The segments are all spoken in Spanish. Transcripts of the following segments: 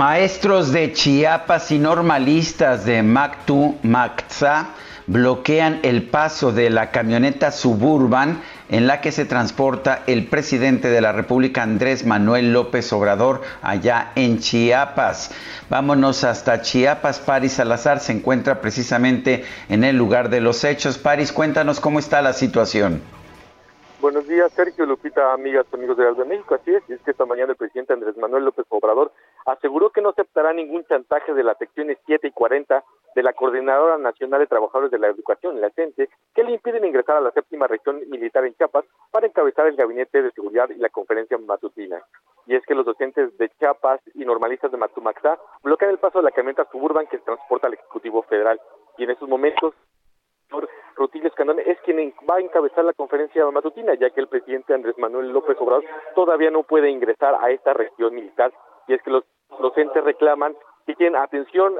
Maestros de Chiapas y normalistas de Mactu Mactza bloquean el paso de la camioneta suburban en la que se transporta el presidente de la República Andrés Manuel López Obrador allá en Chiapas. Vámonos hasta Chiapas. Paris Salazar se encuentra precisamente en el lugar de los hechos. Paris, cuéntanos cómo está la situación. Buenos días, Sergio Lupita, amigas, amigos de de México. Así es, es que esta mañana el presidente Andrés Manuel López Obrador aseguró que no aceptará ningún chantaje de las secciones 7 y 40 de la Coordinadora Nacional de Trabajadores de la Educación, la CENTE, que le impiden ingresar a la séptima región militar en Chiapas para encabezar el Gabinete de Seguridad y la conferencia matutina. Y es que los docentes de Chiapas y normalistas de Matumaxá bloquean el paso de la camioneta suburban que transporta al Ejecutivo Federal. Y en estos momentos Rutilio Escandón es quien va a encabezar la conferencia matutina, ya que el presidente Andrés Manuel López Obrador todavía no puede ingresar a esta región militar. Y es que los docentes reclaman que tienen atención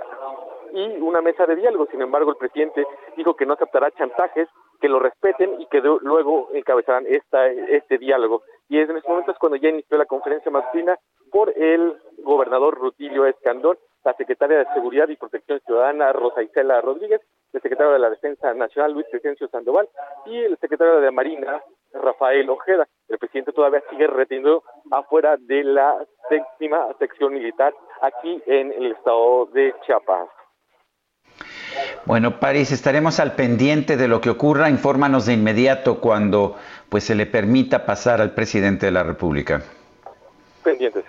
y una mesa de diálogo. Sin embargo, el presidente dijo que no aceptará chantajes, que lo respeten y que luego encabezarán esta, este diálogo. Y es en estos momentos cuando ya inició la conferencia matutina por el gobernador Rutilio Escandón, la secretaria de Seguridad y Protección Ciudadana Rosa Isela Rodríguez, el secretario de la Defensa Nacional Luis Crescencio Sandoval y el secretario de Marina Rafael Ojeda. El presidente todavía sigue retenido afuera de la séptima sección militar aquí en el estado de Chiapas. Bueno, París, estaremos al pendiente de lo que ocurra. Infórmanos de inmediato cuando pues se le permita pasar al presidente de la República. Pendientes.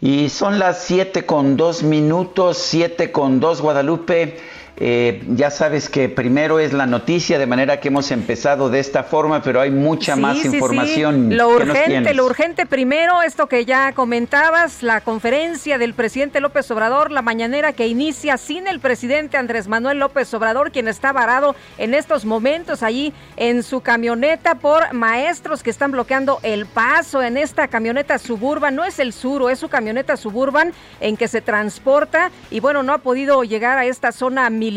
Y son las siete con dos minutos, siete con dos Guadalupe. Eh, ya sabes que primero es la noticia, de manera que hemos empezado de esta forma, pero hay mucha más información. Lo urgente, lo urgente primero, esto que ya comentabas, la conferencia del presidente López Obrador, la mañanera que inicia sin el presidente Andrés Manuel López Obrador, quien está varado en estos momentos allí en su camioneta por maestros que están bloqueando el paso en esta camioneta suburban. No es el suro, es su camioneta suburban en que se transporta y bueno, no ha podido llegar a esta zona militar,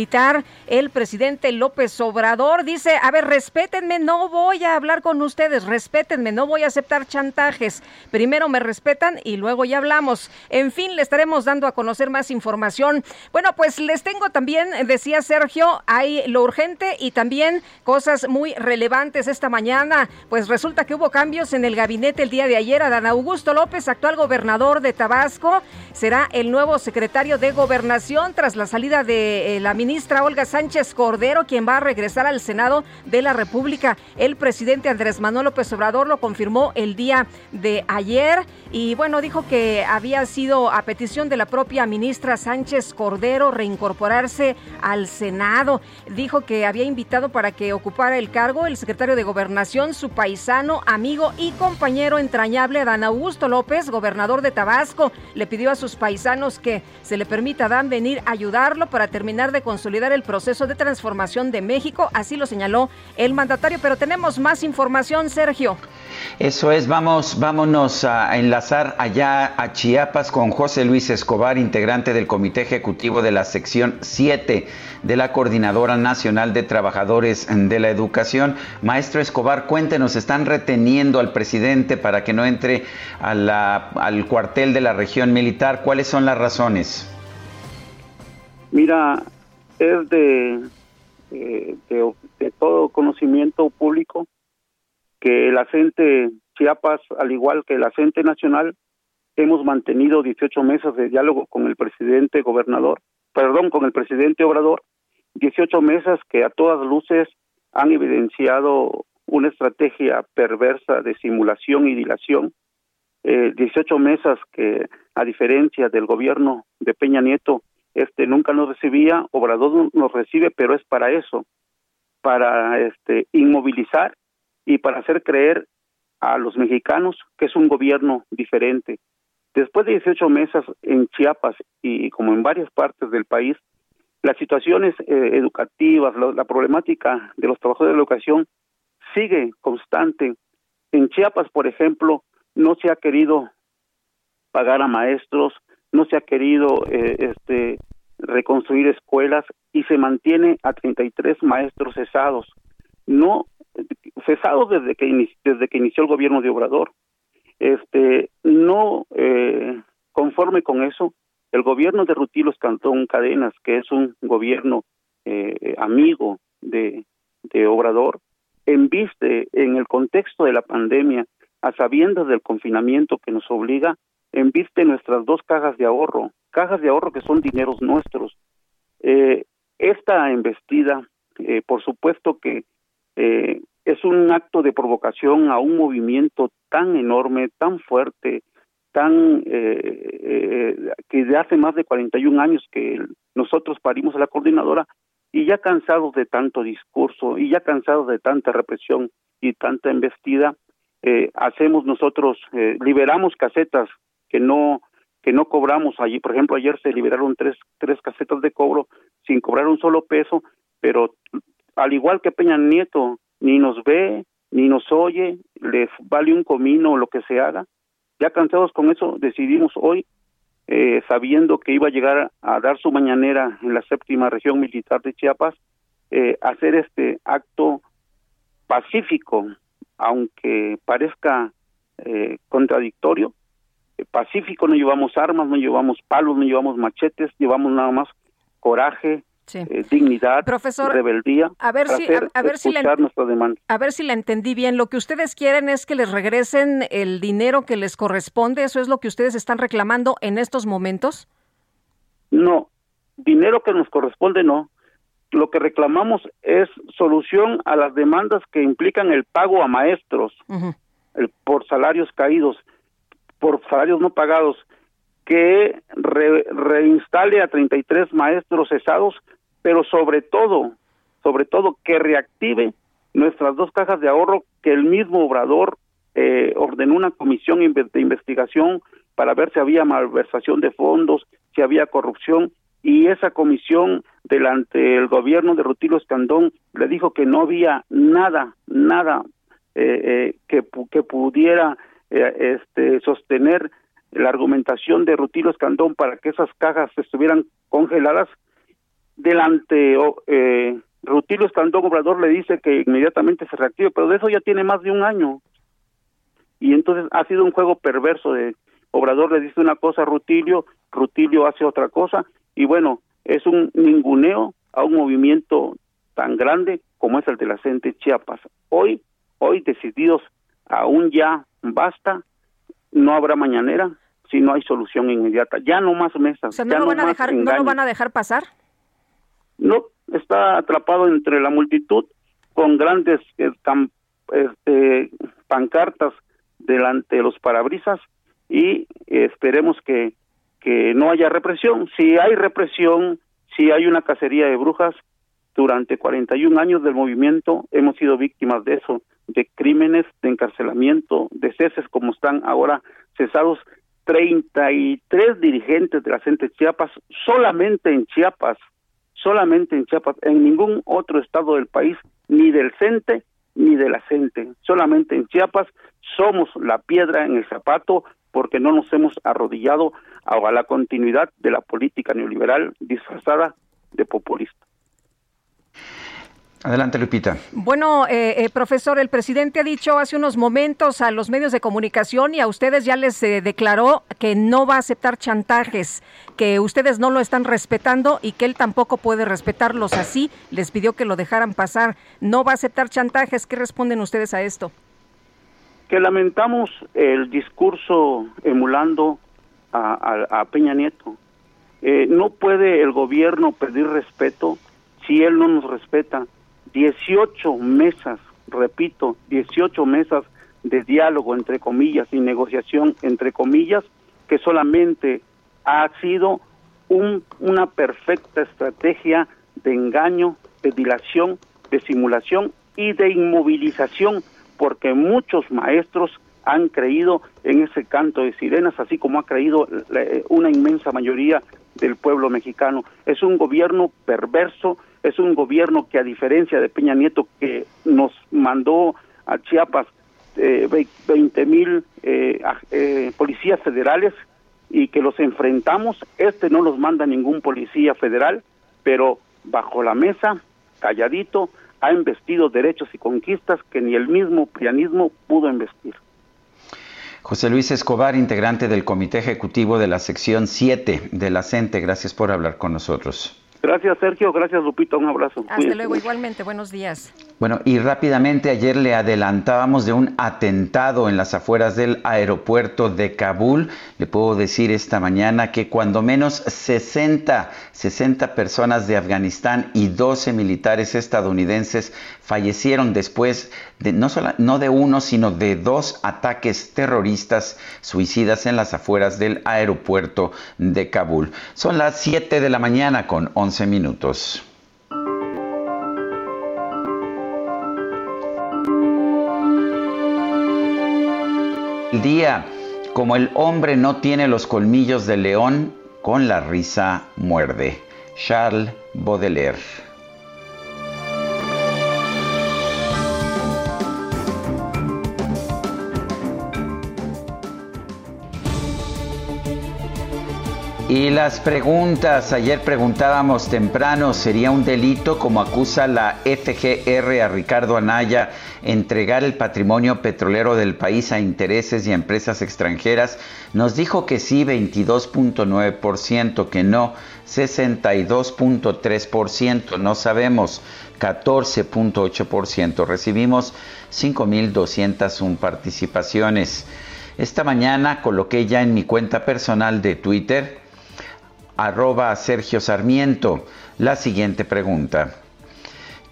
el presidente López Obrador dice, a ver, respétenme, no voy a hablar con ustedes, respétenme, no voy a aceptar chantajes. Primero me respetan y luego ya hablamos. En fin, le estaremos dando a conocer más información. Bueno, pues les tengo también, decía Sergio, hay lo urgente y también cosas muy relevantes esta mañana. Pues resulta que hubo cambios en el gabinete el día de ayer. Adán Augusto López, actual gobernador de Tabasco, será el nuevo secretario de gobernación tras la salida de la ministra Olga Sánchez Cordero, quien va a regresar al Senado de la República. El presidente Andrés Manuel López Obrador lo confirmó el día de ayer y bueno, dijo que había sido a petición de la propia ministra Sánchez Cordero reincorporarse al Senado. Dijo que había invitado para que ocupara el cargo el secretario de Gobernación, su paisano, amigo y compañero entrañable Dan Augusto López, gobernador de Tabasco. Le pidió a sus paisanos que se le permita a Dan venir a ayudarlo para terminar de consolidar el proceso de transformación de México, así lo señaló el mandatario, pero tenemos más información, Sergio. Eso es, vamos, vámonos a enlazar allá a Chiapas con José Luis Escobar, integrante del Comité Ejecutivo de la sección 7 de la Coordinadora Nacional de Trabajadores de la Educación. Maestro Escobar, cuéntenos, ¿están reteniendo al presidente para que no entre al cuartel de la región militar? ¿Cuáles son las razones? Mira, es de, eh, de, todo conocimiento público que el acente Chiapas, al igual que el acente nacional, hemos mantenido 18 meses de diálogo con el presidente gobernador, perdón, con el presidente Obrador, 18 meses que a todas luces han evidenciado una estrategia perversa de simulación y dilación, eh, 18 mesas que, a diferencia del gobierno de Peña Nieto, este nunca nos recibía, Obrador nos recibe, pero es para eso, para este inmovilizar y para hacer creer a los mexicanos que es un gobierno diferente. Después de 18 mesas en Chiapas y como en varias partes del país, las situaciones eh, educativas, la, problemática de los trabajadores de la educación sigue constante. En Chiapas, por ejemplo, no se ha querido pagar a maestros, no se ha querido eh, este, reconstruir escuelas y se mantiene a 33 maestros cesados. No cesados desde que desde que inició el gobierno de Obrador. Este no eh, conforme con eso, el gobierno de Rutilos Cantón Cadenas, que es un gobierno eh, amigo de, de Obrador, enviste en el contexto de la pandemia, a sabiendas del confinamiento que nos obliga, enviste nuestras dos cajas de ahorro, cajas de ahorro que son dineros nuestros. Eh, esta embestida, eh, por supuesto que eh, es un acto de provocación a un movimiento tan enorme, tan fuerte, tan eh, eh, que de hace más de 41 años que nosotros parimos a la coordinadora y ya cansados de tanto discurso y ya cansados de tanta represión y tanta embestida eh, hacemos nosotros eh, liberamos casetas que no que no cobramos allí. Por ejemplo ayer se liberaron tres tres casetas de cobro sin cobrar un solo peso pero al igual que Peña Nieto ni nos ve ni nos oye les vale un comino lo que se haga ya cansados con eso, decidimos hoy, eh, sabiendo que iba a llegar a dar su mañanera en la séptima región militar de Chiapas, eh, hacer este acto pacífico, aunque parezca eh, contradictorio. pacífico, no llevamos armas, no llevamos palos, no llevamos machetes, llevamos nada más coraje, eh, dignidad, Profesor, rebeldía, a ver si, a, ver si la, A ver si la entendí bien. Lo que ustedes quieren es que les regresen el dinero que les corresponde. ¿Eso es lo que ustedes están reclamando en estos momentos? No, dinero que nos corresponde no. Lo que reclamamos es solución a las demandas que implican el pago a maestros el, por salarios caídos, por salarios no pagados que reinstale a 33 maestros cesados pero sobre todo, sobre todo que reactive nuestras dos cajas de ahorro que el mismo Obrador eh, ordenó una comisión de investigación para ver si había malversación de fondos, si había corrupción y esa comisión delante del gobierno de Rutilio Escandón le dijo que no había nada, nada eh, eh, que, que pudiera este, sostener la argumentación de Rutilio Escandón para que esas cajas estuvieran congeladas delante eh, Rutilio Escandón Obrador le dice que inmediatamente se reactive, pero de eso ya tiene más de un año. Y entonces ha sido un juego perverso de Obrador le dice una cosa a Rutilio, Rutilio hace otra cosa, y bueno, es un ninguneo a un movimiento tan grande como es el de la gente Chiapas. Hoy, hoy decididos, aún ya basta, no habrá mañanera si no hay solución inmediata. Ya no más mesas. ¿no, lo van, a dejar, ¿no lo van a dejar pasar? No, está atrapado entre la multitud con grandes eh, este, pancartas delante de los parabrisas y esperemos que, que no haya represión. Si hay represión, si hay una cacería de brujas, durante 41 años del movimiento hemos sido víctimas de eso, de crímenes, de encarcelamiento, de ceses como están ahora cesados 33 dirigentes de la gente Chiapas, solamente en Chiapas, solamente en Chiapas, en ningún otro estado del país, ni del CENTE ni de la CENTE, solamente en Chiapas somos la piedra en el zapato porque no nos hemos arrodillado a la continuidad de la política neoliberal disfrazada de populista. Adelante, Lupita. Bueno, eh, eh, profesor, el presidente ha dicho hace unos momentos a los medios de comunicación y a ustedes ya les eh, declaró que no va a aceptar chantajes, que ustedes no lo están respetando y que él tampoco puede respetarlos así. Les pidió que lo dejaran pasar. No va a aceptar chantajes. ¿Qué responden ustedes a esto? Que lamentamos el discurso emulando a Peña Nieto. no puede el gobierno pedir respeto si él no nos respeta 18 mesas, repito, 18 mesas de diálogo, entre comillas, y negociación, entre comillas, que solamente ha sido un, una perfecta estrategia de engaño, de dilación, de simulación y de inmovilización, porque muchos maestros han creído en ese canto de sirenas, así como ha creído una inmensa mayoría del pueblo mexicano. Es un gobierno perverso, es un gobierno que a diferencia de Peña Nieto que nos mandó a Chiapas eh, 20 mil eh, eh, policías federales y que los enfrentamos, este no nos manda ningún policía federal, pero bajo la mesa, calladito, ha investido derechos y conquistas que ni el mismo pianismo pudo investir. José Luis Escobar, integrante del Comité Ejecutivo de la Sección 7 de la CENTE, gracias por hablar con nosotros. Gracias, Sergio. Gracias, Lupita. Un abrazo. Hasta luego, igualmente. Buenos días. Bueno, y rápidamente ayer le adelantábamos de un atentado en las afueras del aeropuerto de Kabul. Le puedo decir esta mañana que cuando menos 60, 60 personas de Afganistán y 12 militares estadounidenses fallecieron después de no, solo, no de uno, sino de dos ataques terroristas suicidas en las afueras del aeropuerto de Kabul. Son las 7 de la mañana con 11 minutos. El día, como el hombre no tiene los colmillos de león, con la risa muerde. Charles Baudelaire. Y las preguntas, ayer preguntábamos temprano, ¿sería un delito como acusa la FGR a Ricardo Anaya entregar el patrimonio petrolero del país a intereses y a empresas extranjeras? Nos dijo que sí, 22.9%, que no, 62.3%, no sabemos, 14.8%. Recibimos 5.201 participaciones. Esta mañana coloqué ya en mi cuenta personal de Twitter arroba Sergio Sarmiento. La siguiente pregunta.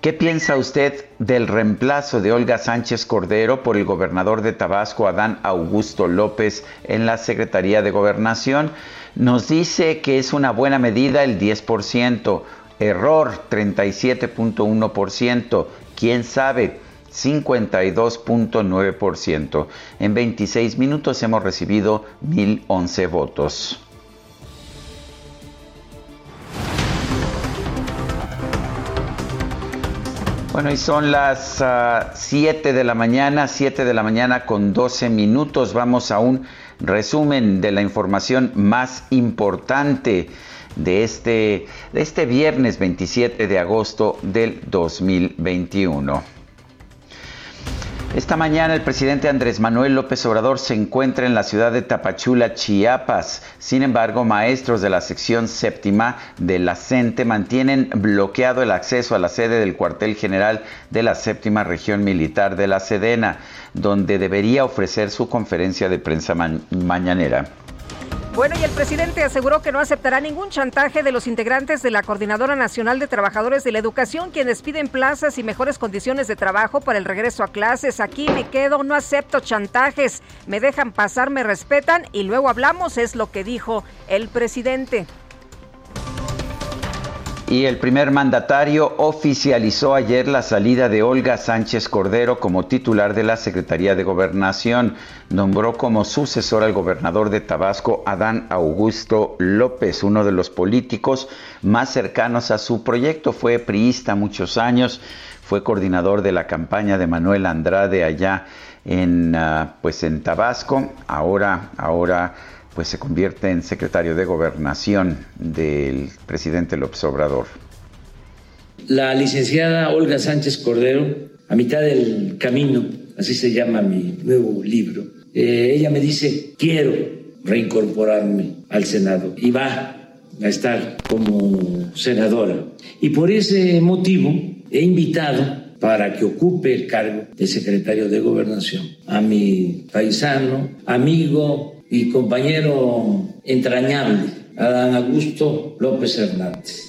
¿Qué piensa usted del reemplazo de Olga Sánchez Cordero por el gobernador de Tabasco, Adán Augusto López, en la Secretaría de Gobernación? Nos dice que es una buena medida el 10%, error 37.1%, quién sabe 52.9%. En 26 minutos hemos recibido 1011 votos. Bueno, y son las 7 ah, de la mañana, 7 de la mañana con 12 minutos. Vamos a un resumen de la información más importante de este, de este viernes 27 de agosto del 2021. Esta mañana el presidente Andrés Manuel López Obrador se encuentra en la ciudad de Tapachula, Chiapas. Sin embargo, maestros de la sección séptima de la CENTE mantienen bloqueado el acceso a la sede del cuartel general de la séptima región militar de la Sedena, donde debería ofrecer su conferencia de prensa mañanera. Bueno, y el presidente aseguró que no aceptará ningún chantaje de los integrantes de la Coordinadora Nacional de Trabajadores de la Educación, quienes piden plazas y mejores condiciones de trabajo para el regreso a clases. Aquí me quedo, no acepto chantajes, me dejan pasar, me respetan y luego hablamos, es lo que dijo el presidente. Y el primer mandatario oficializó ayer la salida de Olga Sánchez Cordero como titular de la Secretaría de Gobernación. Nombró como sucesor al gobernador de Tabasco, Adán Augusto López, uno de los políticos más cercanos a su proyecto. Fue priista muchos años, fue coordinador de la campaña de Manuel Andrade allá en, ah, pues en Tabasco. Ahora, ahora pues se convierte en secretario de gobernación del presidente López Obrador. la licenciada Olga Sánchez Cordero, a mitad del camino, así se llama mi nuevo libro, eh, ella me dice, quiero reincorporarme al Senado y va a estar como senadora. Y por ese motivo he invitado para que ocupe el cargo de secretario de gobernación a mi paisano, amigo y compañero entrañable, Adán Augusto López Hernández.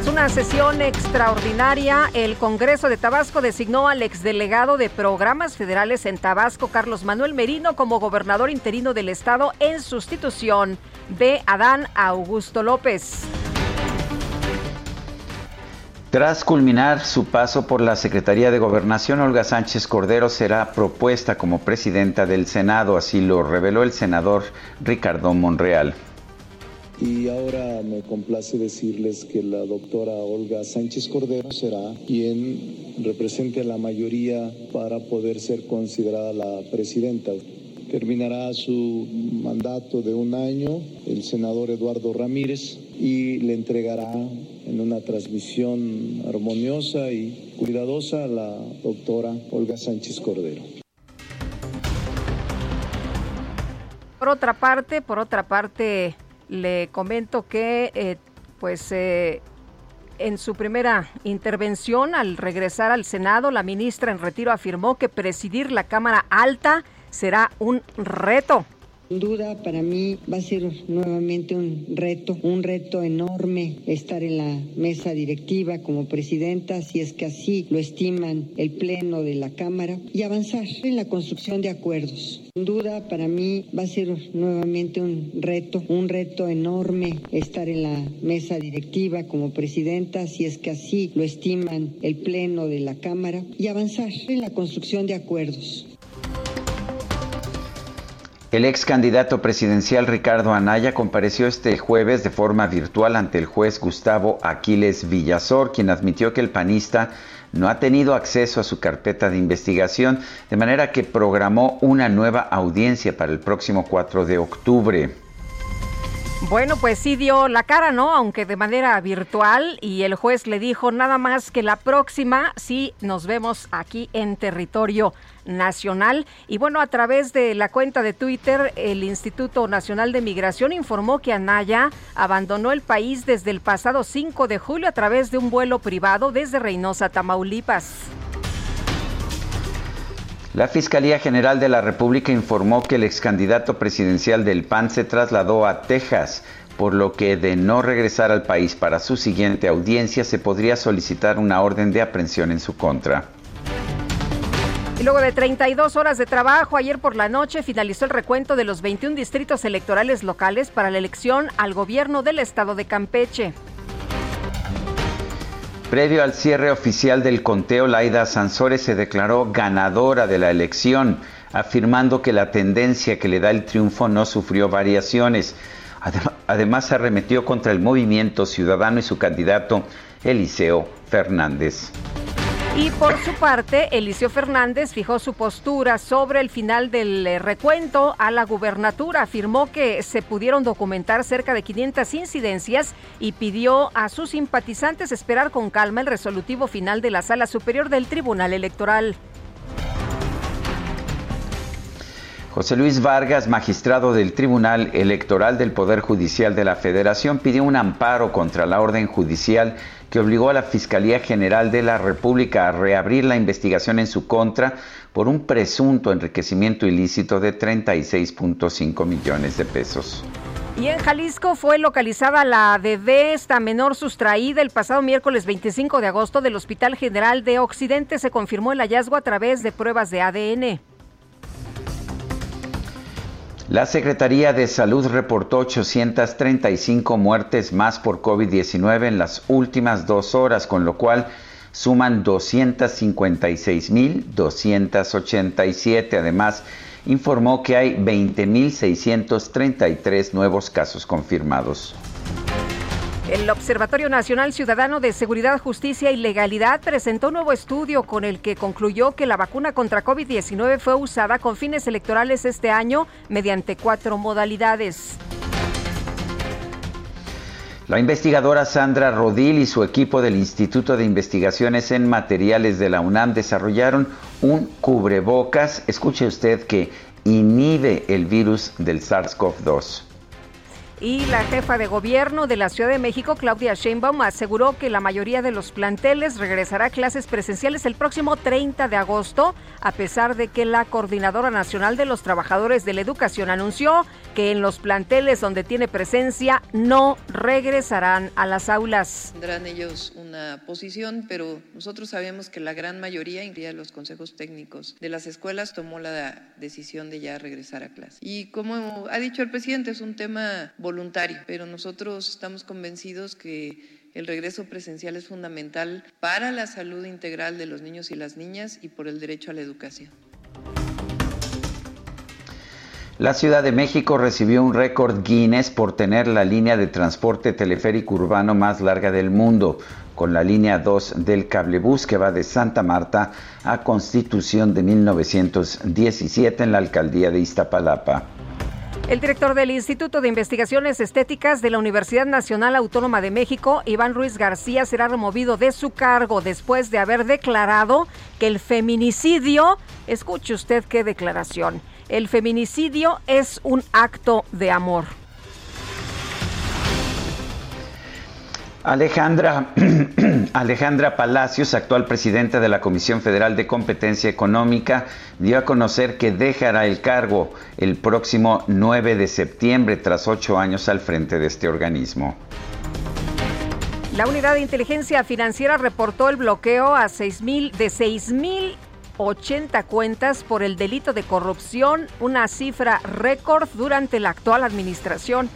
Es una sesión extraordinaria. El Congreso de Tabasco designó al exdelegado de programas federales en Tabasco, Carlos Manuel Merino, como gobernador interino del estado en sustitución de Adán Augusto López. Tras culminar su paso por la Secretaría de Gobernación, Olga Sánchez Cordero será propuesta como presidenta del Senado, así lo reveló el senador Ricardo Monreal. Y ahora me complace decirles que la doctora Olga Sánchez Cordero será quien represente a la mayoría para poder ser considerada la presidenta. Terminará su mandato de un año el senador Eduardo Ramírez y le entregará en una transmisión armoniosa y cuidadosa a la doctora Olga Sánchez Cordero. Por otra parte, por otra parte, le comento que, eh, pues, eh, en su primera intervención al regresar al Senado, la ministra en retiro afirmó que presidir la Cámara Alta será un reto. Duda, para mí va a ser nuevamente un reto, un reto enorme estar en la mesa directiva como presidenta, si es que así lo estiman el Pleno de la Cámara, y avanzar en la construcción de acuerdos. Sin duda, para mí va a ser nuevamente un reto, un reto enorme estar en la mesa directiva como presidenta, si es que así lo estiman el Pleno de la Cámara, y avanzar en la construcción de acuerdos. El ex candidato presidencial Ricardo Anaya compareció este jueves de forma virtual ante el juez Gustavo Aquiles Villazor, quien admitió que el panista no ha tenido acceso a su carpeta de investigación, de manera que programó una nueva audiencia para el próximo 4 de octubre. Bueno, pues sí dio la cara, ¿no? Aunque de manera virtual y el juez le dijo nada más que la próxima sí nos vemos aquí en territorio nacional. Y bueno, a través de la cuenta de Twitter, el Instituto Nacional de Migración informó que Anaya abandonó el país desde el pasado 5 de julio a través de un vuelo privado desde Reynosa, Tamaulipas. La Fiscalía General de la República informó que el ex candidato presidencial del PAN se trasladó a Texas, por lo que de no regresar al país para su siguiente audiencia se podría solicitar una orden de aprehensión en su contra. Y luego de 32 horas de trabajo, ayer por la noche finalizó el recuento de los 21 distritos electorales locales para la elección al gobierno del estado de Campeche. Previo al cierre oficial del conteo, Laida Sansores se declaró ganadora de la elección, afirmando que la tendencia que le da el triunfo no sufrió variaciones. Además, arremetió contra el movimiento ciudadano y su candidato Eliseo Fernández. Y por su parte, Eliseo Fernández fijó su postura sobre el final del eh, recuento a la gubernatura. Afirmó que se pudieron documentar cerca de 500 incidencias y pidió a sus simpatizantes esperar con calma el resolutivo final de la Sala Superior del Tribunal Electoral. José Luis Vargas, magistrado del Tribunal Electoral del Poder Judicial de la Federación, pidió un amparo contra la orden judicial que obligó a la Fiscalía General de la República a reabrir la investigación en su contra por un presunto enriquecimiento ilícito de 36.5 millones de pesos. Y en Jalisco fue localizada la bebé, esta menor sustraída el pasado miércoles 25 de agosto del Hospital General de Occidente. Se confirmó el hallazgo a través de pruebas de ADN. La Secretaría de Salud reportó 835 muertes más por COVID-19 en las últimas dos horas, con lo cual suman 256.287. Además, informó que hay 20.633 nuevos casos confirmados. El Observatorio Nacional Ciudadano de Seguridad, Justicia y Legalidad presentó un nuevo estudio con el que concluyó que la vacuna contra COVID-19 fue usada con fines electorales este año mediante cuatro modalidades. La investigadora Sandra Rodil y su equipo del Instituto de Investigaciones en Materiales de la UNAM desarrollaron un cubrebocas, escuche usted, que inhibe el virus del SARS-CoV-2. Y la jefa de gobierno de la Ciudad de México, Claudia Sheinbaum, aseguró que la mayoría de los planteles regresará a clases presenciales el próximo 30 de agosto, a pesar de que la Coordinadora Nacional de los Trabajadores de la Educación anunció que en los planteles donde tiene presencia no regresarán a las aulas. Tendrán ellos una posición, pero nosotros sabemos que la gran mayoría, incluida los consejos técnicos de las escuelas, tomó la decisión de ya regresar a clase. Y como ha dicho el presidente, es un tema voluntario, pero nosotros estamos convencidos que el regreso presencial es fundamental para la salud integral de los niños y las niñas y por el derecho a la educación. La Ciudad de México recibió un récord Guinness por tener la línea de transporte teleférico urbano más larga del mundo, con la línea 2 del cablebús que va de Santa Marta a Constitución de 1917 en la alcaldía de Iztapalapa. El director del Instituto de Investigaciones Estéticas de la Universidad Nacional Autónoma de México, Iván Ruiz García, será removido de su cargo después de haber declarado que el feminicidio, escuche usted qué declaración, el feminicidio es un acto de amor. Alejandra, Alejandra Palacios, actual presidenta de la Comisión Federal de Competencia Económica, dio a conocer que dejará el cargo el próximo 9 de septiembre tras ocho años al frente de este organismo. La Unidad de Inteligencia Financiera reportó el bloqueo a 6 mil, de 6.080 cuentas por el delito de corrupción, una cifra récord durante la actual administración.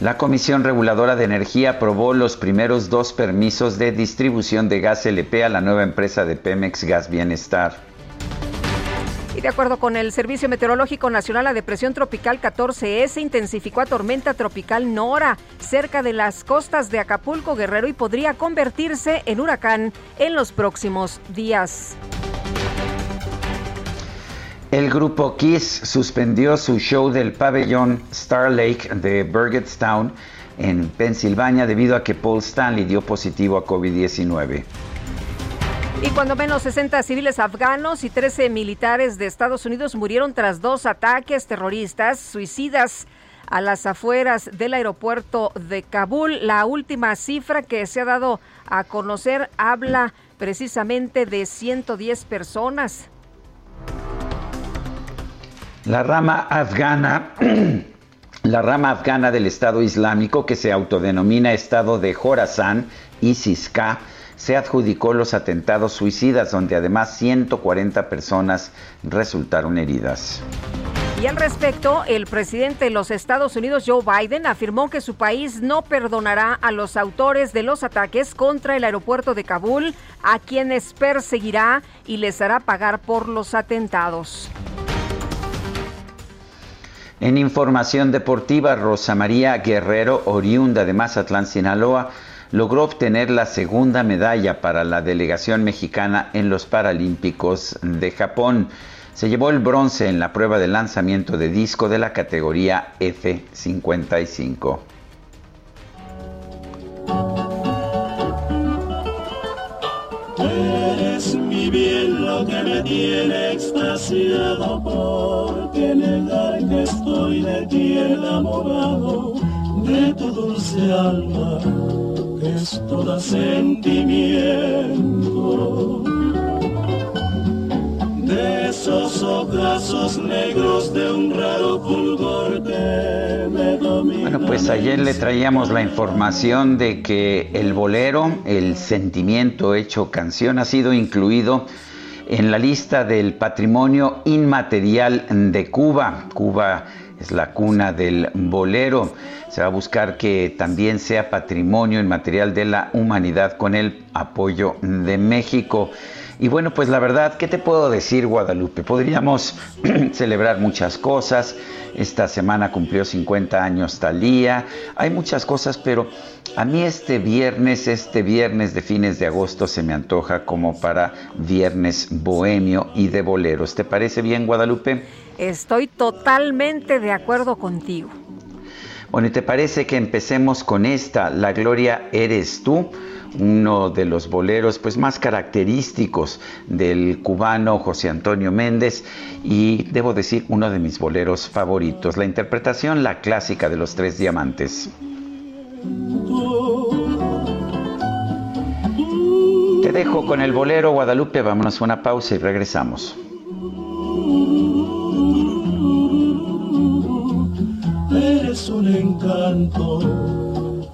La Comisión Reguladora de Energía aprobó los primeros dos permisos de distribución de gas LP a la nueva empresa de Pemex Gas Bienestar. Y de acuerdo con el Servicio Meteorológico Nacional, la depresión tropical 14E se intensificó a tormenta tropical Nora cerca de las costas de Acapulco, Guerrero y podría convertirse en huracán en los próximos días. El grupo Kiss suspendió su show del pabellón Star Lake de Burgettstown en Pensilvania debido a que Paul Stanley dio positivo a COVID-19. Y cuando menos 60 civiles afganos y 13 militares de Estados Unidos murieron tras dos ataques terroristas suicidas a las afueras del aeropuerto de Kabul. La última cifra que se ha dado a conocer habla precisamente de 110 personas. La rama afgana, la rama afgana del Estado Islámico que se autodenomina Estado de Jorazán, ISIS-K, se adjudicó los atentados suicidas, donde además 140 personas resultaron heridas. Y al respecto, el presidente de los Estados Unidos, Joe Biden, afirmó que su país no perdonará a los autores de los ataques contra el aeropuerto de Kabul, a quienes perseguirá y les hará pagar por los atentados. En información deportiva, Rosa María Guerrero, oriunda de Mazatlán, Sinaloa, logró obtener la segunda medalla para la delegación mexicana en los Paralímpicos de Japón. Se llevó el bronce en la prueba de lanzamiento de disco de la categoría F55. Mi bien lo que me tiene extasiado porque negar que estoy de ti enamorado de tu dulce alma es toda sentimiento de esos ojazos negros de un raro fulgor que me. Bueno, pues ayer le traíamos la información de que el bolero, el sentimiento hecho canción, ha sido incluido en la lista del patrimonio inmaterial de Cuba. Cuba es la cuna del bolero. Se va a buscar que también sea patrimonio inmaterial de la humanidad con el apoyo de México. Y bueno, pues la verdad, ¿qué te puedo decir, Guadalupe? Podríamos celebrar muchas cosas. Esta semana cumplió 50 años Talía. Hay muchas cosas, pero a mí este viernes, este viernes de fines de agosto se me antoja como para viernes bohemio y de boleros. ¿Te parece bien, Guadalupe? Estoy totalmente de acuerdo contigo. Bueno, ¿y te parece que empecemos con esta, La Gloria eres tú? Uno de los boleros pues más característicos del cubano José Antonio Méndez y debo decir uno de mis boleros favoritos, la interpretación la clásica de los tres diamantes. Te dejo con el bolero Guadalupe, vámonos a una pausa y regresamos. Eres un encanto,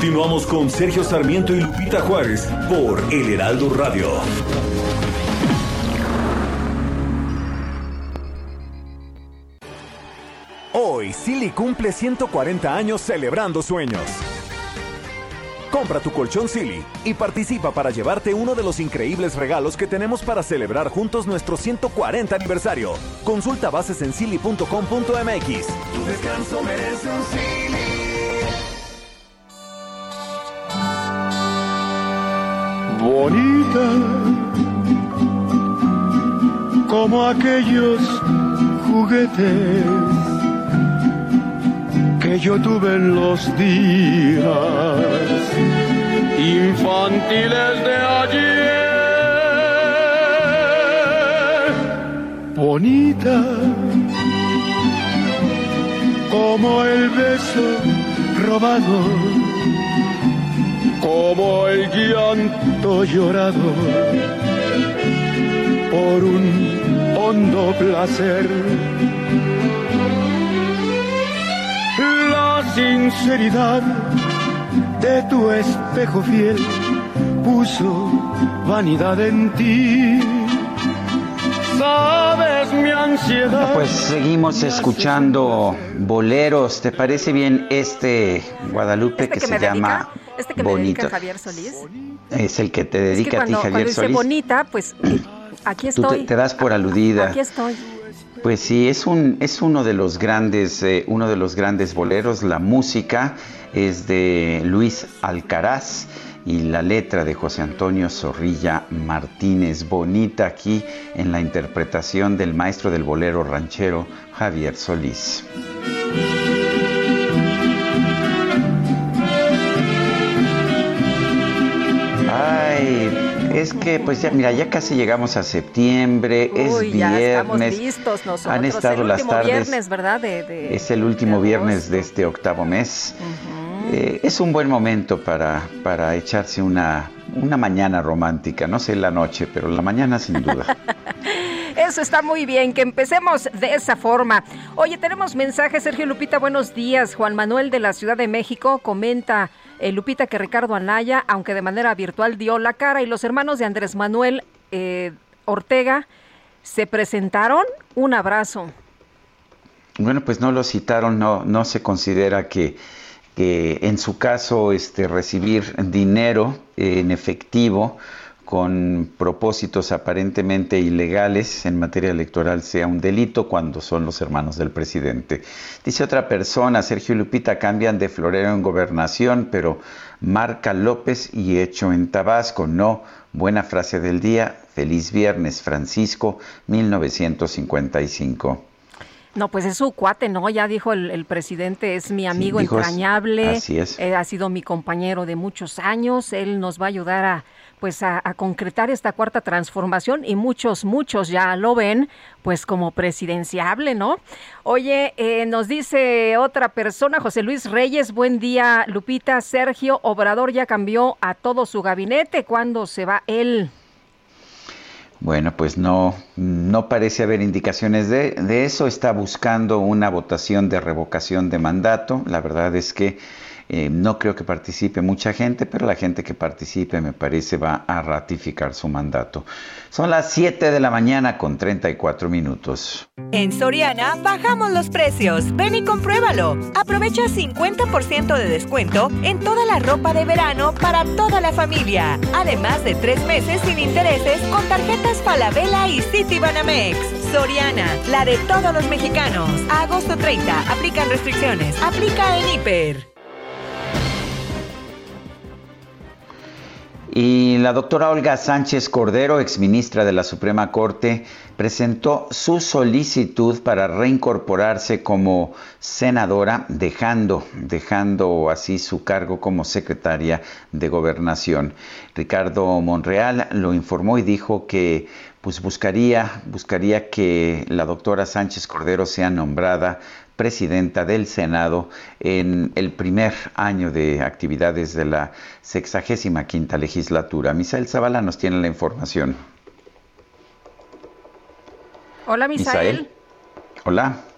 Continuamos con Sergio Sarmiento y Lupita Juárez por El Heraldo Radio. Hoy, Silly cumple 140 años celebrando sueños. Compra tu colchón Silly y participa para llevarte uno de los increíbles regalos que tenemos para celebrar juntos nuestro 140 aniversario. Consulta bases en silly.com.mx. Tu descanso merece un Silly. Bonita como aquellos juguetes que yo tuve en los días infantiles de ayer. Bonita como el beso robado como el llanto llorado por un hondo placer. La sinceridad de tu espejo fiel puso vanidad en ti. Sabes mi ansiedad. Pues seguimos escuchando boleros. ¿Te parece bien este Guadalupe Este que, que se me dedica, llama Este que me Bonito? dedica Javier Solís. Es el que te Es que dedica a ti, cuando Javier dice Solís. bonita, pues aquí Tú te, estoy. te das por aludida. Aquí estoy. Pues sí, es un es uno de los grandes eh, uno de los grandes boleros. La música es de Luis Alcaraz y la letra de José Antonio Zorrilla Martínez. Bonita aquí en la interpretación del maestro del bolero ranchero Javier Solís. Es que pues ya mira, ya casi llegamos a septiembre, es Uy, ya estamos viernes. listos nosotros. Han estado el las tardes. viernes, ¿verdad? De, de- Es el último viernes de este octavo mes. Eh, es un buen momento para, para echarse una, una mañana romántica. No sé la noche, pero la mañana sin duda. Eso está muy bien, que empecemos de esa forma. Oye, tenemos mensajes, Sergio Lupita, buenos días. Juan Manuel de la Ciudad de México comenta, eh, Lupita, que Ricardo Anaya, aunque de manera virtual, dio la cara y los hermanos de Andrés Manuel eh, Ortega se presentaron. Un abrazo. Bueno, pues no lo citaron, no, no se considera que, que en su caso este, recibir dinero eh, en efectivo con propósitos aparentemente ilegales en materia electoral sea un delito cuando son los hermanos del presidente. Dice otra persona, Sergio Lupita cambian de florero en gobernación, pero marca López y hecho en Tabasco. No, buena frase del día, feliz viernes, Francisco, 1955. No, pues es su cuate, ¿no? Ya dijo el, el presidente, es mi amigo dijo, entrañable. así es. eh, ha sido mi compañero de muchos años. Él nos va a ayudar a, pues, a, a concretar esta cuarta transformación y muchos, muchos ya lo ven, pues, como presidenciable, ¿no? Oye, eh, nos dice otra persona, José Luis Reyes, buen día, Lupita, Sergio Obrador ya cambió a todo su gabinete. ¿Cuándo se va él? Bueno, pues no, no parece haber indicaciones de, de eso. Está buscando una votación de revocación de mandato. La verdad es que Eh, no creo que participe mucha gente, pero la gente que participe me parece va a ratificar su mandato. Son las 7 de la mañana con 34 minutos. En Soriana bajamos los precios. Ven y compruébalo. Aprovecha 50% de descuento en toda la ropa de verano para toda la familia. Además de tres meses sin intereses con tarjetas Falabella y Citibanamex. Soriana, la de todos los mexicanos. Agosto 30, aplican restricciones. Aplica en Hiper. Y la doctora Olga Sánchez Cordero, exministra de la Suprema Corte, presentó su solicitud para reincorporarse como senadora, dejando, dejando así su cargo como secretaria de Gobernación. Ricardo Monreal lo informó y dijo que pues buscaría, buscaría que la doctora Sánchez Cordero sea nombrada presidenta del Senado en el primer año de actividades de la sexagésima quinta legislatura. Misael Zavala nos tiene la información. Hola, Misael. Hola.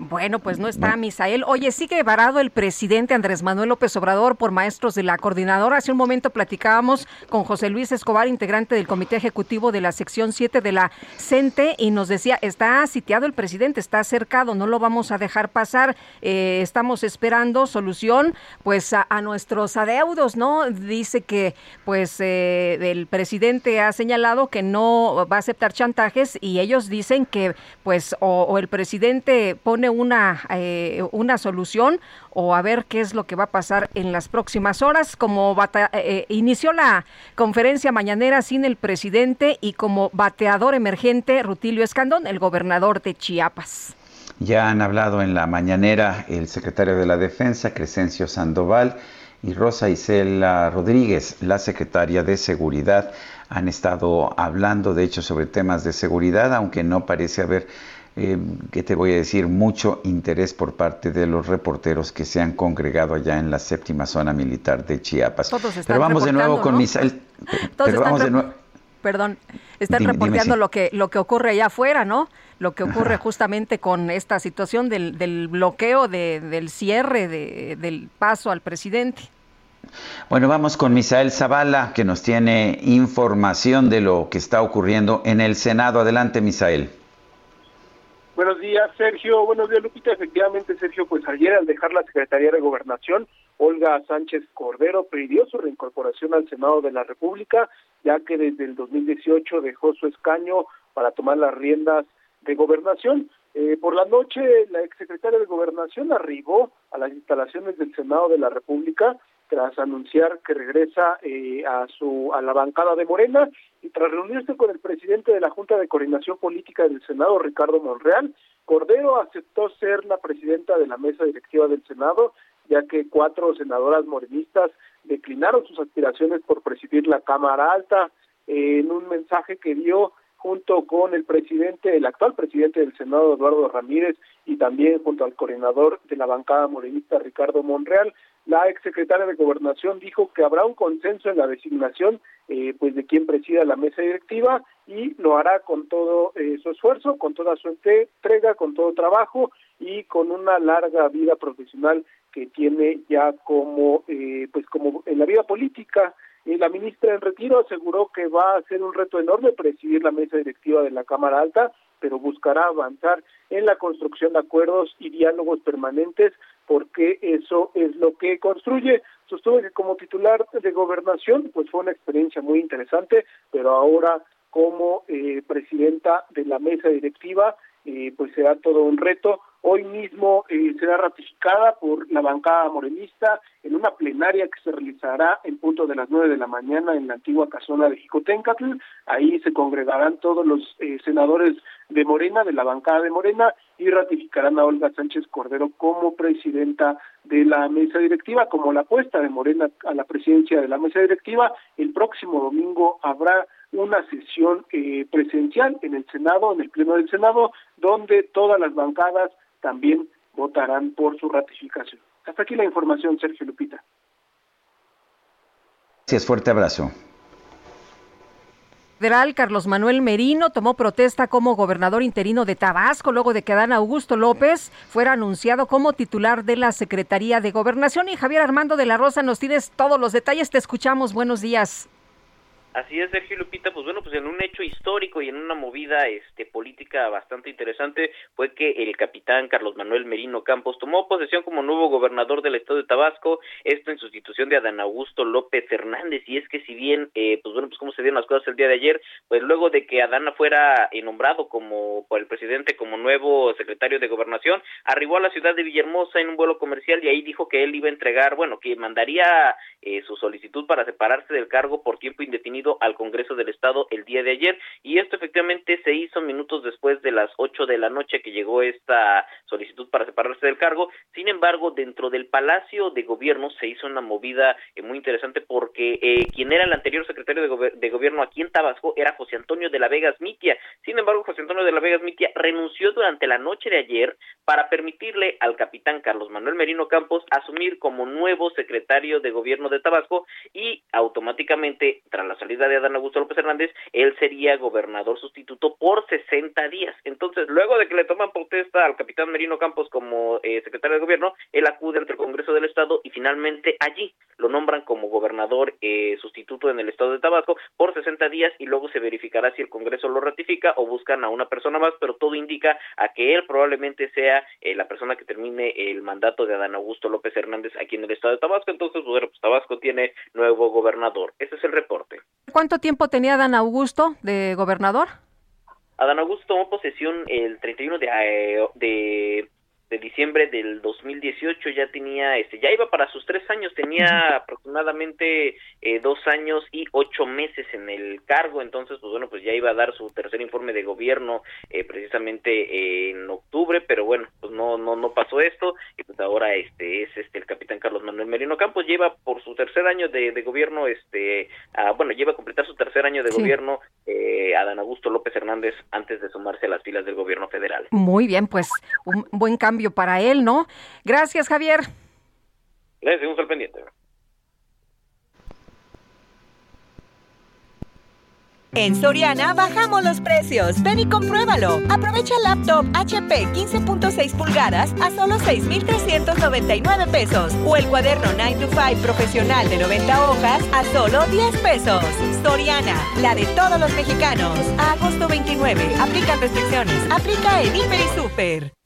Bueno, pues no está Misael. Oye, sigue varado el presidente Andrés Manuel López Obrador por maestros de la coordinadora. Hace un momento platicábamos con José Luis Escobar, integrante del Comité Ejecutivo de la sección 7 de la CENTE, y nos decía, está sitiado el presidente, está cercado, no lo vamos a dejar pasar. Eh, estamos esperando solución pues a, nuestros adeudos, ¿no? Dice que pues eh, el presidente ha señalado que no va a aceptar chantajes y ellos dicen que pues o el presidente pone una, eh, una solución o a ver qué es lo que va a pasar en las próximas horas. Como eh, eh, inició la conferencia mañanera sin el presidente y como bateador emergente Rutilio Escandón, el gobernador de Chiapas. Ya han hablado en la mañanera el secretario de la Defensa, Crescencio Sandoval, y Rosa Isela Rodríguez, la secretaria de Seguridad. Han estado hablando, de hecho, sobre temas de seguridad, aunque no parece haber eh, que te voy a decir, mucho interés por parte de los reporteros que se han congregado allá en la séptima zona militar de Chiapas. pero vamos de nuevo con mis... Pero vamos de nuevo... Perdón, están reporteando lo que lo que ocurre allá afuera, ¿no? Lo que ocurre justamente con esta situación del, del bloqueo, de, del cierre de, del paso al presidente. Bueno, vamos con Misael Zavala, que nos tiene información de lo que está ocurriendo en el Senado. Adelante, Misael. Buenos días, Sergio. Buenos días, Lupita. Efectivamente, Sergio, pues ayer al dejar la Secretaría de Gobernación, Olga Sánchez Cordero pidió su reincorporación al Senado de la República, ya que desde el 2018 dejó su escaño para tomar las riendas de gobernación. Eh, por la noche, la exsecretaria de Gobernación arribó a las instalaciones del Senado de la República tras anunciar que regresa eh, a su a la bancada de Morena y tras reunirse con el presidente de la Junta de Coordinación Política del Senado, Ricardo Monreal, Cordero aceptó ser la presidenta de la mesa directiva del Senado, ya que cuatro senadoras morenistas declinaron sus aspiraciones por presidir la Cámara Alta. en un mensaje que dio junto con el presidente, el actual presidente del Senado, Eduardo Ramírez, y también junto al coordinador de la bancada morenista, Ricardo Monreal, la exsecretaria de Gobernación dijo que habrá un consenso en la designación eh, pues de quien presida la mesa directiva y lo hará con todo eh, su esfuerzo, con toda su entrega, con todo trabajo y con una larga vida profesional que tiene ya como eh, pues como en la vida política. La ministra en retiro aseguró que va a ser un reto enorme presidir la mesa directiva de la Cámara Alta, pero buscará avanzar en la construcción de acuerdos y diálogos permanentes porque eso es lo que construye. Sostuve que como titular de gobernación, pues fue una experiencia muy interesante, pero ahora como eh, presidenta de la mesa directiva, eh, pues será todo un reto Hoy mismo eh, será ratificada por la bancada morenista en una plenaria que se realizará en punto de las nueve de la mañana en la antigua casona de Jicotencatl. Ahí se congregarán todos los eh, senadores de Morena, de la bancada de Morena, y ratificarán a Olga Sánchez Cordero como presidenta de la mesa directiva, como la apuesta de Morena a la presidencia de la mesa directiva. El próximo domingo habrá una sesión eh, presencial en el Senado, en el Pleno del Senado, donde todas las bancadas también votarán por su ratificación. Hasta aquí la información, Sergio Lupita. Gracias, fuerte abrazo. federal Carlos Manuel Merino tomó protesta como gobernador interino de Tabasco luego de que Adán Augusto López fuera anunciado como titular de la Secretaría de Gobernación. Y Javier Armando de la Rosa, nos tienes todos los detalles. Te escuchamos. Buenos días. Así es, Sergio Lupita, pues bueno, pues en un hecho histórico y en una movida este política bastante interesante fue que el capitán Carlos Manuel Merino Campos tomó posesión como nuevo gobernador del estado de Tabasco, esto en sustitución de Adán Augusto López Hernández, y es que si bien, eh, pues bueno, pues cómo se dieron las cosas el día de ayer, pues luego de que Adán fuera eh, nombrado como por el presidente como nuevo secretario de gobernación, arribó a la ciudad de Villahermosa en un vuelo comercial y ahí dijo que él iba a entregar, bueno, que mandaría eh, su solicitud para separarse del cargo por tiempo indefinido al Congreso del Estado el día de ayer y esto efectivamente se hizo minutos después de las ocho de la noche que llegó esta solicitud para separarse del cargo. Sin embargo, dentro del Palacio de Gobierno se hizo una movida eh, muy interesante porque eh, quien era el anterior secretario de, Gobierno aquí en Tabasco era José Antonio de la Vega Mitia. Sin embargo, José Antonio de la Vega Mitia renunció durante la noche de ayer para permitirle al capitán Carlos Manuel Merino Campos asumir como nuevo secretario de Gobierno de Tabasco y automáticamente tras la de Adán Augusto López Hernández, él sería gobernador sustituto por 60 días. Entonces, luego de que le toman protesta al capitán Merino Campos como eh, secretario de gobierno, él acude ante el Congreso del Estado y finalmente allí lo nombran como gobernador eh, sustituto en el Estado de Tabasco por 60 días y luego se verificará si el Congreso lo ratifica o buscan a una persona más, pero todo indica a que él probablemente sea eh, la persona que termine el mandato de Adán Augusto López Hernández aquí en el Estado de Tabasco. Entonces, pues Tabasco tiene nuevo gobernador. Ese es el reporte. ¿Cuánto tiempo tenía Adán Augusto de gobernador? Adán Augusto tomó posesión el 31 de, eh, de de diciembre del 2018 ya tenía este ya iba para sus tres años tenía aproximadamente eh, dos años y ocho meses en el cargo entonces pues bueno pues ya iba a dar su tercer informe de gobierno eh, precisamente en octubre pero bueno pues no no no pasó esto y pues ahora este es este el capitán Carlos Manuel Merino Campos lleva por su tercer año de, de gobierno este bueno lleva a completar su tercer año de gobierno eh, Adán Augusto López Hernández antes de sumarse a las filas del gobierno federal. Muy bien pues un buen cambio para él, ¿no? Gracias, Javier. Gracias, seguimos al pendiente. En Soriana bajamos los precios. Ven y compruébalo. Aprovecha el laptop HP 15.6 pulgadas a solo 6,399 pesos. O el cuaderno 9 to 5 profesional de 90 hojas a solo 10 pesos. Soriana, la de todos los mexicanos. A agosto 29. Aplican restricciones. Aplica en Hiper y Super.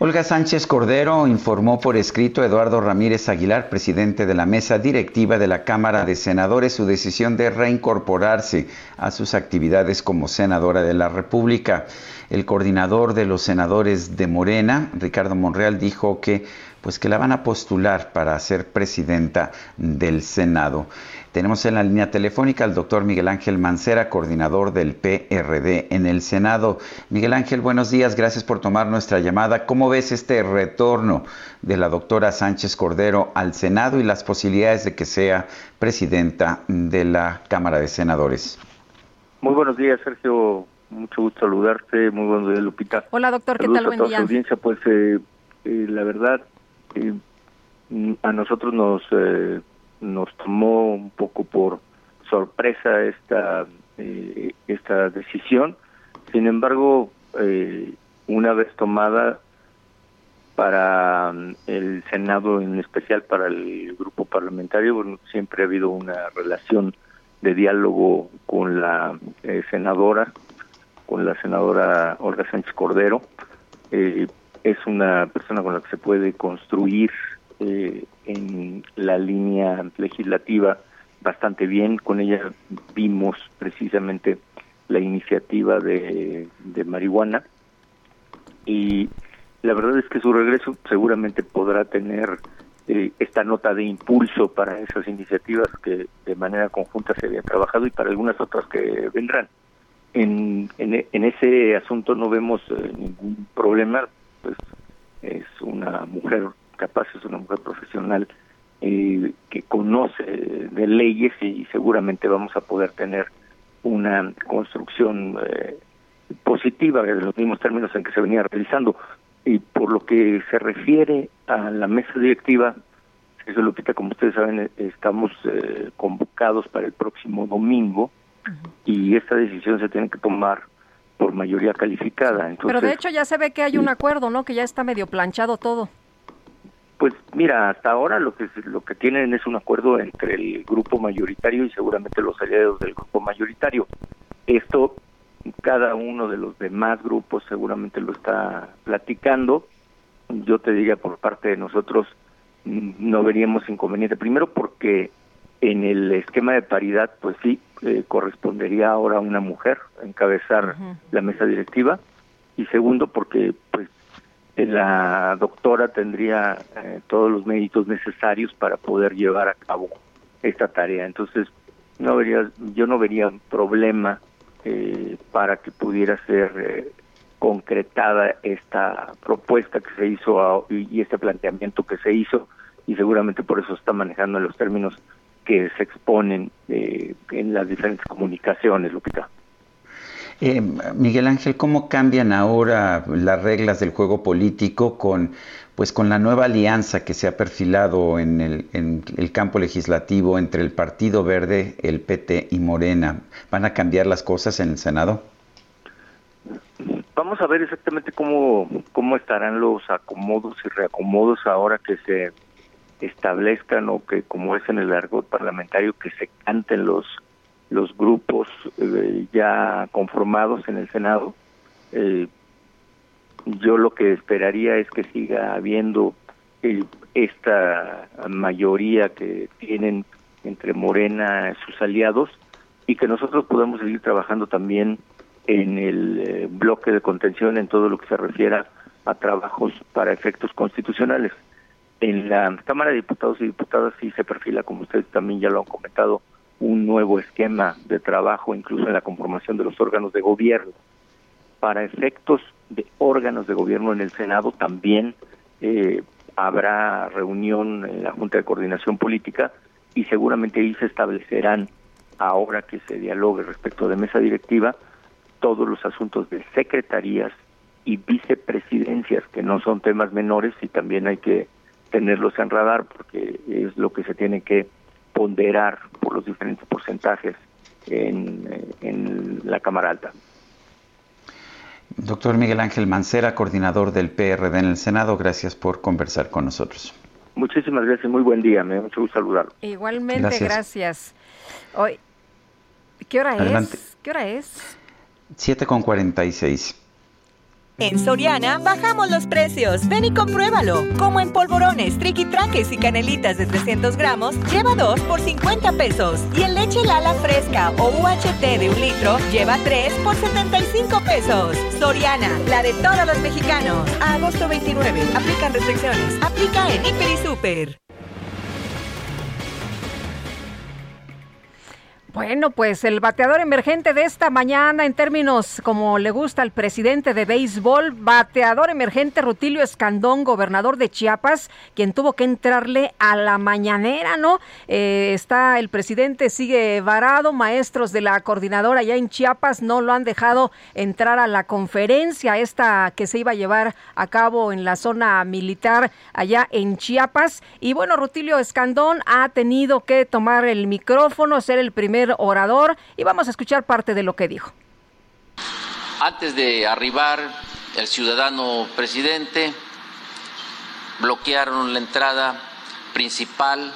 Olga Sánchez Cordero informó por escrito a Eduardo Ramírez Aguilar, presidente de la mesa directiva de la Cámara de Senadores, su decisión de reincorporarse a sus actividades como senadora de la República. El coordinador de los senadores de Morena, Ricardo Monreal, dijo que pues que la van a postular para ser presidenta del Senado. Tenemos en la línea telefónica al doctor Miguel Ángel Mancera, coordinador del PRD en el Senado. Miguel Ángel, buenos días, gracias por tomar nuestra llamada. ¿Cómo ves este retorno de la doctora Sánchez Cordero al Senado y las posibilidades de que sea presidenta de la Cámara de Senadores? Muy buenos días, Sergio. Mucho gusto saludarte. Muy buenos días, Lupita. Hola, doctor. ¿Qué tal? Buen día. audiencia. Pues eh, eh, la verdad, eh, a nosotros nos nos tomó un poco por sorpresa esta eh, esta decisión. Sin embargo eh, una vez tomada para mm, el senado en especial para el grupo parlamentario bueno, siempre ha habido una relación de diálogo con la eh, senadora con la senadora Olga Sánchez Cordero. Es una persona con la que se puede construir eh, en la línea legislativa bastante bien. Con ella vimos precisamente la iniciativa de, marihuana y la verdad es que su regreso seguramente podrá tener eh, esta nota de impulso para esas iniciativas que de manera conjunta se había trabajado y para algunas otras que vendrán. En, en, en ese asunto no vemos eh, ningún problema, pues es una mujer capaz es una mujer profesional eh, que conoce de leyes y seguramente vamos a poder tener una construcción eh, positiva en los mismos términos en que se venía realizando. Y por lo que se refiere a la mesa directiva, Eso, Lupita, como ustedes saben, estamos eh, convocados para el próximo domingo y esta decisión se tiene que tomar por mayoría calificada. Entonces, Pero de hecho ya se ve que hay un acuerdo, ¿no? Que ya está medio planchado todo. Pues mira, hasta ahora lo que lo que tienen es un acuerdo entre el grupo mayoritario y seguramente los aliados del grupo mayoritario. Esto cada uno de los demás grupos seguramente lo está platicando. Yo te diría por parte de nosotros mm, no veríamos inconveniente. Primero porque en el esquema de paridad, pues sí, eh, correspondería ahora a una mujer encabezar la mesa directiva. Y segundo porque pues la doctora tendría eh, todos los méritos necesarios para poder llevar a cabo esta tarea. Entonces, no vería, yo no vería problema eh, para que pudiera ser eh, concretada esta propuesta que se hizo y, este planteamiento que se hizo y seguramente por eso está manejando los términos que se exponen en las diferentes comunicaciones, Lupita. Eh, Miguel Ángel, ¿cómo cambian ahora las reglas del juego político con, pues, con la nueva alianza que se ha perfilado en el, campo legislativo entre el Partido Verde, el PT y Morena? ¿Van a cambiar las cosas en el Senado? Vamos a ver exactamente cómo, cómo estarán los acomodos y reacomodos ahora que se establezcan o que, como es en el argot parlamentario, que se canten los los grupos eh, ya conformados en el Senado. Eh, yo lo que esperaría es que siga habiendo esta mayoría que tienen entre Morena sus aliados y que nosotros podamos seguir trabajando también en el eh, bloque de contención en todo lo que se refiera a trabajos para efectos constitucionales. En la Cámara de Diputados y Diputadas sí se perfila, como ustedes también ya lo han comentado, un nuevo esquema de trabajo, incluso en la conformación de los órganos de gobierno. Para efectos de órganos de gobierno en el Senado también eh, habrá reunión en la Junta de Coordinación Política y seguramente ahí se establecerán, ahora que se dialogue respecto de mesa directiva, todos los asuntos de secretarías y vicepresidencias, que no son temas menores y también hay que tenerlos en radar porque es lo que se tiene que ponderar por los diferentes porcentajes en, en la Cámara Alta. Doctor Miguel Ángel Mancera, coordinador del PRD en el Senado, gracias por conversar con nosotros. Muchísimas gracias, muy buen día, me da mucho gusto saludarlo. Igualmente, gracias. Hoy, ¿Qué hora es? ¿Qué hora es? 7 con 46. En Soriana bajamos los precios. Ven y compruébalo. Como en polvorones, triquitraques y canelitas de 300 gramos, lleva 2 por 50 pesos. Y en leche Lala fresca o UHT de un litro, lleva 3 por 75 pesos. Soriana, la de todos los mexicanos. Agosto 29. Aplican restricciones. Aplica en Hiper y Super. Bueno, pues el bateador emergente de esta mañana, en términos como le gusta al presidente de béisbol, bateador emergente Rutilio Escandón, gobernador de Chiapas, quien tuvo que entrarle a la mañanera, ¿no? Eh, está el presidente, sigue varado, maestros de la coordinadora allá en Chiapas no lo han dejado entrar a la conferencia esta que se iba a llevar a cabo en la zona militar allá en Chiapas. Y bueno, Rutilio Escandón ha tenido que tomar el micrófono, ser el primer orador y vamos a escuchar parte de lo que dijo. Antes de arribar el ciudadano presidente, bloquearon la entrada principal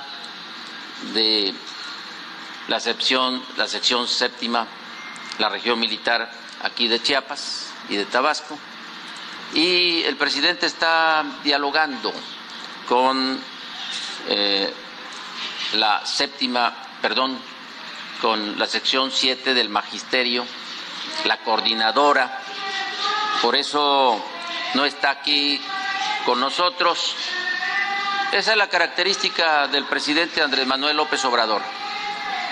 de la sección, la sección séptima, la región militar aquí de Chiapas y de Tabasco. Y el presidente está dialogando con eh, la séptima, perdón, con la sección 7 del Magisterio, la coordinadora, por eso no está aquí con nosotros. Esa es la característica del presidente Andrés Manuel López Obrador,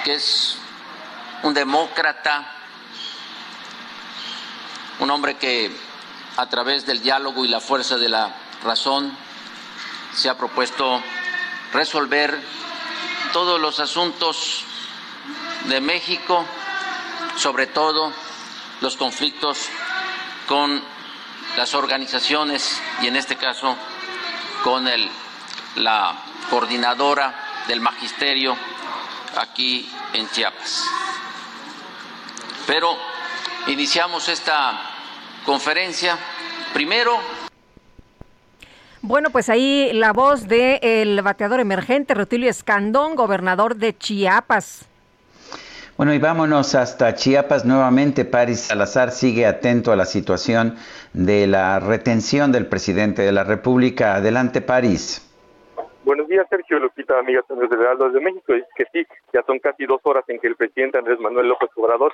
que es un demócrata, un hombre que a través del diálogo y la fuerza de la razón se ha propuesto resolver todos los asuntos de México, sobre todo los conflictos con las organizaciones y en este caso con el, la coordinadora del magisterio aquí en Chiapas. Pero iniciamos esta conferencia primero bueno, pues ahí la voz del bateador emergente, Rutilio Escandón, gobernador de Chiapas. Bueno, y vámonos hasta Chiapas nuevamente. Paris Salazar sigue atento a la situación de la retención del presidente de la República. Adelante, París. Buenos días, Sergio Lupita, amigas del Heraldo de México. Es que sí, ya son casi dos horas en que el presidente Andrés Manuel López Obrador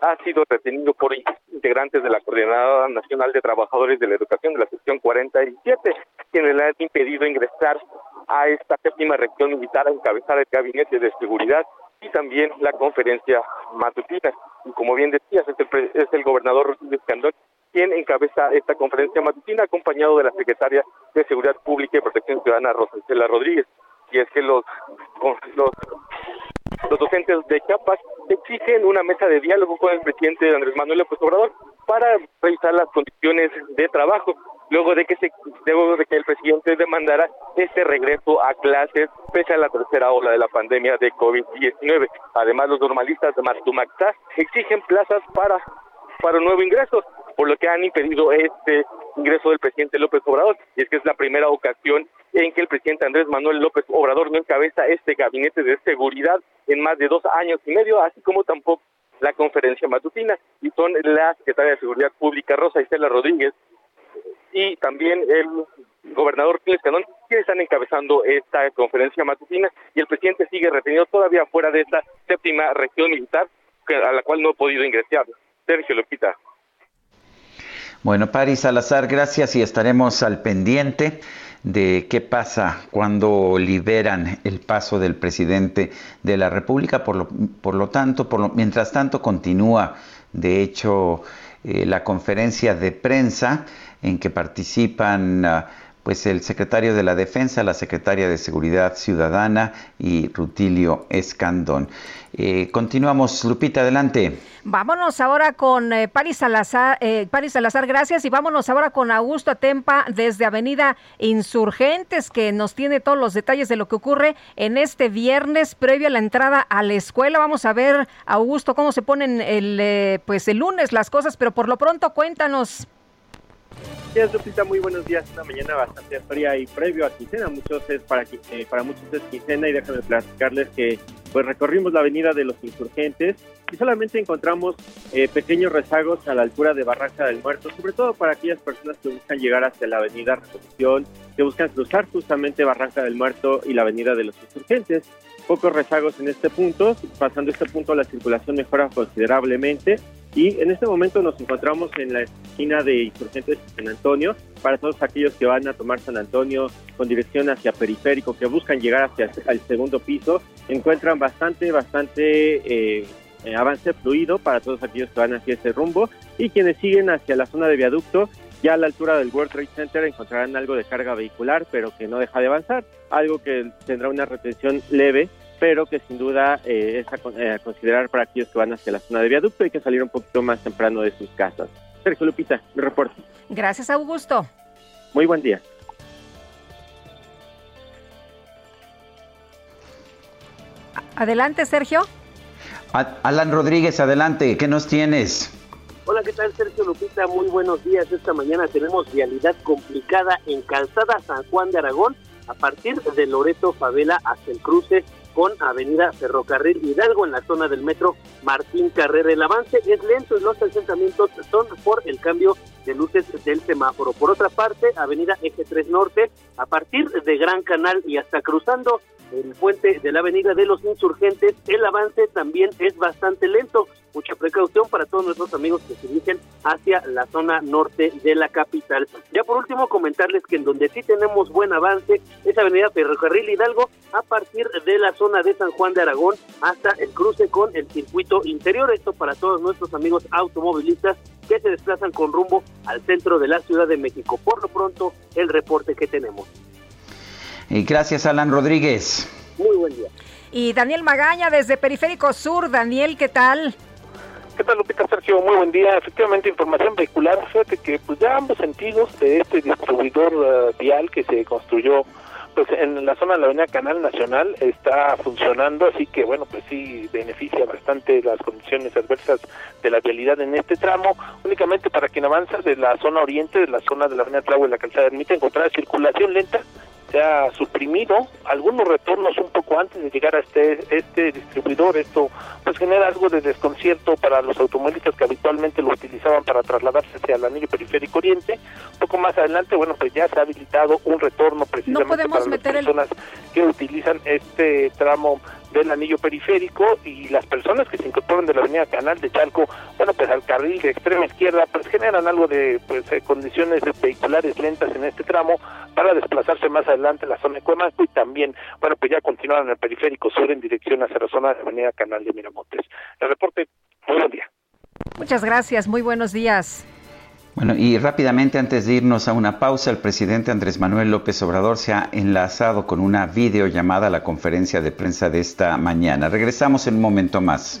ha sido retenido por integrantes de la Coordinadora Nacional de Trabajadores de la Educación de la sección 47, quienes le han impedido ingresar a esta séptima región militar a encabezar el gabinete de seguridad y también la conferencia matutina. Y como bien decías, es el, es el gobernador Luis Candón quien encabeza esta conferencia matutina, acompañado de la secretaria de Seguridad Pública y Protección Ciudadana, Rosela Rodríguez. Y es que los, los los docentes de Chiapas exigen una mesa de diálogo con el presidente Andrés Manuel López Obrador para revisar las condiciones de trabajo luego de que se luego de que el presidente demandara este regreso a clases pese a la tercera ola de la pandemia de COVID-19. Además, los normalistas de Martumaxá exigen plazas para para nuevo ingreso, por lo que han impedido este ingreso del presidente López Obrador. Y es que es la primera ocasión en que el presidente Andrés Manuel López Obrador no encabeza este gabinete de seguridad en más de dos años y medio, así como tampoco la conferencia matutina. Y son la secretaria de Seguridad Pública, Rosa Isela Rodríguez, y también el gobernador Pérez Canón, que están encabezando esta conferencia matutina, y el presidente sigue retenido todavía fuera de esta séptima región militar, a la cual no ha podido ingresar. Sergio Lopita. Bueno, Paris Salazar, gracias y estaremos al pendiente de qué pasa cuando liberan el paso del presidente de la República. Por lo, por lo tanto, por lo, mientras tanto, continúa, de hecho, eh, la conferencia de prensa en que participan... Uh, pues el secretario de la Defensa, la secretaria de Seguridad Ciudadana y Rutilio Escandón. Eh, continuamos, Lupita, adelante. Vámonos ahora con eh, Paris Salazar, eh, Paris Salazar, gracias, y vámonos ahora con Augusto Atempa desde Avenida Insurgentes, que nos tiene todos los detalles de lo que ocurre en este viernes previo a la entrada a la escuela. Vamos a ver, Augusto, cómo se ponen el, eh, pues el lunes las cosas, pero por lo pronto cuéntanos. Días, Lupita, muy buenos días. Una mañana bastante fría y previo a quincena. Muchos es para, eh, para muchos es quincena y déjame platicarles que pues recorrimos la avenida de los insurgentes y solamente encontramos eh, pequeños rezagos a la altura de Barranca del Muerto, sobre todo para aquellas personas que buscan llegar hasta la avenida Revolución, que buscan cruzar justamente Barranca del Muerto y la avenida de los insurgentes. Pocos rezagos en este punto, pasando este punto la circulación mejora considerablemente y en este momento nos encontramos en la esquina de Insurgentes San Antonio. Para todos aquellos que van a tomar San Antonio con dirección hacia periférico, que buscan llegar hacia el segundo piso, encuentran bastante, bastante eh, eh, avance fluido para todos aquellos que van hacia ese rumbo. Y quienes siguen hacia la zona de viaducto, ya a la altura del World Trade Center encontrarán algo de carga vehicular, pero que no deja de avanzar, algo que tendrá una retención leve pero que sin duda eh, es eh, a, considerar para aquellos que van hacia la zona de viaducto y que salir un poquito más temprano de sus casas. Sergio Lupita, mi reporte. Gracias, Augusto. Muy buen día. Adelante, Sergio. Alan Rodríguez, adelante, ¿qué nos tienes? Hola, ¿qué tal Sergio Lupita? Muy buenos días. Esta mañana tenemos vialidad complicada en Calzada San Juan de Aragón, a partir de Loreto Favela hasta el cruce con Avenida Ferrocarril Hidalgo en la zona del metro Martín Carrera. El avance es lento y los asentamientos son por el cambio de luces del semáforo. Por otra parte, Avenida Eje 3 Norte, a partir de Gran Canal y hasta cruzando el puente de la Avenida de los Insurgentes, el avance también es bastante lento. Mucha precaución para todos nuestros amigos que se dirigen hacia la zona norte de la capital. Ya por último, comentarles que en donde sí tenemos buen avance es Avenida Ferrocarril Hidalgo, a partir de la zona de San Juan de Aragón hasta el cruce con el circuito interior. Esto para todos nuestros amigos automovilistas que se desplazan con rumbo al centro de la Ciudad de México. Por lo pronto, el reporte que tenemos. Y gracias, Alan Rodríguez. Muy buen día. Y Daniel Magaña desde Periférico Sur. Daniel, ¿qué tal? ¿Qué tal, Lupita Sergio? Muy buen día. Efectivamente, información vehicular. Fíjate que pues ya ambos sentidos de este distribuidor uh, vial que se construyó pues en la zona de la avenida Canal Nacional está funcionando, así que bueno, pues sí beneficia bastante las condiciones adversas de la vialidad en este tramo. Únicamente para quien avanza de la zona oriente, de la zona de la avenida Tláhuac y la calzada admite encontrar circulación lenta se ha suprimido algunos retornos un poco antes de llegar a este este distribuidor esto pues genera algo de desconcierto para los automovilistas que habitualmente lo utilizaban para trasladarse hacia el anillo periférico oriente. Un poco más adelante bueno pues ya se ha habilitado un retorno precisamente para las personas que utilizan este tramo del anillo periférico y las personas que se incorporan de la avenida Canal de Chalco, bueno, pues al carril de extrema izquierda, pues generan algo de pues, eh, condiciones vehiculares lentas en este tramo para desplazarse más adelante a la zona de y también, bueno, pues ya continuaron en el periférico sur en dirección hacia la zona de la avenida Canal de Miramontes. El reporte, muy buen día. Muchas gracias, muy buenos días. Bueno, y rápidamente antes de irnos a una pausa, el presidente Andrés Manuel López Obrador se ha enlazado con una videollamada a la conferencia de prensa de esta mañana. Regresamos en un momento más.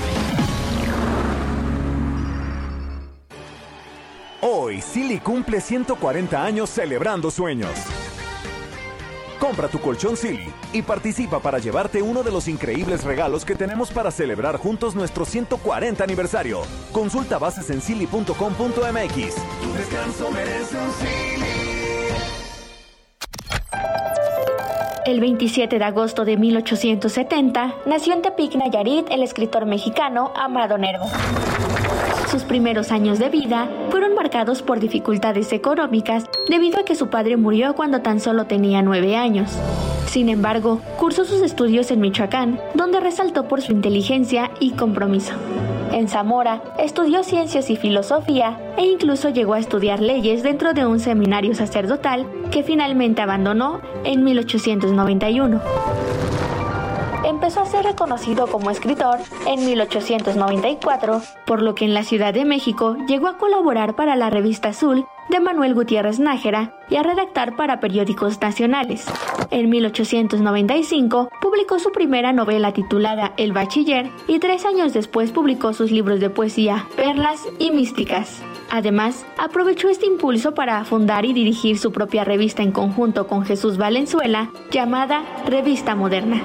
Hoy, Silly cumple 140 años celebrando sueños. Compra tu colchón Silly y participa para llevarte uno de los increíbles regalos que tenemos para celebrar juntos nuestro 140 aniversario. Consulta bases en silly.com.mx. Tu descanso merece un Silly. El 27 de agosto de 1870 nació en Tepic, Nayarit, el escritor mexicano Amado Nervo. Sus primeros años de vida fueron marcados por dificultades económicas debido a que su padre murió cuando tan solo tenía nueve años. Sin embargo, cursó sus estudios en Michoacán, donde resaltó por su inteligencia y compromiso. En Zamora, estudió ciencias y filosofía e incluso llegó a estudiar leyes dentro de un seminario sacerdotal que finalmente abandonó en 1891. Empezó a ser reconocido como escritor en 1894, por lo que en la Ciudad de México llegó a colaborar para la revista Azul de Manuel Gutiérrez Nájera y a redactar para periódicos nacionales. En 1895 publicó su primera novela titulada El Bachiller y tres años después publicó sus libros de poesía Perlas y Místicas. Además, aprovechó este impulso para fundar y dirigir su propia revista en conjunto con Jesús Valenzuela, llamada Revista Moderna.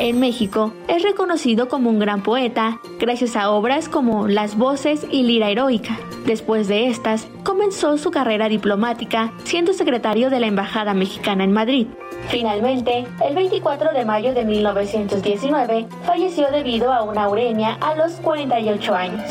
En México, es reconocido como un gran poeta gracias a obras como Las Voces y Lira Heroica. Después de estas, comenzó su carrera diplomática siendo secretario de la Embajada Mexicana en Madrid. Finalmente, el 24 de mayo de 1919, falleció debido a una uremia a los 48 años.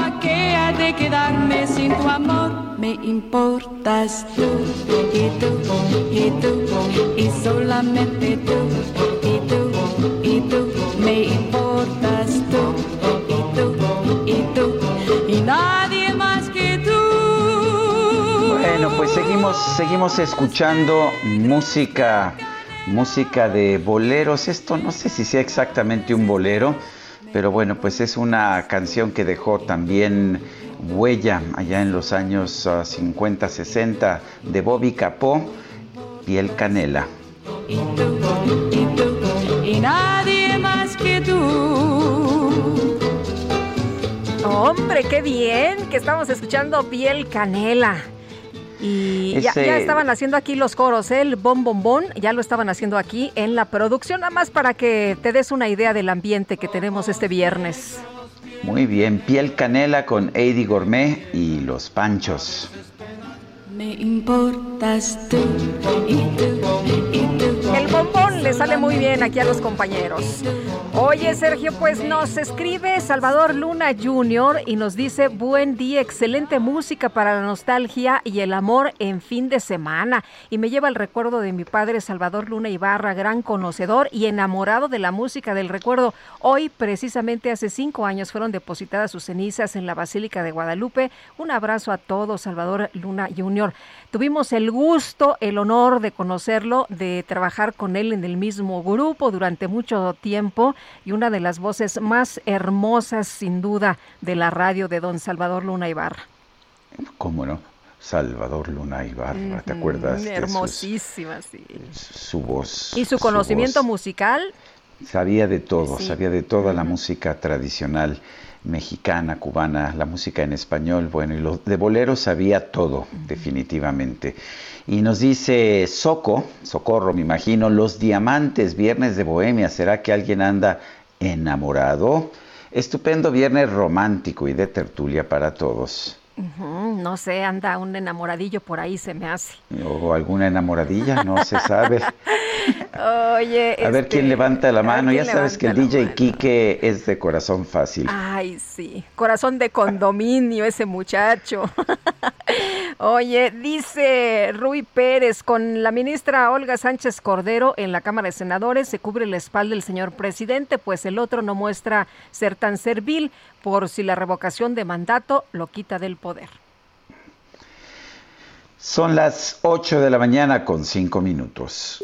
como aquella de quedarme sin tu amor. Me importas tú y tú y tú y solamente tú y tú y tú. Me importas tú y tú y tú y nadie más que tú. Bueno, pues seguimos, seguimos escuchando música, música de boleros. Esto no sé si sea exactamente un bolero, pero bueno, pues es una canción que dejó también huella allá en los años 50, 60 de Bobby Capó, Piel Canela. Y tú y nadie más que tú. Hombre, qué bien que estamos escuchando Piel Canela. Y ya, Ese- ya estaban haciendo aquí los coros, ¿eh? el bom bom bom, ya lo estaban haciendo aquí en la producción, nada más para que te des una idea del ambiente que tenemos este viernes. Muy bien, piel canela con Eddie Gourmet y los panchos. Me importas tú y tú. El bombón le sale muy bien aquí a los compañeros. Oye, Sergio, pues nos escribe Salvador Luna Jr. y nos dice, buen día, excelente música para la nostalgia y el amor en fin de semana. Y me lleva el recuerdo de mi padre Salvador Luna Ibarra, gran conocedor y enamorado de la música del recuerdo. Hoy, precisamente hace cinco años, fueron depositadas sus cenizas en la Basílica de Guadalupe. Un abrazo a todos, Salvador Luna Jr. Tuvimos el gusto, el honor de conocerlo, de trabajar con él en el mismo grupo durante mucho tiempo y una de las voces más hermosas, sin duda, de la radio de don Salvador Luna Ibarra. ¿Cómo no? Salvador Luna Ibarra, ¿te acuerdas? de sus- Hermosísima, sí. su voz. Y su conocimiento musical, Sabía de todo, Sí. sabía de toda la música tradicional mexicana, cubana, la música en español, bueno, y lo de bolero sabía todo, definitivamente. Y nos dice Soco, Socorro, me imagino, los diamantes, viernes de Bohemia, ¿será que alguien anda enamorado? Estupendo viernes romántico y de tertulia para todos. No sé, anda un enamoradillo por ahí, se me hace. O alguna enamoradilla, no se sabe. Oye, A ver este, quién levanta la mano. Ya sabes que el DJ Quique es de corazón fácil. Ay, sí, corazón de condominio ese muchacho. Oye, dice Rui Pérez, con la ministra Olga Sánchez Cordero en la Cámara de Senadores se cubre la espalda del señor presidente, pues el otro no muestra ser tan servil por si la revocación de mandato lo quita del poder. Son las 8 de la mañana con 5 minutos.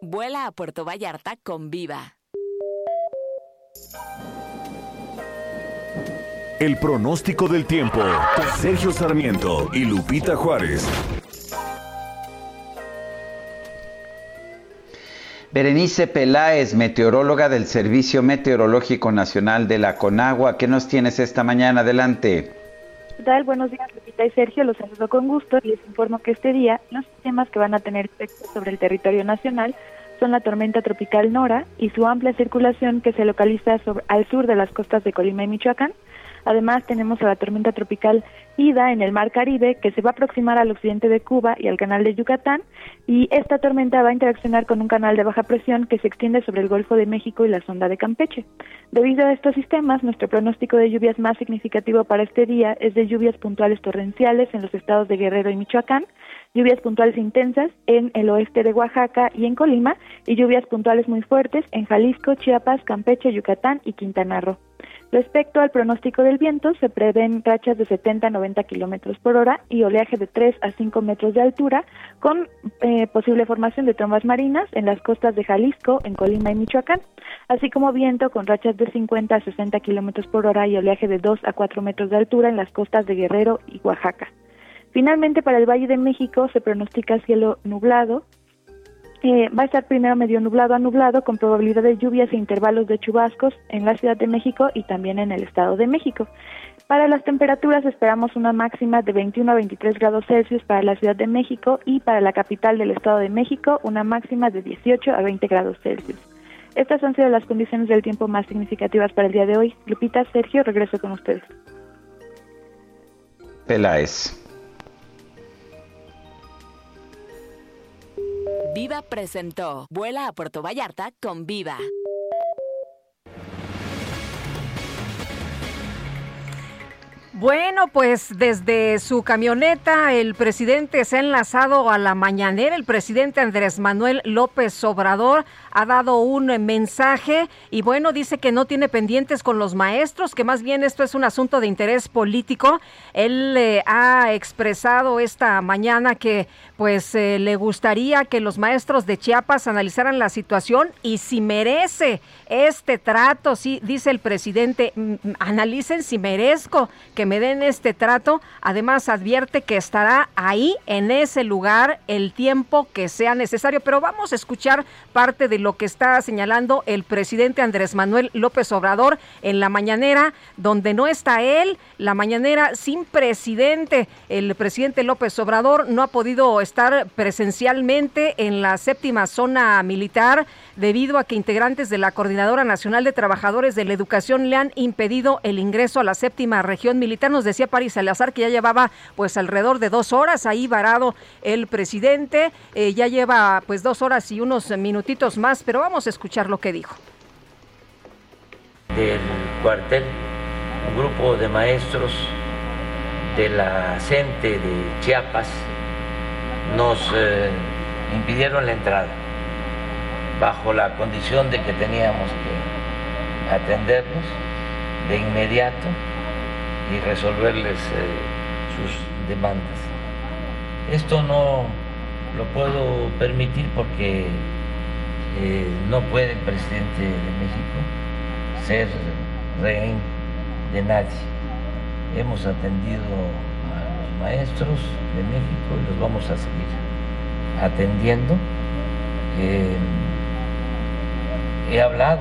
Vuela a Puerto Vallarta con Viva. El pronóstico del tiempo. Sergio Sarmiento y Lupita Juárez. Berenice Peláez, meteoróloga del Servicio Meteorológico Nacional de la Conagua. ¿Qué nos tienes esta mañana? Adelante. ¿Qué tal? Buenos días, Lupita y Sergio. Los saludo con gusto y les informo que este día los sistemas que van a tener efecto sobre el territorio nacional son la tormenta tropical Nora y su amplia circulación que se localiza sobre- al sur de las costas de Colima y Michoacán. Además, tenemos a la tormenta tropical Ida en el Mar Caribe, que se va a aproximar al occidente de Cuba y al canal de Yucatán, y esta tormenta va a interaccionar con un canal de baja presión que se extiende sobre el Golfo de México y la sonda de Campeche. Debido a estos sistemas, nuestro pronóstico de lluvias más significativo para este día es de lluvias puntuales torrenciales en los estados de Guerrero y Michoacán, lluvias puntuales intensas en el oeste de Oaxaca y en Colima, y lluvias puntuales muy fuertes en Jalisco, Chiapas, Campeche, Yucatán y Quintana Roo. Respecto al pronóstico del viento, se prevén rachas de 70 a 90 kilómetros por hora y oleaje de 3 a 5 metros de altura, con eh, posible formación de trombas marinas en las costas de Jalisco, en Colima y Michoacán, así como viento con rachas de 50 a 60 kilómetros por hora y oleaje de 2 a 4 metros de altura en las costas de Guerrero y Oaxaca. Finalmente, para el Valle de México se pronostica cielo nublado, eh, va a estar primero medio nublado a nublado con probabilidad de lluvias e intervalos de chubascos en la Ciudad de México y también en el Estado de México. Para las temperaturas esperamos una máxima de 21 a 23 grados Celsius para la Ciudad de México y para la capital del Estado de México una máxima de 18 a 20 grados Celsius. Estas han sido las condiciones del tiempo más significativas para el día de hoy. Lupita, Sergio, regreso con ustedes. Peláez. Viva presentó Vuela a Puerto Vallarta con Viva. Bueno, pues desde su camioneta el presidente se ha enlazado a la mañanera. El presidente Andrés Manuel López Obrador ha dado un mensaje y bueno, dice que no tiene pendientes con los maestros, que más bien esto es un asunto de interés político. Él eh, ha expresado esta mañana que pues eh, le gustaría que los maestros de Chiapas analizaran la situación y si merece este trato, sí, dice el presidente, "Mm, analicen si merezco que me den este trato. Además, advierte que estará ahí, en ese lugar, el tiempo que sea necesario. Pero vamos a escuchar parte de lo que está señalando el presidente Andrés Manuel López Obrador en la mañanera, donde no está él, la mañanera sin presidente. El presidente López Obrador no ha podido estar presencialmente en la séptima zona militar debido a que integrantes de la Coordinadora Nacional de Trabajadores de la Educación le han impedido el ingreso a la séptima región militar. Nos decía París Salazar que ya llevaba pues alrededor de dos horas ahí varado el presidente, eh, ya lleva pues dos horas y unos minutitos más, pero vamos a escuchar lo que dijo. Del cuartel, un grupo de maestros de la CENTE de Chiapas nos eh, impidieron la entrada bajo la condición de que teníamos que atenderlos de inmediato y resolverles eh, sus demandas. Esto no lo puedo permitir porque eh, no puede el presidente de México ser rehén de nadie. Hemos atendido a los maestros de México y los vamos a seguir atendiendo. Eh, he hablado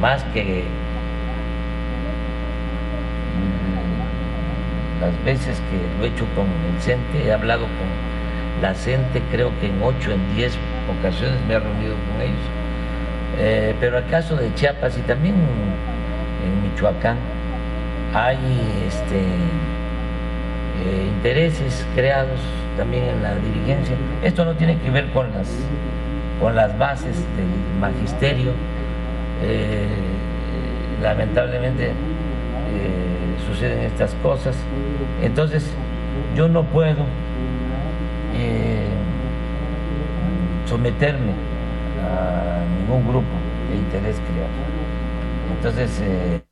más que las veces que lo he hecho con el he hablado con la CENTE, creo que en 8, en 10 ocasiones me he reunido con ellos. Eh, pero caso de Chiapas y también en Michoacán hay este, eh, intereses creados también en la dirigencia. Esto no tiene que ver con las, con las bases del magisterio. Eh, lamentablemente suceden estas cosas. Entonces, yo no puedo eh, someterme a ningún grupo de interés creado. Entonces... Eh,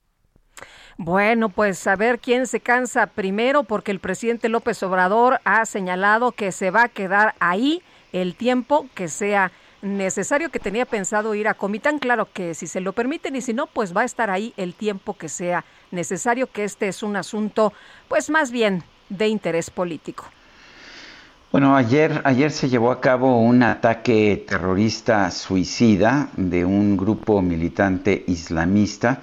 bueno, pues a ver quién se cansa primero, porque el presidente López Obrador ha señalado que se va a quedar ahí el tiempo que sea necesario que tenía pensado ir a Comitán. Claro que si se lo permiten y si no, pues va a estar ahí el tiempo que sea necesario, que este es un asunto, pues más bien de interés político. Bueno, ayer, ayer se llevó a cabo un ataque terrorista suicida de un grupo militante islamista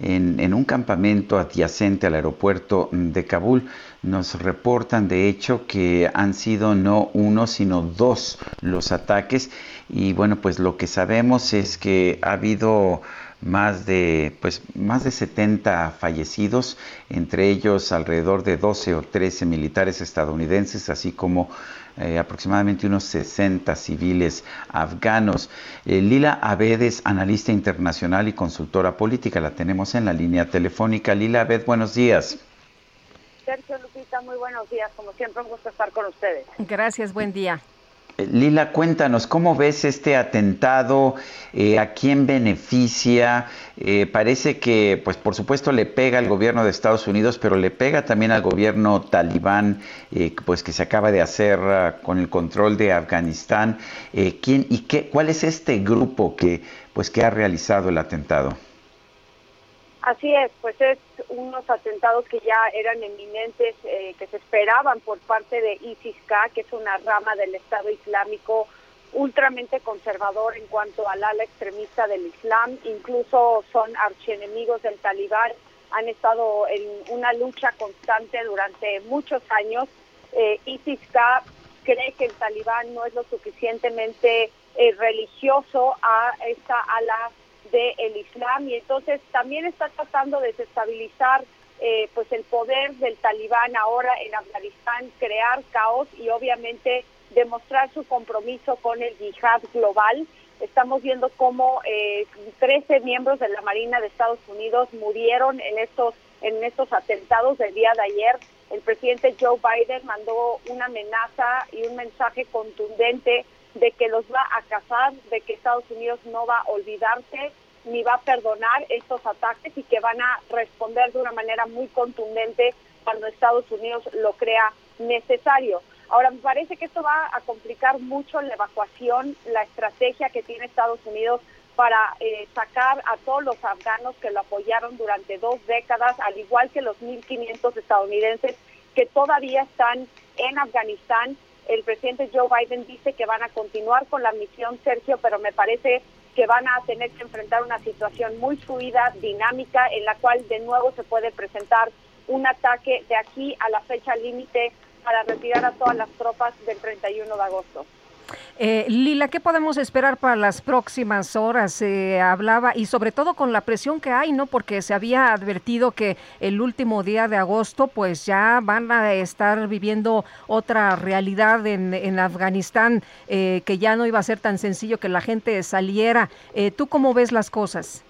en, en, un campamento adyacente al aeropuerto de Kabul. Nos reportan, de hecho, que han sido no uno, sino dos los ataques. Y bueno, pues lo que sabemos es que ha habido más de, pues, más de 70 fallecidos, entre ellos alrededor de 12 o 13 militares estadounidenses, así como eh, aproximadamente unos 60 civiles afganos. Eh, Lila Abed analista internacional y consultora política, la tenemos en la línea telefónica. Lila Abed, buenos días. Sergio Lupita, muy buenos días, como siempre un gusto estar con ustedes. Gracias, buen día. Lila, cuéntanos, ¿cómo ves este atentado? Eh, ¿A quién beneficia? Eh, parece que, pues por supuesto, le pega al gobierno de Estados Unidos, pero le pega también al gobierno talibán, eh, pues que se acaba de hacer uh, con el control de Afganistán. ¿quién y qué? ¿Cuál es este grupo que, pues, que ha realizado el atentado? Así es, pues es unos atentados que ya eran eminentes, eh, que se esperaban por parte de ISIS-K, que es una rama del Estado Islámico ultramente conservador en cuanto al ala extremista del Islam, incluso son archienemigos del talibán, han estado en una lucha constante durante muchos años. Eh, ISIS-K cree que el talibán no es lo suficientemente eh, religioso a esta ala del Islam y entonces también está tratando de desestabilizar eh, pues el poder del talibán ahora en Afganistán, crear caos y obviamente demostrar su compromiso con el yihad global. Estamos viendo cómo eh, 13 miembros de la Marina de Estados Unidos murieron en estos en estos atentados del día de ayer. El presidente Joe Biden mandó una amenaza y un mensaje contundente de que los va a cazar, de que Estados Unidos no va a olvidarse ni va a perdonar estos ataques y que van a responder de una manera muy contundente cuando Estados Unidos lo crea necesario. Ahora, me parece que esto va a complicar mucho la evacuación, la estrategia que tiene Estados Unidos para eh, sacar a todos los afganos que lo apoyaron durante dos décadas, al igual que los 1.500 estadounidenses que todavía están en Afganistán. El presidente Joe Biden dice que van a continuar con la misión, Sergio, pero me parece que van a tener que enfrentar una situación muy fluida, dinámica, en la cual de nuevo se puede presentar un ataque de aquí a la fecha límite para retirar a todas las tropas del 31 de agosto. Eh, Lila, ¿qué podemos esperar para las próximas horas? Se hablaba y sobre todo con la presión que hay, ¿no? Porque se había advertido que el último día de agosto, pues ya van a estar viviendo otra realidad en, Afganistán, eh, que ya no iba a ser tan sencillo que la gente saliera. Eh, ¿Tú cómo ves las cosas?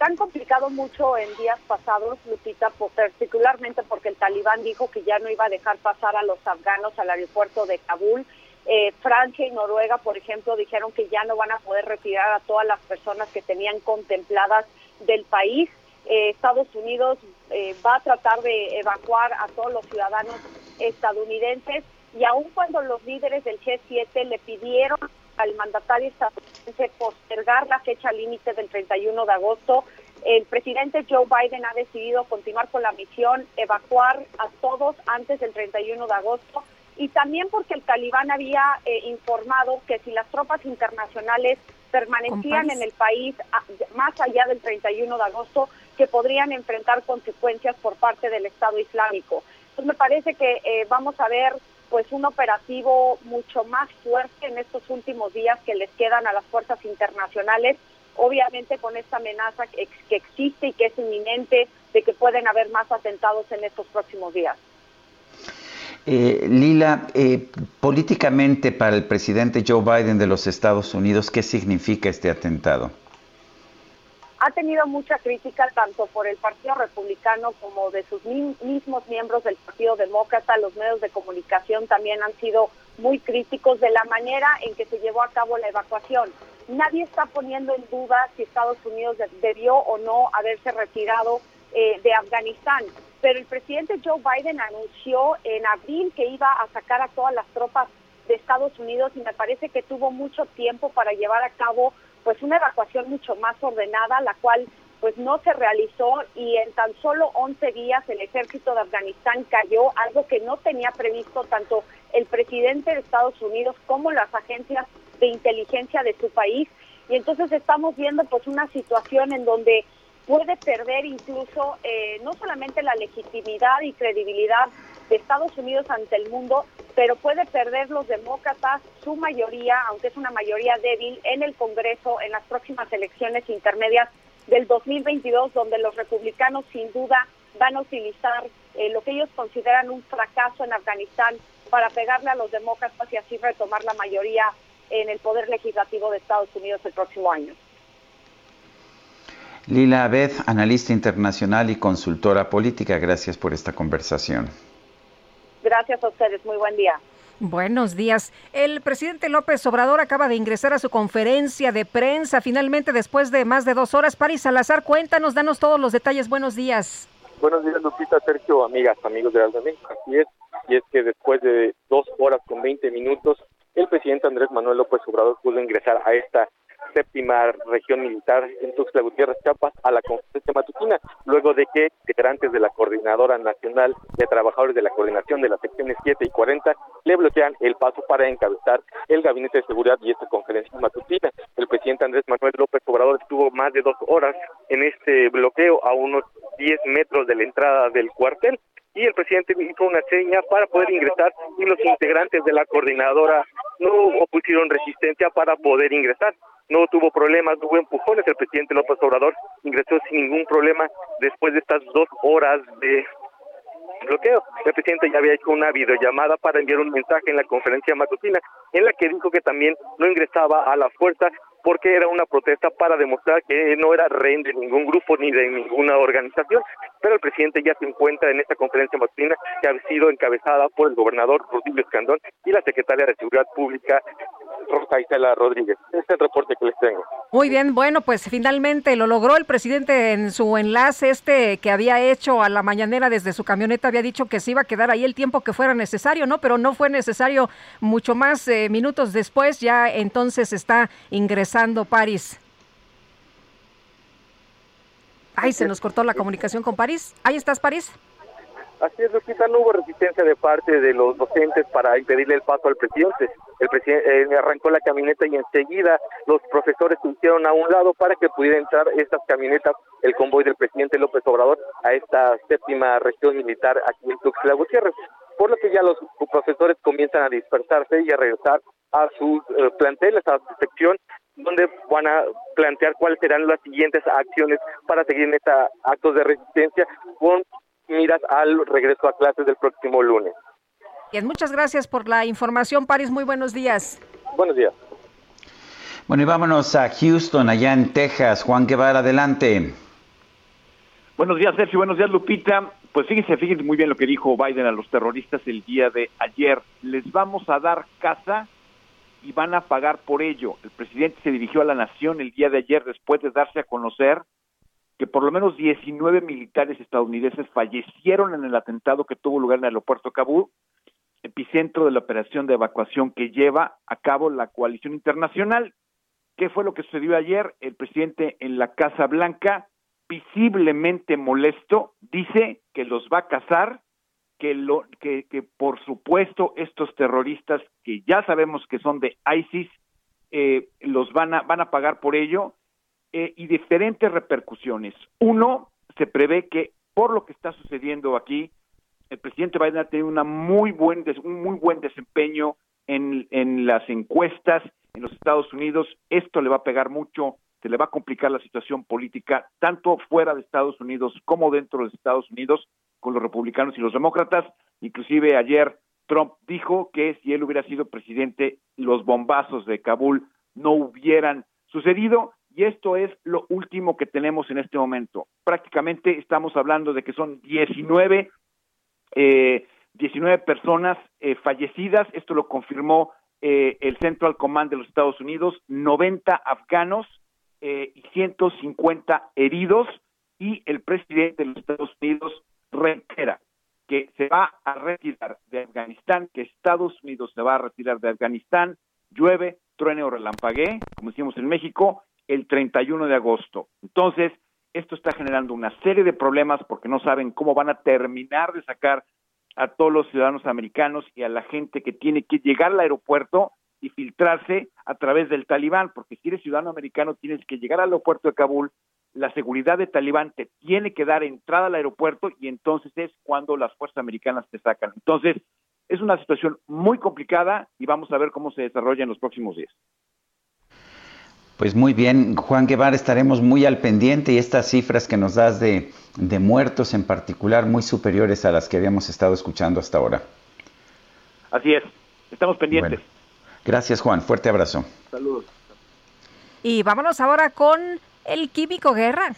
han complicado mucho en días pasados, Lupita, particularmente porque el talibán dijo que ya no iba a dejar pasar a los afganos al aeropuerto de Kabul eh, Francia y Noruega, por ejemplo, dijeron que ya no van a poder retirar a todas las personas que tenían contempladas del país. Eh, Estados Unidos eh, va a tratar de evacuar a todos los ciudadanos estadounidenses y aun cuando los líderes del G7 le pidieron al mandatario estadounidense postergar la fecha límite del 31 de agosto, el presidente Joe Biden ha decidido continuar con la misión, evacuar a todos antes del 31 de agosto y también porque el talibán había eh, informado que si las tropas internacionales permanecían en el país más allá del 31 de agosto, que podrían enfrentar consecuencias por parte del Estado Islámico. Entonces me parece que eh, vamos a ver pues un operativo mucho más fuerte en estos últimos días que les quedan a las fuerzas internacionales, obviamente con esta amenaza que, que existe y que es inminente de que pueden haber más atentados en estos próximos días. Eh, Lila, eh, políticamente para el presidente Joe Biden de los Estados Unidos, ¿qué significa este atentado? Ha tenido mucha crítica tanto por el Partido Republicano como de sus mismos miembros del Partido Demócrata. Los medios de comunicación también han sido muy críticos de la manera en que se llevó a cabo la evacuación. Nadie está poniendo en duda si Estados Unidos debió o no haberse retirado eh, de Afganistán pero el presidente Joe Biden anunció en abril que iba a sacar a todas las tropas de Estados Unidos y me parece que tuvo mucho tiempo para llevar a cabo pues una evacuación mucho más ordenada, la cual pues no se realizó y en tan solo 11 días el ejército de Afganistán cayó, algo que no tenía previsto tanto el presidente de Estados Unidos como las agencias de inteligencia de su país. Y entonces estamos viendo pues una situación en donde puede perder incluso eh, no solamente la legitimidad y credibilidad de Estados Unidos ante el mundo, pero puede perder los demócratas su mayoría, aunque es una mayoría débil, en el Congreso en las próximas elecciones intermedias del 2022, donde los republicanos sin duda van a utilizar eh, lo que ellos consideran un fracaso en Afganistán para pegarle a los demócratas y así retomar la mayoría en el poder legislativo de Estados Unidos el próximo año. Lila Abed, analista internacional y consultora política, gracias por esta conversación. Gracias a ustedes, muy buen día. Buenos días. El presidente López Obrador acaba de ingresar a su conferencia de prensa finalmente después de más de dos horas. Paris Salazar, cuéntanos, danos todos los detalles. Buenos días. Buenos días, Lupita, Sergio, amigas, amigos de Alta México. Así es, y es que después de dos horas con 20 minutos, el presidente Andrés Manuel López Obrador pudo ingresar a esta séptima región militar en Tuxtla Gutiérrez, Chiapas, a la conferencia matutina, luego de que integrantes de la Coordinadora Nacional de Trabajadores de la Coordinación de las secciones 7 y 40 le bloquean el paso para encabezar el Gabinete de Seguridad y esta conferencia matutina. El presidente Andrés Manuel López Obrador estuvo más de dos horas en este bloqueo a unos 10 metros de la entrada del cuartel y el presidente hizo una seña para poder ingresar y los integrantes de la coordinadora no opusieron resistencia para poder ingresar no tuvo problemas, no hubo empujones, el presidente López Obrador ingresó sin ningún problema después de estas dos horas de bloqueo. El presidente ya había hecho una videollamada para enviar un mensaje en la conferencia matutina en la que dijo que también no ingresaba a la fuerza porque era una protesta para demostrar que no era rehén de ningún grupo ni de ninguna organización. Pero el presidente ya se encuentra en esta conferencia matutina que ha sido encabezada por el gobernador Rodrigo Escandón y la secretaria de Seguridad Pública Rosa Isela Rodríguez. Este es el reporte que les tengo. Muy bien, bueno, pues finalmente lo logró el presidente en su enlace este que había hecho a la mañanera desde su camioneta, había dicho que se iba a quedar ahí el tiempo que fuera necesario, ¿no? Pero no fue necesario mucho más eh, minutos después, ya entonces está ingresando París. Ay, se nos cortó la comunicación con París. Ahí estás, París. Así es, Lupita, no hubo resistencia de parte de los docentes para impedirle el paso al presidente. El presidente eh, arrancó la camioneta y enseguida los profesores se hicieron a un lado para que pudiera entrar estas camionetas, el convoy del presidente López Obrador, a esta séptima región militar aquí en Tuxtla Gutiérrez. Por lo que ya los profesores comienzan a dispersarse y a regresar a sus eh, planteles, a su sección, donde van a plantear cuáles serán las siguientes acciones para seguir en estos actos de resistencia con miras al regreso a clases del próximo lunes. Bien, muchas gracias por la información, París. Muy buenos días. Buenos días. Bueno, y vámonos a Houston, allá en Texas. Juan Guevara, adelante. Buenos días, Sergio. Buenos días, Lupita. Pues fíjense, fíjense muy bien lo que dijo Biden a los terroristas el día de ayer. Les vamos a dar casa y van a pagar por ello. El presidente se dirigió a la nación el día de ayer después de darse a conocer que por lo menos 19 militares estadounidenses fallecieron en el atentado que tuvo lugar en el aeropuerto Kabul, epicentro de la operación de evacuación que lleva a cabo la coalición internacional. ¿Qué fue lo que sucedió ayer? El presidente en la Casa Blanca, visiblemente molesto, dice que los va a cazar, que, lo, que, que por supuesto estos terroristas que ya sabemos que son de ISIS, eh, los van a, van a pagar por ello eh, y diferentes repercusiones. Uno, se prevé que por lo que está sucediendo aquí, el presidente Biden ha tenido una muy buen un muy buen desempeño en, en las encuestas en los Estados Unidos. Esto le va a pegar mucho, se le va a complicar la situación política, tanto fuera de Estados Unidos como dentro de Estados Unidos, con los republicanos y los demócratas. Inclusive ayer Trump dijo que si él hubiera sido presidente, los bombazos de Kabul no hubieran sucedido y esto es lo último que tenemos en este momento. Prácticamente estamos hablando de que son 19, eh, 19 personas eh, fallecidas, esto lo confirmó eh, el Central Command de los Estados Unidos, 90 afganos eh, y 150 heridos, y el presidente de los Estados Unidos reitera que se va a retirar de Afganistán, que Estados Unidos se va a retirar de Afganistán, llueve, truene o relampaguee, como decimos en México, el 31 de agosto. Entonces, esto está generando una serie de problemas porque no saben cómo van a terminar de sacar a todos los ciudadanos americanos y a la gente que tiene que llegar al aeropuerto y filtrarse a través del talibán, porque si eres ciudadano americano tienes que llegar al aeropuerto de Kabul, la seguridad de talibán te tiene que dar entrada al aeropuerto y entonces es cuando las fuerzas americanas te sacan. Entonces, es una situación muy complicada y vamos a ver cómo se desarrolla en los próximos días. Pues muy bien, Juan Guevara, estaremos muy al pendiente y estas cifras que nos das de, de muertos en particular muy superiores a las que habíamos estado escuchando hasta ahora. Así es, estamos pendientes. gracias Juan, fuerte abrazo. Saludos. Y vámonos ahora con el Químico Guerra.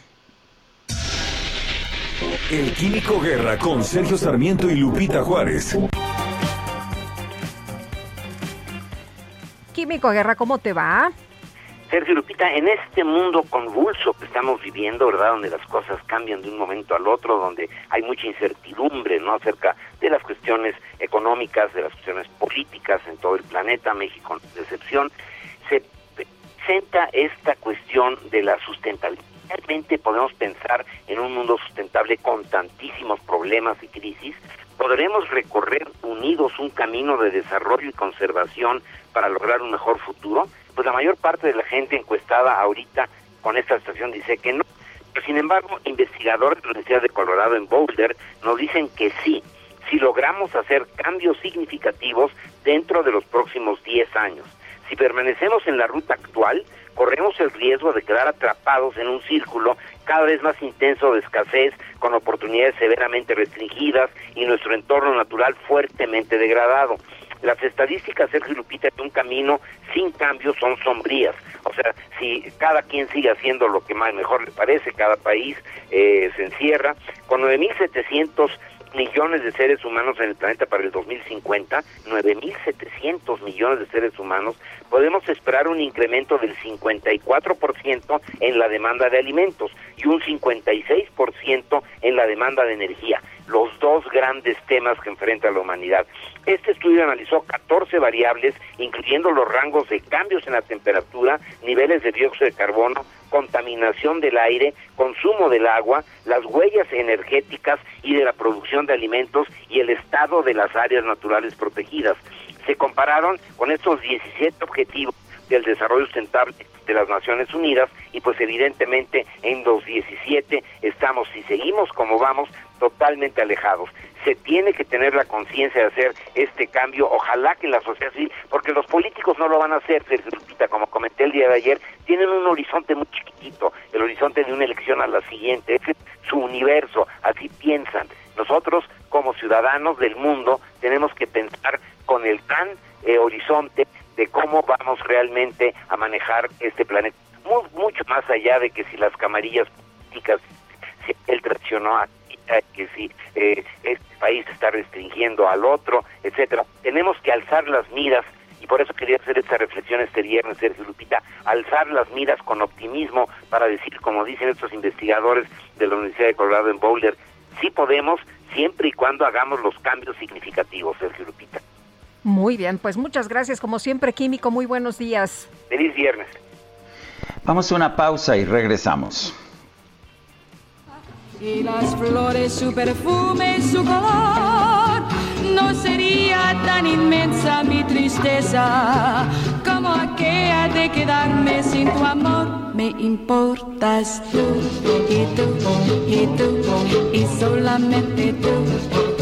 El Químico Guerra con Sergio Sarmiento y Lupita Juárez. Químico Guerra, ¿cómo te va? Sergio Lupita, en este mundo convulso que estamos viviendo, ¿verdad? Donde las cosas cambian de un momento al otro, donde hay mucha incertidumbre, ¿no? Acerca de las cuestiones económicas, de las cuestiones políticas en todo el planeta, México de excepción, se presenta esta cuestión de la sustentabilidad. ¿Realmente podemos pensar en un mundo sustentable con tantísimos problemas y crisis? ¿Podremos recorrer unidos un camino de desarrollo y conservación para lograr un mejor futuro? Pues la mayor parte de la gente encuestada ahorita con esta situación dice que no. Pero sin embargo, investigadores de la Universidad de Colorado en Boulder nos dicen que sí, si logramos hacer cambios significativos dentro de los próximos 10 años. Si permanecemos en la ruta actual, corremos el riesgo de quedar atrapados en un círculo cada vez más intenso de escasez, con oportunidades severamente restringidas y nuestro entorno natural fuertemente degradado. Las estadísticas, Sergio Lupita, de un camino sin cambio son sombrías. O sea, si cada quien sigue haciendo lo que más mejor le parece, cada país eh, se encierra, con 9.700 millones de seres humanos en el planeta para el 2050, 9.700 millones de seres humanos, podemos esperar un incremento del 54% en la demanda de alimentos y un 56% en la demanda de energía, los dos grandes temas que enfrenta la humanidad. Este estudio analizó 14 variables, incluyendo los rangos de cambios en la temperatura, niveles de dióxido de carbono, contaminación del aire, consumo del agua, las huellas energéticas y de la producción de alimentos y el estado de las áreas naturales protegidas. Se compararon con estos 17 objetivos del desarrollo sustentable de las Naciones Unidas y pues evidentemente en los 17 estamos, si seguimos como vamos, totalmente alejados. Se tiene que tener la conciencia de hacer este cambio, ojalá que la sociedad civil, porque los políticos no lo van a hacer, como comenté el día de ayer, tienen un horizonte muy chiquitito, el horizonte de una elección a la siguiente, es su universo, así piensan. Nosotros, como ciudadanos del mundo, tenemos que pensar con el gran eh, horizonte de cómo vamos realmente a manejar este planeta. mucho más allá de que si las camarillas políticas, si él traicionó a que si eh, este país está restringiendo al otro, etcétera. Tenemos que alzar las miras y por eso quería hacer esta reflexión este viernes, Sergio Lupita, alzar las miras con optimismo para decir, como dicen estos investigadores de la Universidad de Colorado en Boulder, sí podemos siempre y cuando hagamos los cambios significativos, Sergio Lupita. Muy bien, pues muchas gracias como siempre, Químico, muy buenos días. Feliz viernes. Vamos a una pausa y regresamos. Y las flores, su perfume, su color, no sería tan inmensa mi tristeza como aquella de quedarme sin tu amor. Me importas tú y tú y tú y solamente tú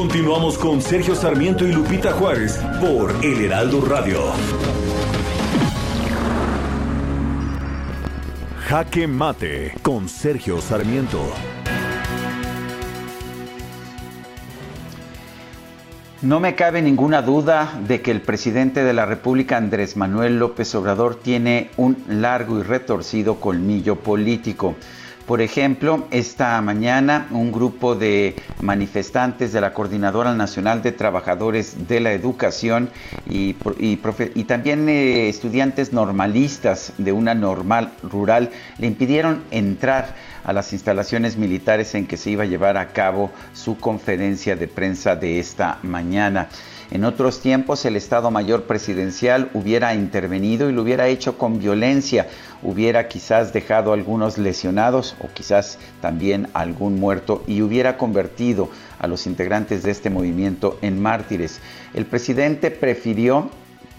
Continuamos con Sergio Sarmiento y Lupita Juárez por El Heraldo Radio. Jaque Mate con Sergio Sarmiento. No me cabe ninguna duda de que el presidente de la República, Andrés Manuel López Obrador, tiene un largo y retorcido colmillo político. Por ejemplo, esta mañana un grupo de manifestantes de la Coordinadora Nacional de Trabajadores de la Educación y, también eh, estudiantes normalistas de una normal rural le impidieron entrar a las instalaciones militares en que se iba a llevar a cabo su conferencia de prensa de esta mañana. En otros tiempos el Estado Mayor Presidencial hubiera intervenido y lo hubiera hecho con violencia, hubiera quizás dejado algunos lesionados o quizás también algún muerto y hubiera convertido a los integrantes de este movimiento en mártires. El presidente prefirió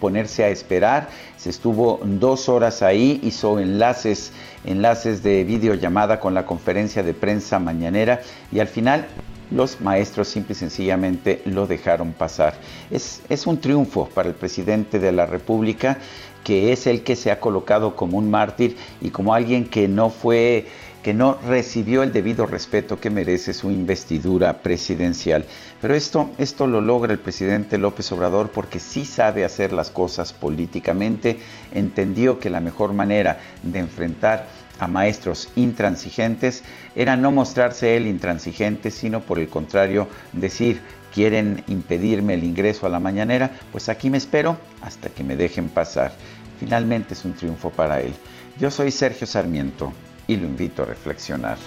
ponerse a esperar, se estuvo dos horas ahí, hizo enlaces, enlaces de videollamada con la conferencia de prensa mañanera y al final los maestros simple y sencillamente lo dejaron pasar. Es, es un triunfo para el presidente de la República, que es el que se ha colocado como un mártir y como alguien que no fue que no recibió el debido respeto que merece su investidura presidencial. Pero esto, esto lo logra el presidente López Obrador porque sí sabe hacer las cosas políticamente, entendió que la mejor manera de enfrentar a maestros intransigentes era no mostrarse él intransigente, sino por el contrario decir, quieren impedirme el ingreso a la mañanera, pues aquí me espero hasta que me dejen pasar. Finalmente es un triunfo para él. Yo soy Sergio Sarmiento y lo invito a reflexionar.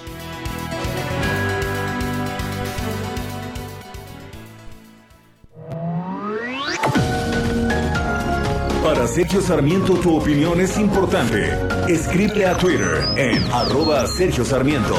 Sergio Sarmiento tu opinión es importante. Escribe a Twitter en arroba Sergio Sarmiento.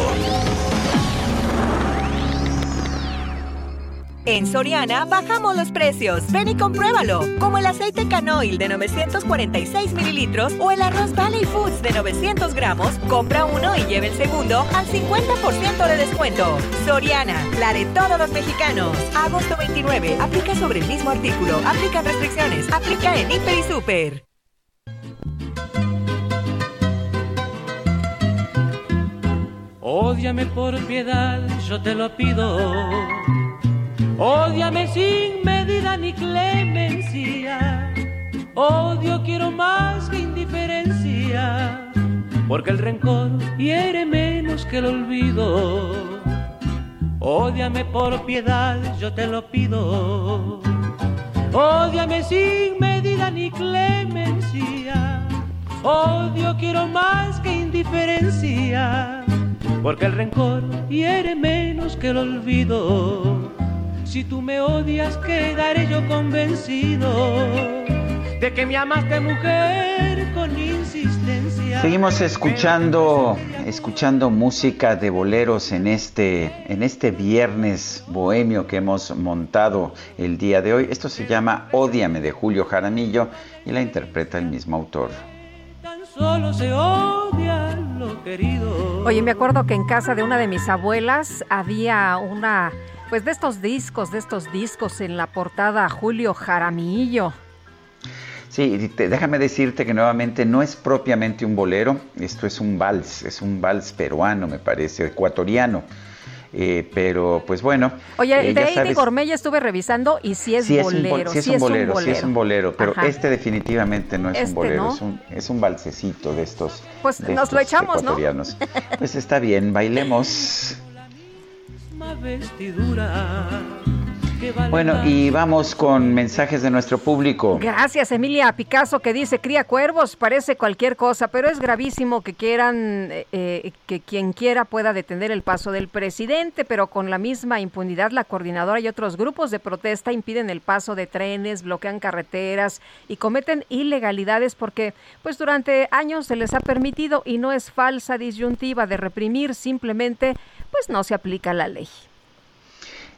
En Soriana bajamos los precios. Ven y compruébalo. Como el aceite canoil de 946 mililitros o el arroz Valley Foods de 900 gramos, compra uno y lleve el segundo al 50% de descuento. Soriana, la de todos los mexicanos. Agosto 29. Aplica sobre el mismo artículo. Aplica restricciones. Aplica en Hiper y Super. Ódiame por piedad, yo te lo pido. Ódiame sin medida ni clemencia. Odio quiero más que indiferencia, porque el rencor hiere menos que el olvido. Ódiame por piedad, yo te lo pido. Ódiame sin medida ni clemencia. Odio quiero más que indiferencia porque el rencor hiere menos que el olvido. Si tú me odias, quedaré yo convencido de que me amaste mujer con insistencia. Seguimos escuchando, escuchando música de boleros en este, en este viernes bohemio que hemos montado el día de hoy. Esto se llama Ódiame de Julio Jaramillo y la interpreta el mismo autor. Solo se odia lo querido. Oye, me acuerdo que en casa de una de mis abuelas había una, pues de estos discos, de estos discos en la portada Julio Jaramillo. Sí, déjame decirte que nuevamente no es propiamente un bolero, esto es un vals, es un vals peruano, me parece, ecuatoriano. Eh, pero pues bueno. Oye, eh, de Eddie Gourmet ya estuve revisando y sí es bolero. sí, es, un bolero, sí es un bolero, pero este definitivamente no es un este, bolero, es, un, es un balsecito de estos. Pues nos lo echamos, ¿no? Pues está bien, bailemos. vestidura. Bueno, y vamos con mensajes de nuestro público. Gracias, Emilia Picasso, que dice, cría cuervos, parece cualquier cosa, pero es gravísimo que quieran, eh, eh, que quien quiera pueda detener el paso del presidente, pero con la misma impunidad la coordinadora y otros grupos de protesta impiden el paso de trenes, bloquean carreteras y cometen ilegalidades porque pues durante años se les ha permitido y no es falsa disyuntiva de reprimir, simplemente pues no se aplica la ley.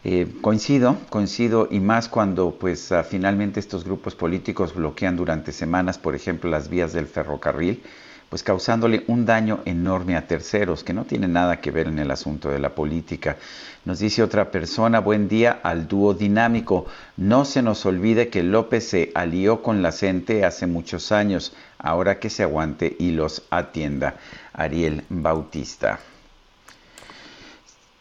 Eh, coincido, coincido y más cuando pues ah, finalmente estos grupos políticos bloquean durante semanas, por ejemplo, las vías del ferrocarril, pues causándole un daño enorme a terceros que no tienen nada que ver en el asunto de la política. Nos dice otra persona, buen día al dúo dinámico. No se nos olvide que López se alió con la CENTE hace muchos años, ahora que se aguante y los atienda. Ariel Bautista.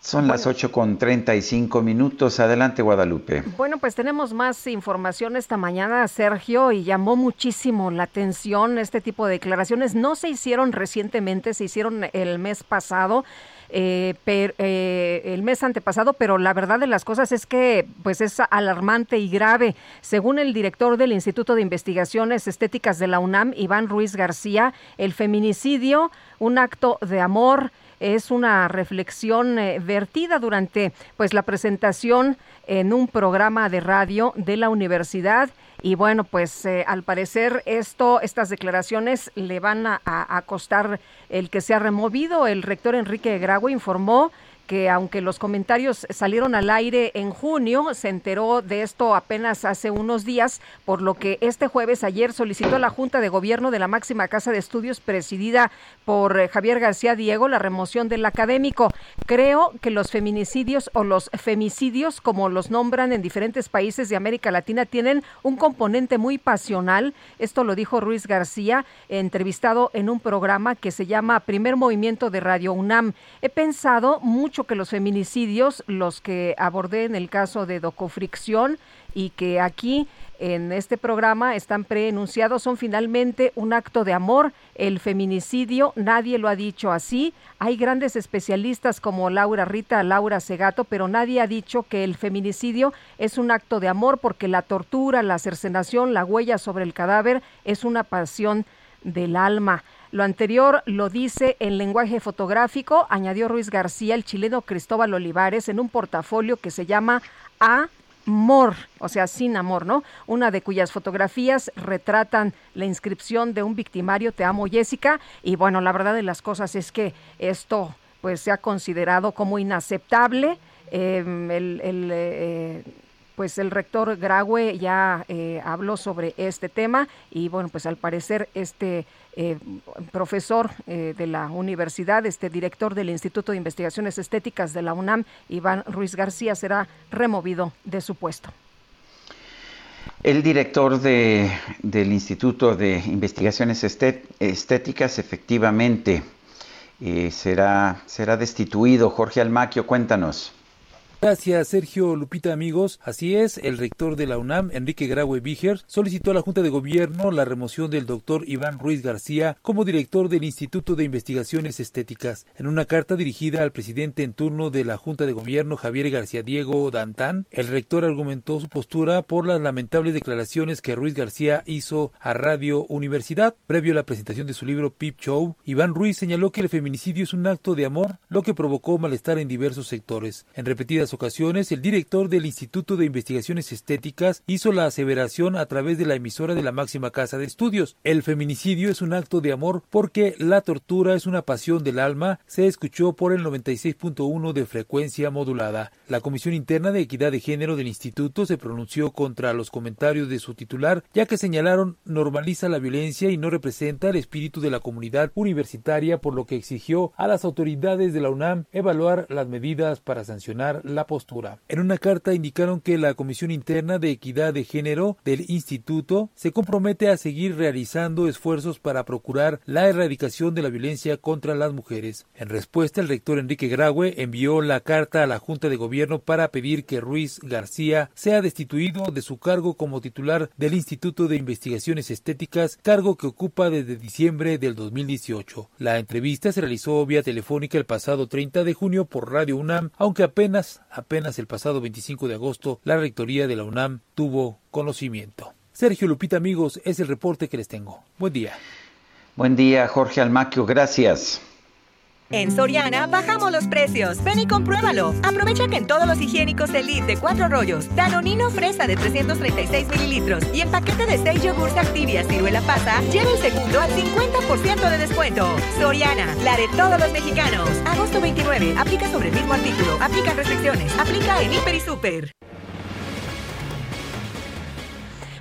Son las 8 con 35 minutos. Adelante, Guadalupe. Bueno, pues tenemos más información esta mañana, Sergio, y llamó muchísimo la atención este tipo de declaraciones. No se hicieron recientemente, se hicieron el mes pasado. Eh, eh, el mes antepasado, pero la verdad de las cosas es que pues es alarmante y grave. Según el director del Instituto de Investigaciones Estéticas de la UNAM, Iván Ruiz García, el feminicidio, un acto de amor, es una reflexión eh, vertida durante pues la presentación en un programa de radio de la universidad. Y bueno pues eh, al parecer esto estas declaraciones le van a, a, costar el que sea removido. El rector Enrique Grago informó que aunque los comentarios salieron al aire en junio, se enteró de esto apenas hace unos días, por lo que este jueves ayer solicitó a la Junta de Gobierno de la máxima casa de estudios presidida por eh, Javier García Diego la remoción del académico. Creo que los feminicidios o los femicidios, como los nombran en diferentes países de América Latina, tienen un componente muy pasional. Esto lo dijo Ruiz García, entrevistado en un programa que se llama Primer Movimiento de Radio UNAM. He pensado mucho que los feminicidios, los que abordé en el caso de Docofricción y que aquí en este programa están preenunciados, son finalmente un acto de amor. El feminicidio, nadie lo ha dicho así. Hay grandes especialistas como Laura Rita, Laura Segato, pero nadie ha dicho que el feminicidio es un acto de amor porque la tortura, la cercenación, la huella sobre el cadáver es una pasión del alma. Lo anterior lo dice en lenguaje fotográfico, añadió Ruiz García, el chileno Cristóbal Olivares, en un portafolio que se llama Amor, o sea, sin amor, ¿no? Una de cuyas fotografías retratan la inscripción de un victimario, Te amo Jessica, y bueno, la verdad de las cosas es que esto pues se ha considerado como inaceptable Em, el, el pues el rector Graue ya eh, habló sobre este tema y bueno, pues al parecer este eh, profesor eh, de la universidad, este director del Instituto de Investigaciones Estéticas de la UNAM, Iván Ruiz García, será removido de su puesto. El director de, del Instituto de Investigaciones Estéticas efectivamente será, será destituido. Jorge Almaquio, cuéntanos. Gracias, Sergio Lupita, amigos. Así es, el rector de la UNAM, Enrique Graue Víger, solicitó a la Junta de Gobierno la remoción del doctor Iván Ruiz García como director del Instituto de Investigaciones Estéticas. En una carta dirigida al presidente en turno de la Junta de Gobierno, Javier García Diego Dantán, el rector argumentó su postura por las lamentables declaraciones que Ruiz García hizo a Radio Universidad. Previo a la presentación de su libro Pip Show, Iván Ruiz señaló que el feminicidio es un acto de amor, lo que provocó malestar en diversos sectores. En repetidas ocasiones, el director del Instituto de Investigaciones Estéticas hizo la aseveración a través de la emisora de la máxima casa de estudios. El feminicidio es un acto de amor porque la tortura es una pasión del alma, se escuchó por el 96.1 de frecuencia modulada. La Comisión Interna de Equidad de Género del Instituto se pronunció contra los comentarios de su titular, ya que señalaron normaliza la violencia y no representa el espíritu de la comunidad universitaria, por lo que exigió a las autoridades de la UNAM evaluar las medidas para sancionar la postura. En una carta indicaron que la Comisión Interna de Equidad de Género del Instituto se compromete a seguir realizando esfuerzos para procurar la erradicación de la violencia contra las mujeres. En respuesta, el rector Enrique Graue envió la carta a la Junta de Gobierno para pedir que Ruiz García sea destituido de su cargo como titular del Instituto de Investigaciones Estéticas, cargo que ocupa desde diciembre del 2018. La entrevista se realizó vía telefónica el pasado 30 de junio por Radio UNAM, aunque apenas apenas el pasado 25 de agosto la rectoría de la UNAM tuvo conocimiento. Sergio Lupita, amigos, es el reporte que les tengo. Buen día. Buen día, Jorge Almaquio, gracias. En Soriana bajamos los precios. Ven y compruébalo. Aprovecha que en todos los higiénicos Elite de cuatro rollos, Danonino Fresa de 336 mililitros y en paquete de 6 yogurts Activia Ciruela Pasa, lleva el segundo al 50% de descuento. Soriana, la de todos los mexicanos. Agosto 29. Aplica sobre el mismo artículo. Aplica restricciones. Aplica en Hiper y Super.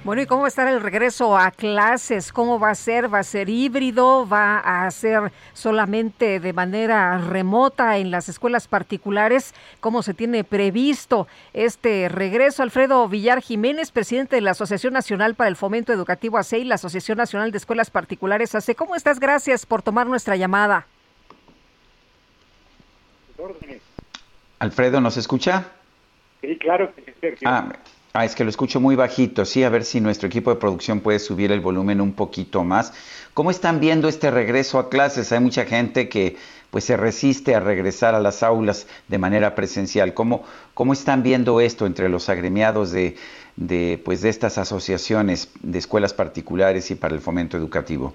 Bueno, ¿y cómo va a estar el regreso a clases? ¿Cómo va a ser? ¿Va a ser híbrido? ¿Va a ser solamente de manera remota en las escuelas particulares? ¿Cómo se tiene previsto este regreso? Alfredo Villar Jiménez, presidente de la Asociación Nacional para el Fomento Educativo ACEI, la Asociación Nacional de Escuelas Particulares ACE. ¿Cómo estás? Gracias por tomar nuestra llamada. Alfredo, ¿nos escucha? Sí, claro que Sergio. Ah, Ah, es que lo escucho muy bajito. Sí, a ver si nuestro equipo de producción puede subir el volumen un poquito más. ¿Cómo están viendo este regreso a clases? Hay mucha gente que pues se resiste a regresar a las aulas de manera presencial. ¿Cómo, cómo están viendo esto entre los agremiados de, de, pues, de estas asociaciones de escuelas particulares y para el fomento educativo?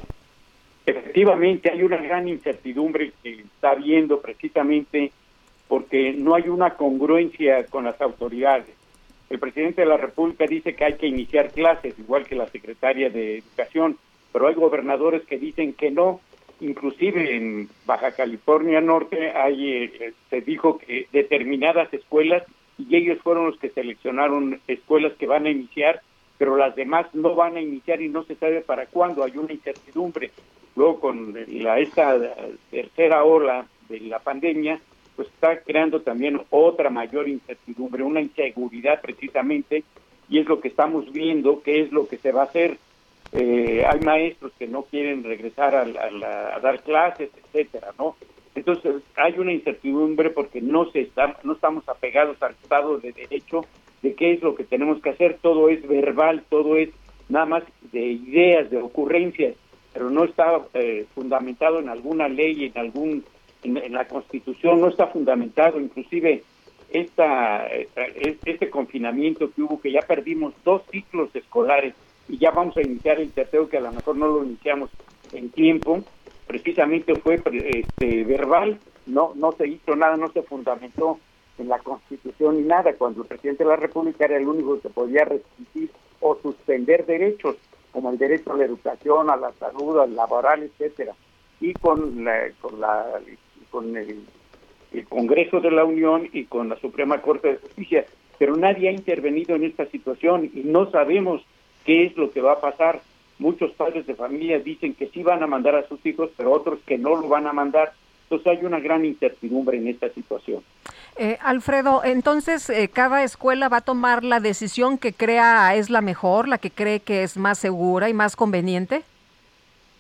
Efectivamente, hay una gran incertidumbre que está viendo precisamente porque no hay una congruencia con las autoridades el presidente de la República dice que hay que iniciar clases, igual que la secretaria de Educación, pero hay gobernadores que dicen que no. Inclusive en Baja California Norte hay, eh, se dijo que determinadas escuelas, y ellos fueron los que seleccionaron escuelas que van a iniciar, pero las demás no van a iniciar y no se sabe para cuándo, hay una incertidumbre. Luego con la, esta tercera ola de la pandemia, pues está creando también otra mayor incertidumbre, una inseguridad precisamente, y es lo que estamos viendo, qué es lo que se va a hacer. Eh, hay maestros que no quieren regresar a, dar clases, etcétera, ¿no? Entonces hay una incertidumbre porque no se está, no estamos apegados al Estado de Derecho de qué es lo que tenemos que hacer. Todo es verbal, todo es nada más de ideas, de ocurrencias, pero no está eh, fundamentado en alguna ley, en algún en, la Constitución no está fundamentado, inclusive esta, este confinamiento que hubo, que ya perdimos dos ciclos escolares y ya vamos a iniciar el tercero que a lo mejor no lo iniciamos en tiempo, precisamente fue este, verbal, no, no se hizo nada, no se fundamentó en la Constitución ni nada, cuando el presidente de la República era el único que podía restringir o suspender derechos, como el derecho a la educación, a la salud, al laboral, etcétera. Y con la, con la con el el Congreso de la Unión y con la Suprema Corte de Justicia, pero nadie ha intervenido en esta situación y no sabemos qué es lo que va a pasar. Muchos padres de familia dicen que sí van a mandar a sus hijos, pero otros que no lo van a mandar. Entonces hay una gran incertidumbre en esta situación. Eh, Alfredo, entonces eh, cada escuela va a tomar la decisión que crea es la mejor, la que cree que es más segura y más conveniente.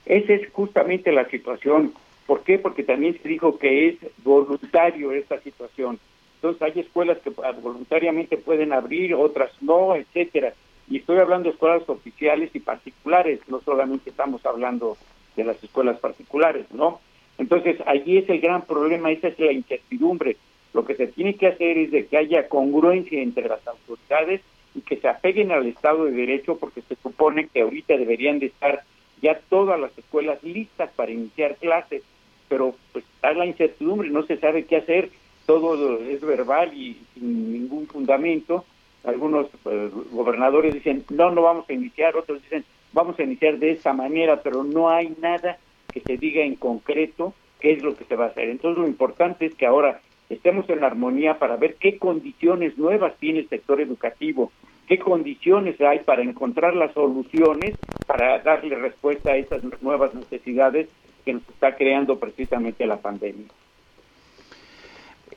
Esa es justamente la situación. ¿Por qué? Porque también se dijo que es voluntario esta situación. Entonces hay escuelas que voluntariamente pueden abrir, otras no, etcétera. Y estoy hablando de escuelas oficiales y particulares, no solamente estamos hablando de las escuelas particulares, ¿no? Entonces, allí es el gran problema, esa es la incertidumbre. Lo que se tiene que hacer es de que haya congruencia entre las autoridades y que se apeguen al Estado de Derecho porque se supone que ahorita deberían de estar ya todas las escuelas listas para iniciar clases, pero pues está la incertidumbre, no se sabe qué hacer, todo es verbal y sin ningún fundamento. Algunos eh, gobernadores dicen, no, no vamos a iniciar, otros dicen, vamos a iniciar de esta manera, pero no hay nada que se diga en concreto qué es lo que se va a hacer. Entonces lo importante es que ahora estemos en armonía para ver qué condiciones nuevas tiene el sector educativo, qué condiciones hay para encontrar las soluciones para darle respuesta a esas nuevas necesidades que nos está creando precisamente la pandemia.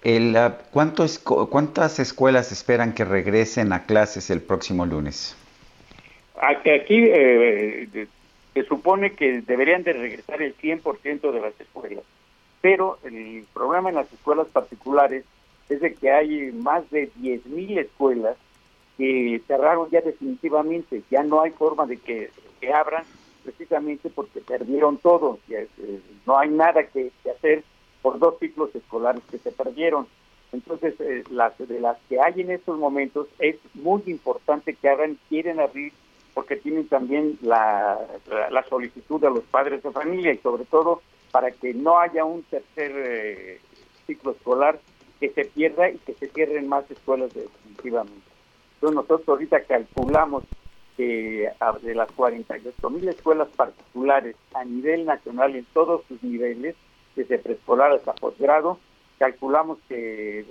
El, uh, ¿Cuántas escuelas esperan que regresen a clases el próximo lunes? Aquí, aquí eh, se supone que deberían de regresar el 100% de las escuelas, pero el problema en las escuelas particulares es de que hay más de 10.000 escuelas que cerraron ya definitivamente, ya no hay forma de que, abran precisamente porque perdieron todo, eh, no hay nada que, hacer por dos ciclos escolares que se perdieron. Entonces, eh, las de las que hay en estos momentos es muy importante que hagan, quieren abrir porque tienen también la, la, solicitud de los padres de familia y sobre todo para que no haya un tercer eh, ciclo escolar que se pierda y que se cierren más escuelas definitivamente. Entonces nosotros ahorita calculamos que de las 48 mil escuelas particulares a nivel nacional en todos sus niveles, desde preescolar hasta posgrado, calculamos que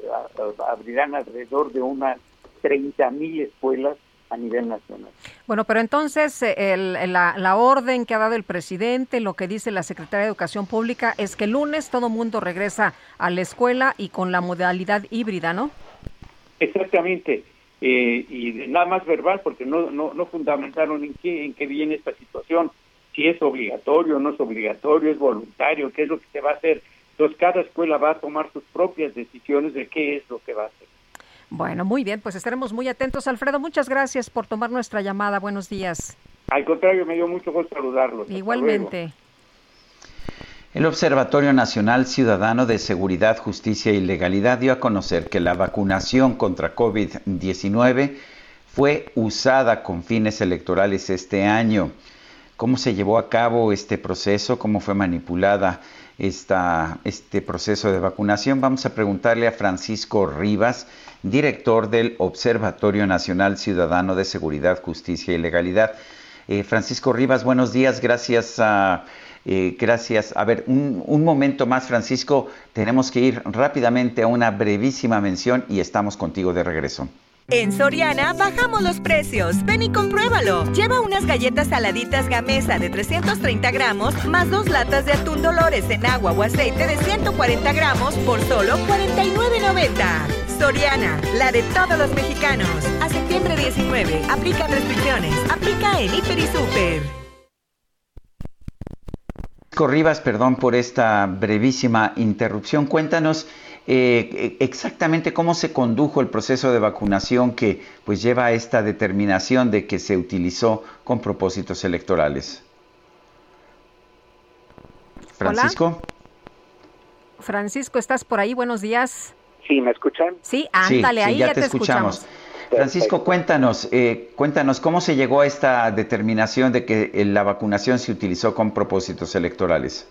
abrirán alrededor de unas 30 mil escuelas a nivel nacional. Bueno, pero entonces eh, la, la, orden que ha dado el presidente, lo que dice la Secretaría de Educación Pública, es que el lunes todo mundo regresa a la escuela y con la modalidad híbrida, ¿no? Exactamente. Eh, y nada más verbal, porque no, no, no fundamentaron en qué, en qué viene esta situación, si es obligatorio no es obligatorio, es voluntario, qué es lo que se va a hacer. Entonces cada escuela va a tomar sus propias decisiones de qué es lo que va a hacer. Bueno, muy bien, pues estaremos muy atentos. Alfredo, muchas gracias por tomar nuestra llamada. Buenos días. Al contrario, me dio mucho gusto saludarlos. Igualmente. El Observatorio Nacional Ciudadano de Seguridad, Justicia y Legalidad dio a conocer que la vacunación contra COVID-19 fue usada con fines electorales este año. ¿Cómo se llevó a cabo este proceso? ¿Cómo fue manipulada esta, este proceso de vacunación? Vamos a preguntarle a Francisco Rivas, director del Observatorio Nacional Ciudadano de Seguridad, Justicia y Legalidad. Eh, Francisco Rivas, buenos días, gracias a... Eh, gracias. A ver, un, un, momento más, Francisco. Tenemos que ir rápidamente a una brevísima mención y estamos contigo de regreso. En Soriana bajamos los precios. Ven y compruébalo. Lleva unas galletas saladitas Gamesa de 330 gramos más dos latas de atún Dolores en agua o aceite de 140 gramos por solo 49.90. Soriana, la de todos los mexicanos. A septiembre 19, aplica restricciones. Aplica en Hiper y Super. Rivas, perdón por esta brevísima interrupción. Cuéntanos eh, exactamente cómo se condujo el proceso de vacunación que pues lleva a esta determinación de que se utilizó con propósitos electorales. Francisco. Francisco, ¿estás por ahí? Buenos días. Sí, ¿me escuchan? Sí, ándale, ahí ya, te, escuchamos. Francisco, cuéntanos, eh, cuéntanos cómo se llegó a esta determinación de que eh, la vacunación se utilizó con propósitos electorales.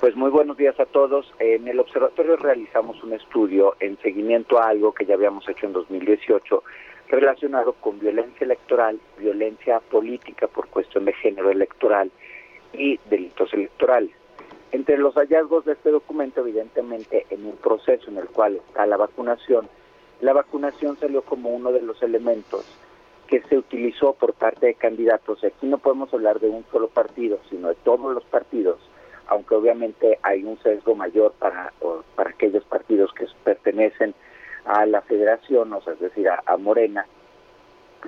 Pues muy buenos días a todos. En el observatorio realizamos un estudio en seguimiento a algo que ya habíamos hecho en 2018 relacionado con violencia electoral, violencia política por cuestión de género electoral y delitos electorales. Entre los hallazgos de este documento, evidentemente, en un proceso en el cual está la vacunación, la vacunación salió como uno de los elementos que se utilizó por parte de candidatos. Aquí no podemos hablar de un solo partido, sino de todos los partidos, aunque obviamente hay un sesgo mayor para, para aquellos partidos que pertenecen a la federación, o sea, es decir, a, Morena,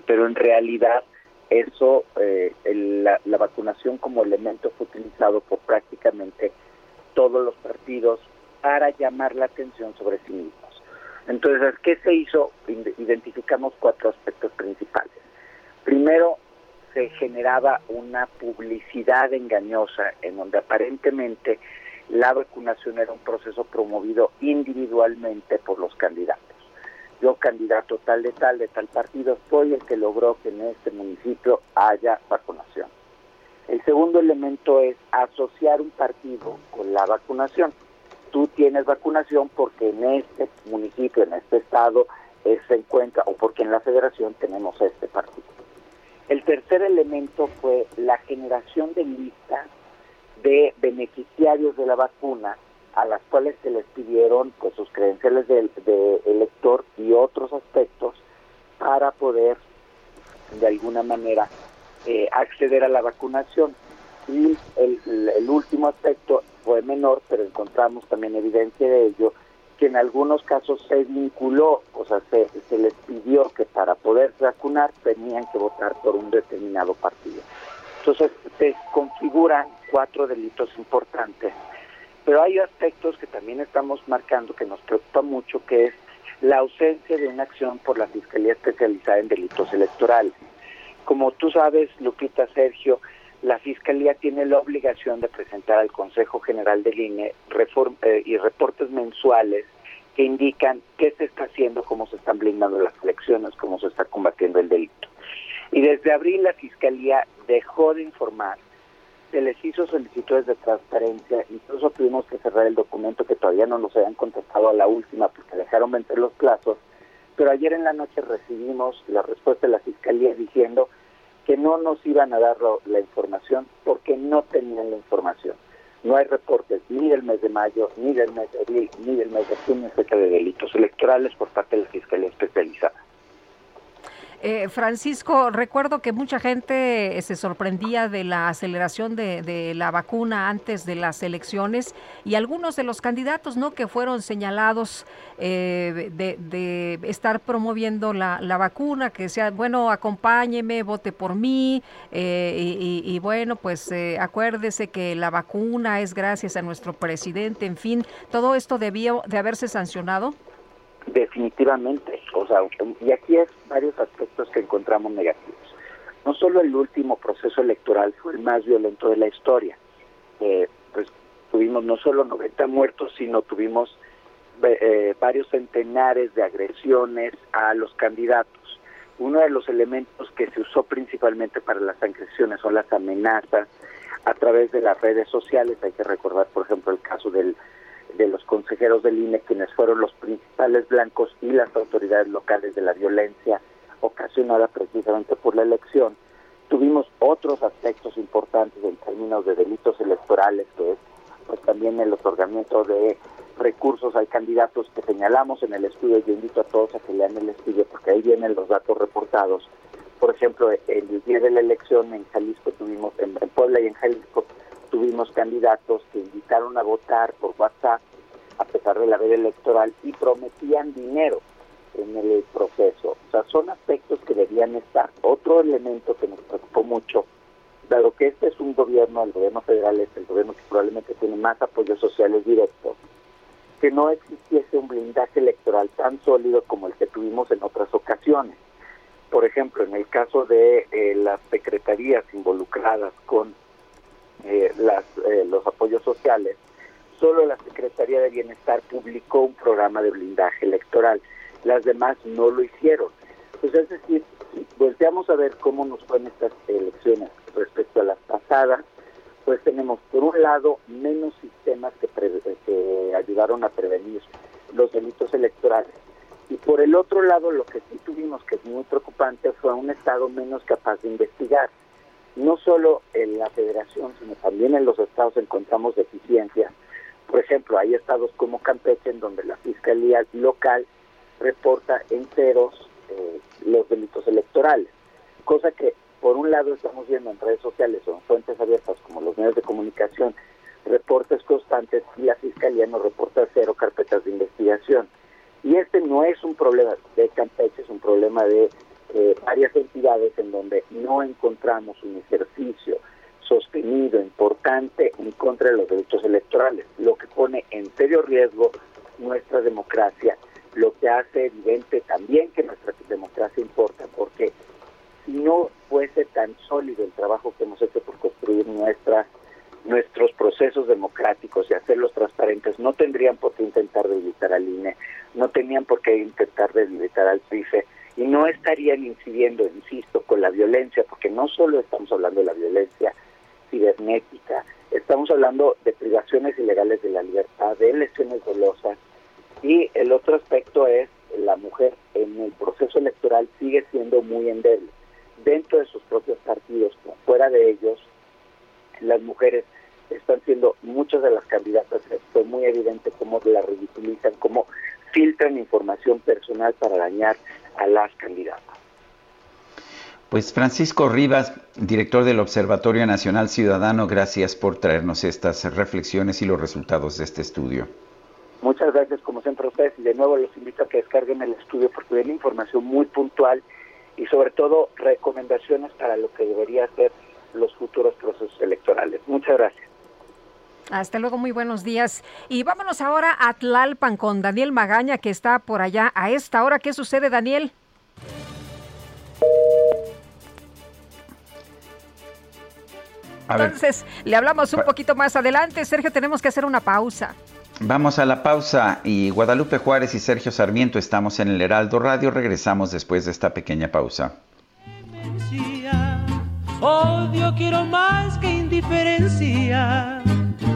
pero en realidad eso, eh, la, la vacunación como elemento fue utilizado por prácticamente todos los partidos para llamar la atención sobre sí mismos. Entonces, ¿qué se hizo? Identificamos cuatro aspectos principales. Primero, se generaba una publicidad engañosa en donde aparentemente la vacunación era un proceso promovido individualmente por los candidatos. Yo, candidato tal de tal, de tal partido, soy el que logró que en este municipio haya vacunación. El segundo elemento es asociar un partido con la vacunación tú tienes vacunación porque en este municipio, en este estado, se encuentra, o porque en la federación tenemos este partido. El tercer elemento fue la generación de listas de beneficiarios de la vacuna a las cuales se les pidieron pues, sus credenciales de, elector y otros aspectos para poder de alguna manera eh, acceder a la vacunación. Y el último aspecto fue menor, pero encontramos también evidencia de ello, que en algunos casos se vinculó, o sea, se, les pidió que para poder vacunar tenían que votar por un determinado partido. Entonces se configuran cuatro delitos importantes, pero hay aspectos que también estamos marcando que nos preocupa mucho, que es la ausencia de una acción por la Fiscalía Especializada en Delitos Electorales. Como tú sabes, Lupita Sergio, la Fiscalía tiene la obligación de presentar al Consejo General del INE eh, y reportes mensuales que indican qué se está haciendo, cómo se están blindando las elecciones, cómo se está combatiendo el delito. Y desde abril la Fiscalía dejó de informar, se les hizo solicitudes de transparencia, incluso tuvimos que cerrar el documento que todavía no nos habían contestado a la última porque dejaron vencer los plazos, pero ayer en la noche recibimos la respuesta de la Fiscalía diciendo que no nos iban a dar la información porque no tenían la información. No hay reportes ni del mes de mayo, ni del mes de abril, ni del mes de junio acerca de delitos electorales por parte de la Fiscalía Especializada. Eh, Francisco, recuerdo que mucha gente eh, se sorprendía de la aceleración de, la vacuna antes de las elecciones y algunos de los candidatos, ¿no? Que fueron señalados eh, de, estar promoviendo la, vacuna, que sea, bueno, acompáñeme, vote por mí y, y, bueno, pues acuérdese que la vacuna es gracias a nuestro presidente, en fin, todo esto debió de haberse sancionado. Definitivamente, o sea, y aquí es varios aspectos que encontramos negativos. No solo el último proceso electoral fue el más violento de la historia, eh, pues tuvimos no solo 90 muertos, sino tuvimos eh, varios centenares de agresiones a los candidatos. Uno de los elementos que se usó principalmente para las agresiones son las amenazas a través de las redes sociales. Hay que recordar, por ejemplo, el caso del de los consejeros del INE, quienes fueron los principales blancos y las autoridades locales de la violencia ocasionada precisamente por la elección. Tuvimos otros aspectos importantes en términos de delitos electorales, que es pues, también el otorgamiento de recursos a candidatos que señalamos en el estudio. Yo invito a todos a que lean el estudio porque ahí vienen los datos reportados. Por ejemplo, el día de la elección en Jalisco tuvimos, en Puebla y en Jalisco, tuvimos candidatos que invitaron a votar por WhatsApp a pesar de la veda electoral y prometían dinero en el proceso. O sea, son aspectos que debían estar. Otro elemento que nos preocupó mucho, dado que este es un gobierno, el gobierno federal es el gobierno que probablemente tiene más apoyos sociales directos, que no existiese un blindaje electoral tan sólido como el que tuvimos en otras ocasiones. Por ejemplo, en el caso de eh, las secretarías involucradas con eh, las, eh, los apoyos sociales, solo la Secretaría de Bienestar publicó un programa de blindaje electoral. Las demás no lo hicieron. Pues es decir, volteamos a ver cómo nos fueron estas elecciones respecto a las pasadas, pues tenemos por un lado menos sistemas que, que ayudaron a prevenir los delitos electorales. Y por el otro lado, lo que sí tuvimos, que es muy preocupante, fue un Estado menos capaz de investigar no solo en la federación, sino también en los estados encontramos deficiencias. Por ejemplo, hay estados como Campeche en donde la fiscalía local reporta en ceros eh, los delitos electorales, cosa que por un lado estamos viendo en redes sociales o en fuentes abiertas como los medios de comunicación reportes constantes y la fiscalía no reporta cero carpetas de investigación. Y este no es un problema de Campeche, es un problema de eh, varias entidades en donde no encontramos un ejercicio sostenido, importante en contra de los derechos electorales, lo que pone en serio riesgo nuestra democracia, lo que hace evidente también que nuestra democracia importa, porque si no fuese tan sólido el trabajo que hemos hecho por construir nuestra nuestros procesos democráticos y hacerlos transparentes no tendrían por qué intentar debilitar al INE, no tenían por qué intentar debilitar al PIFE y no estarían incidiendo, insisto, con la violencia, porque no solo estamos hablando de la violencia cibernética, estamos hablando de privaciones ilegales de la libertad, de lesiones dolosas y el otro aspecto es la mujer en el proceso electoral sigue siendo muy endeble. Dentro de sus propios partidos, fuera de ellos, las mujeres están siendo muchas de las candidatas, fue muy evidente cómo la ridiculizan, cómo filtran información personal para dañar a las candidatas. Pues Francisco Rivas, director del Observatorio Nacional Ciudadano, gracias por traernos estas reflexiones y los resultados de este estudio. Muchas gracias como siempre a ustedes y de nuevo los invito a que descarguen el estudio porque viene información muy puntual y sobre todo recomendaciones para lo que debería ser los futuros procesos electorales. Muchas gracias. Hasta luego, muy buenos días. Y vámonos ahora a Tlalpan con Daniel Magaña, que está por allá a esta hora. ¿Qué sucede, Daniel? Entonces, le hablamos un poquito más adelante. Sergio, tenemos que hacer una pausa. Vamos a la pausa y Guadalupe Juárez y Sergio Sarmiento estamos en el Heraldo Radio. Regresamos después de esta pequeña pausa. Odio quiero más que indiferencia,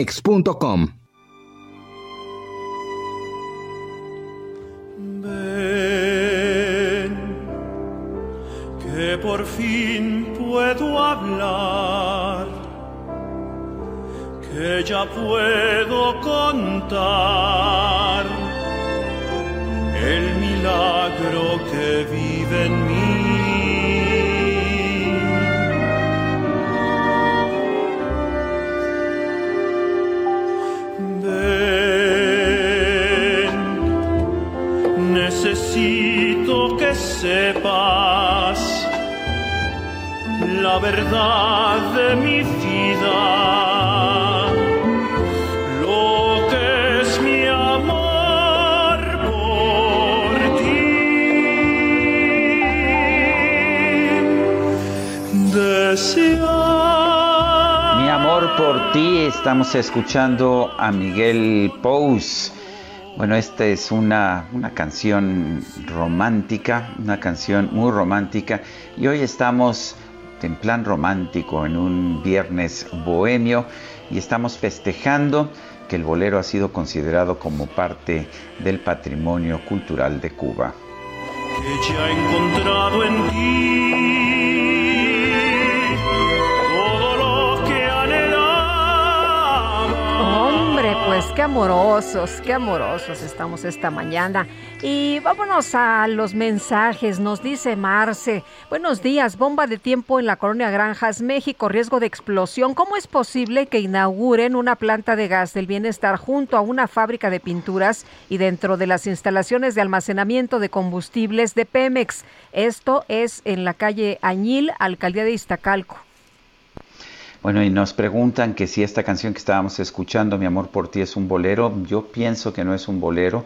mex.com. Ven, que por fin puedo hablar, que ya puedo contar el milagro que vive en mí. Necesito que sepas la verdad de mi vida, lo que es mi amor por ti. Mi amor por ti, estamos escuchando a Miguel Pous. Bueno, esta es una, una, canción romántica, una canción muy romántica y hoy estamos en plan romántico, en un viernes bohemio y estamos festejando, que el bolero ha sido considerado como parte del patrimonio cultural de Cuba. Qué amorosos, qué amorosos estamos esta mañana. Y vámonos a los mensajes. Nos dice Marce, buenos días, bomba de tiempo en la colonia Granjas, México, riesgo de explosión. ¿Cómo es posible que inauguren una planta de gas del bienestar junto a una fábrica de pinturas y dentro de las instalaciones de almacenamiento de combustibles de Pemex? Esto es en la calle Añil, alcaldía de Iztacalco. Bueno, y nos preguntan que si esta canción que estábamos escuchando, Mi amor por ti, es un bolero. Yo pienso que no es un bolero.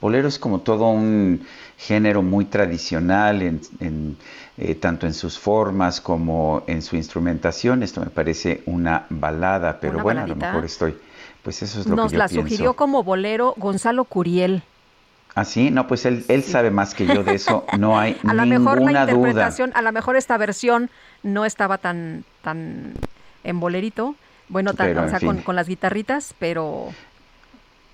Bolero es como todo un género muy tradicional, en, en, eh, tanto en sus formas como en su instrumentación. Esto me parece una balada, pero Una bueno, a baladita. lo mejor estoy. Pues eso es lo Nos que yo la pienso. sugirió como bolero Gonzalo Curiel. ¿Ah, sí? No, pues él, él sabe más que yo de eso. No hay A ninguna mejor la duda. interpretación, a lo mejor esta versión no estaba tan, tan en bolerito, bueno, tan- Pero, o sea, con, las guitarritas, pero,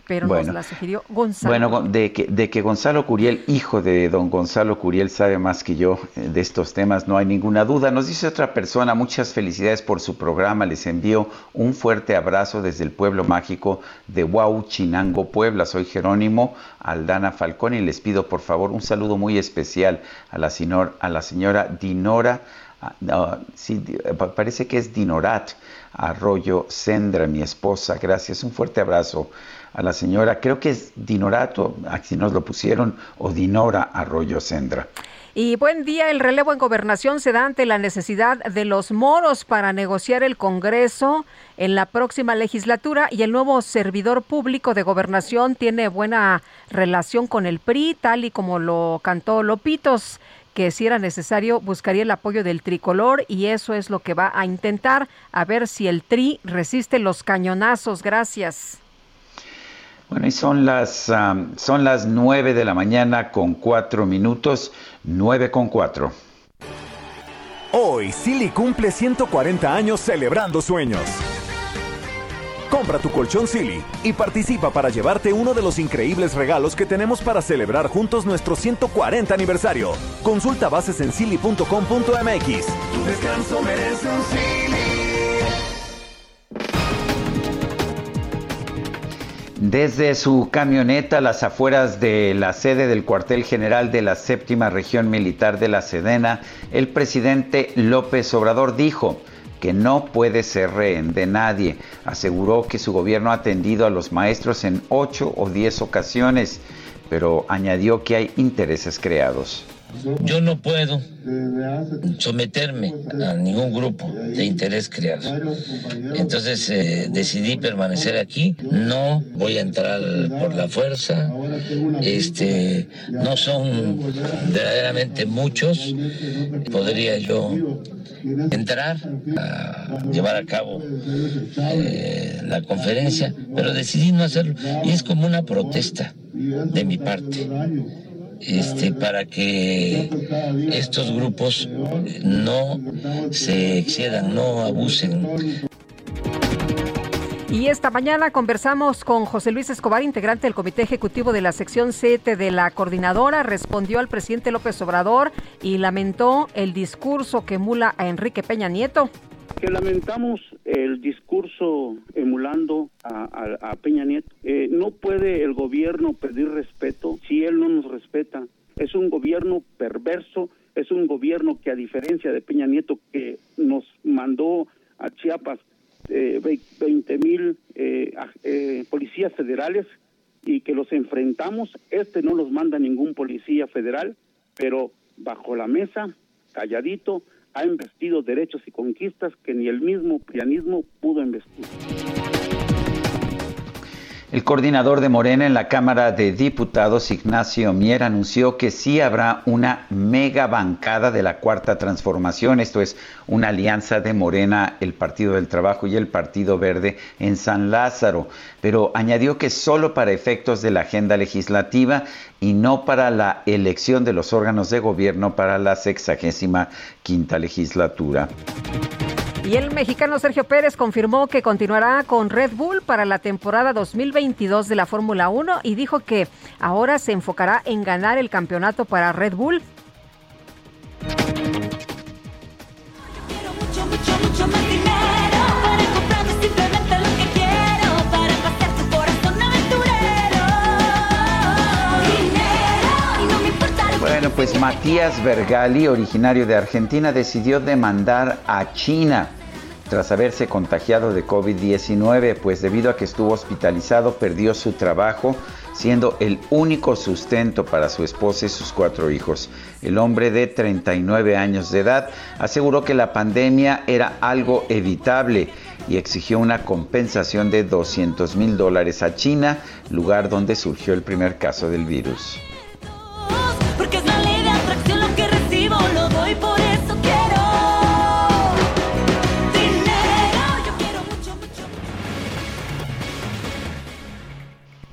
pero Bueno. nos la sugirió Gonzalo. Bueno, de que, de que Gonzalo Curiel, hijo de don Gonzalo Curiel, sabe más que yo eh, de estos temas, no hay ninguna duda. Nos dice otra persona, muchas felicidades por su programa, les envío un fuerte abrazo desde el pueblo mágico de Huauchinango, Puebla. Soy Jerónimo Aldana Falcón y les pido por favor un saludo muy especial a la, señor, a la señora Dinora, no, sí, pa- parece que es Dinorat Arroyo Sendra, mi esposa. Gracias, un fuerte abrazo a la señora, creo que es Dinorato, aquí nos lo pusieron, o Dinora Arroyo Sendra. Y buen día, el relevo en gobernación se da ante la necesidad de los moros para negociar el Congreso en la próxima legislatura y el nuevo servidor público de gobernación tiene buena relación con el PRI, tal y como lo cantó Lopitos que si era necesario buscaría el apoyo del tricolor y eso es lo que va a intentar a ver si el tri resiste los cañonazos. Gracias. Bueno, y son las, son las 9 de la mañana con 4 minutos, 9 con 4. Hoy, Silly cumple 140 años celebrando sueños. Compra tu colchón Silly y participa para llevarte uno de los increíbles regalos que tenemos para celebrar juntos nuestro 140 aniversario. Consulta bases en silly.com.mx. Tu descanso merece un Silly. Desde su camioneta a las afueras de la sede del cuartel general de la séptima región militar de la Sedena, el presidente López Obrador dijo que no puede ser rehén de nadie. Aseguró que su gobierno ha atendido a los maestros en ocho o diez ocasiones, pero añadió que hay intereses creados. Yo no puedo someterme a ningún grupo de interés creado. Entonces eh, decidí permanecer aquí. No voy a entrar por la fuerza. Este, no son verdaderamente muchos. Podría yo entrar a llevar a cabo eh, la conferencia, pero decidí no hacerlo. Y es como una protesta de mi parte este, para que estos grupos no se excedan, no abusen. Y esta mañana conversamos con José Luis Escobar, integrante del Comité Ejecutivo de la sección 7 de la coordinadora. Respondió al presidente López Obrador y lamentó el discurso que emula a Enrique Peña Nieto. Que lamentamos el discurso emulando a, Peña Nieto. Eh, no puede el gobierno pedir respeto si él no nos respeta. Es un gobierno perverso, es un gobierno que a diferencia de Peña Nieto que nos mandó a Chiapas eh, 20 mil eh, eh, policías federales y que los enfrentamos, este no los manda ningún policía federal, pero bajo la mesa, calladito, ha investido derechos y conquistas que ni el mismo pianismo pudo investir. El coordinador de Morena en la Cámara de Diputados, Ignacio Mier, anunció que sí habrá una mega bancada de la Cuarta Transformación, esto es una alianza de Morena, el Partido del Trabajo y el Partido Verde en San Lázaro, pero añadió que solo para efectos de la agenda legislativa y no para la elección de los órganos de gobierno para la sexagésima quinta legislatura. Y el mexicano Sergio Pérez confirmó que continuará con Red Bull para la temporada 2022 de la Fórmula 1 y dijo que ahora se enfocará en ganar el campeonato para Red Bull. Bueno, pues Matías Vergali, originario de Argentina, decidió demandar a China tras haberse contagiado de COVID-19, pues debido a que estuvo hospitalizado perdió su trabajo, siendo el único sustento para su esposa y sus cuatro hijos. El hombre de 39 años de edad aseguró que la pandemia era algo evitable y exigió una compensación de 200 mil dólares a China, lugar donde surgió el primer caso del virus.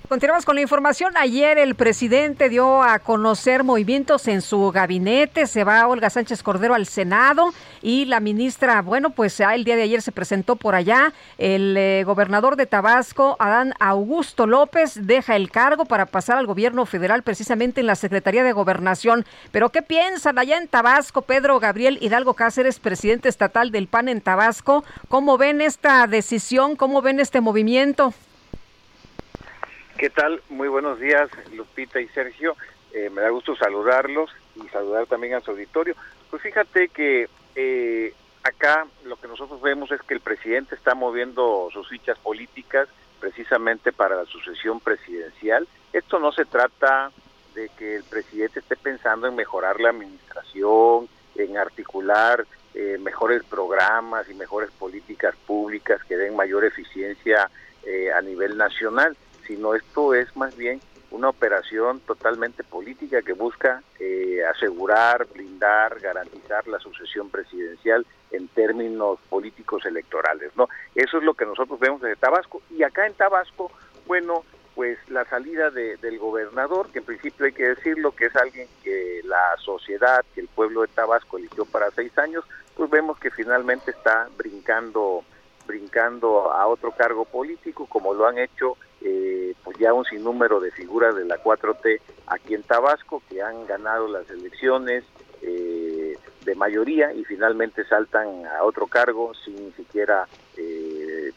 Continuamos con la información. Ayer el presidente dio a conocer movimientos en su gabinete. Se va Olga Sánchez Cordero al Senado y la ministra, bueno, pues el día de ayer se presentó por allá. El eh, gobernador de Tabasco, Adán Augusto López, deja el cargo para pasar al gobierno federal precisamente en la Secretaría de Gobernación. Pero ¿qué piensan allá en Tabasco? Pedro Gabriel Hidalgo Cáceres, presidente estatal del PAN en Tabasco. ¿Cómo ven esta decisión? ¿Cómo ven este movimiento? ¿Qué tal? Muy buenos días, Lupita y Sergio. Eh, me da gusto saludarlos y saludar también a su auditorio. Pues fíjate que eh, acá lo que nosotros vemos es que el presidente está moviendo sus fichas políticas precisamente para la sucesión presidencial. Esto no se trata de que el presidente esté pensando en mejorar la administración, en articular eh, mejores programas y mejores políticas públicas que den mayor eficiencia eh, a nivel nacional sino esto es más bien una operación totalmente política que busca eh, asegurar, blindar, garantizar la sucesión presidencial en términos políticos electorales, ¿no? Eso es lo que nosotros vemos desde Tabasco y acá en Tabasco, bueno, pues la salida de- del gobernador, que en principio hay que decirlo, que es alguien que la sociedad, que el pueblo de Tabasco eligió para seis años, pues vemos que finalmente está brincando brincando a otro cargo político, como lo han hecho eh, pues ya un sinnúmero de figuras de la 4T aquí en Tabasco, que han ganado las elecciones eh, de mayoría y finalmente saltan a otro cargo sin ni siquiera eh,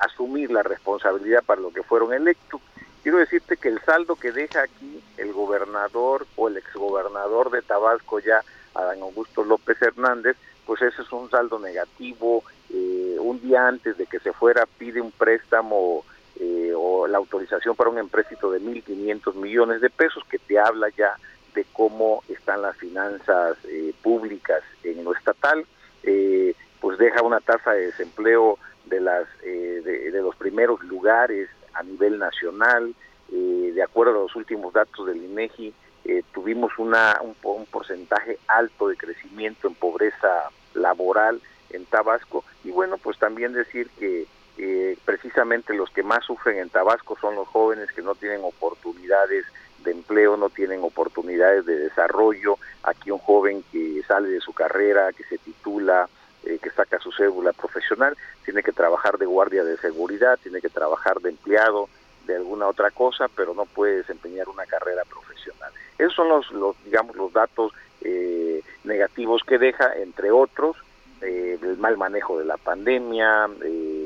asumir la responsabilidad para lo que fueron electos. Quiero decirte que el saldo que deja aquí el gobernador o el exgobernador de Tabasco ya, Adán Augusto López Hernández, pues ese es un saldo negativo. Eh, un día antes de que se fuera pide un préstamo eh, o la autorización para un empréstito de 1.500 millones de pesos que te habla ya de cómo están las finanzas eh, públicas en lo estatal, eh, pues deja una tasa de desempleo de las eh, de, de los primeros lugares a nivel nacional, eh, de acuerdo a los últimos datos del INEGI, eh, tuvimos una un, un porcentaje alto de crecimiento en pobreza laboral en Tabasco. Y bueno pues también decir que eh, precisamente los que más sufren en Tabasco son los jóvenes que no tienen oportunidades de empleo, no tienen oportunidades de desarrollo. Aquí un joven que sale de su carrera, que se titula, eh, que saca su cédula profesional, tiene que trabajar de guardia de seguridad, tiene que trabajar de empleado, de alguna otra cosa, pero no puede desempeñar una carrera profesional. Esos son los, los digamos, los datos eh, negativos que deja, entre otros, eh, el mal manejo de la pandemia, eh,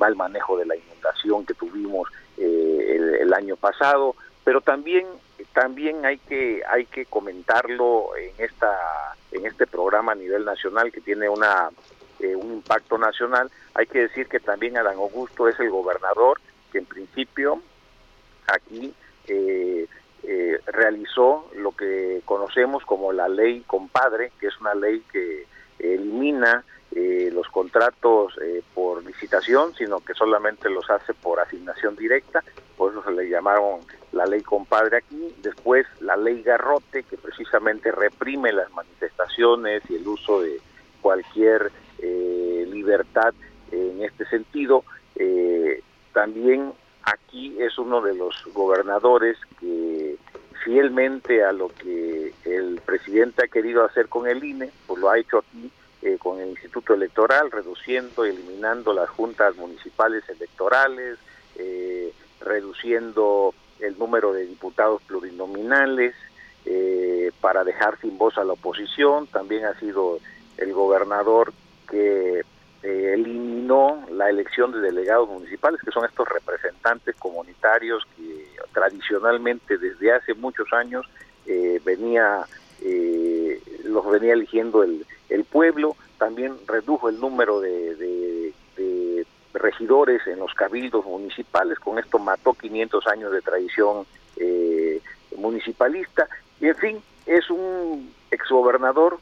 mal manejo de la inundación que tuvimos eh, el, año pasado, pero también también hay que hay que comentarlo en esta en este programa a nivel nacional que tiene una eh, un impacto nacional. Hay que decir que también Adán Augusto es el gobernador que en principio aquí eh, eh, realizó lo que conocemos como la ley compadre, que es una ley que elimina eh, los contratos eh, por licitación, sino que solamente los hace por asignación directa, por eso se le llamaron la ley compadre aquí, después la ley garrote, que precisamente reprime las manifestaciones y el uso de cualquier eh, libertad en este sentido, eh, también aquí es uno de los gobernadores que fielmente a lo que el presidente ha querido hacer con el INE, pues lo ha hecho aquí eh, con el Instituto Electoral, reduciendo y eliminando las juntas municipales electorales, eh, reduciendo el número de diputados plurinominales eh, para dejar sin voz a la oposición. También ha sido el gobernador que eh, eliminó la elección de delegados municipales, que son estos representantes comunitarios que tradicionalmente desde hace muchos años eh, venía eh, los venía eligiendo el, el pueblo. También redujo el número de, de, regidores en los cabildos municipales, con esto mató 500 años de tradición eh, municipalista, y en fin, es un exgobernador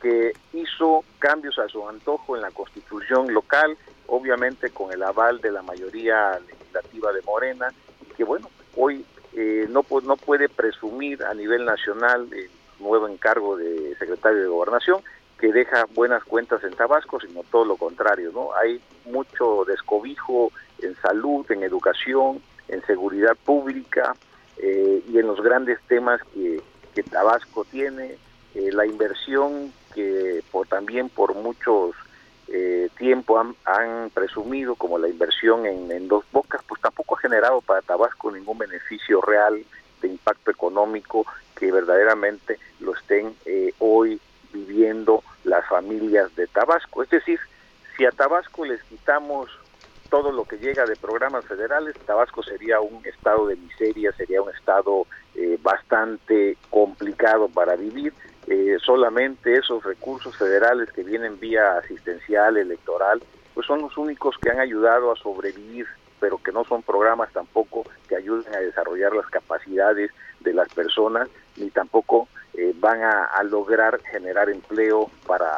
que hizo cambios a su antojo en la constitución local, obviamente con el aval de la mayoría legislativa de Morena, y que bueno, hoy eh, no, no puede presumir a nivel nacional el nuevo encargo de secretario de gobernación, que deja buenas cuentas en Tabasco, sino todo lo contrario, ¿no? Hay mucho descobijo en salud, en educación, en seguridad pública eh, y en los grandes temas que, que Tabasco tiene, eh, la inversión que por, también por muchos eh, tiempo han, presumido como la inversión en dos bocas, pues tampoco ha generado para Tabasco ningún beneficio real de impacto económico que verdaderamente lo estén eh, hoy viviendo las familias de Tabasco. Es decir, si a Tabasco les quitamos todo lo que llega de programas federales, Tabasco sería un estado de miseria, sería un estado eh, bastante complicado para vivir. Eh, solamente esos recursos federales que vienen vía asistencial, electoral, pues son los únicos que han ayudado a sobrevivir, pero que no son programas tampoco que ayuden a desarrollar las capacidades de las personas, ni tampoco eh, van a, lograr generar empleo para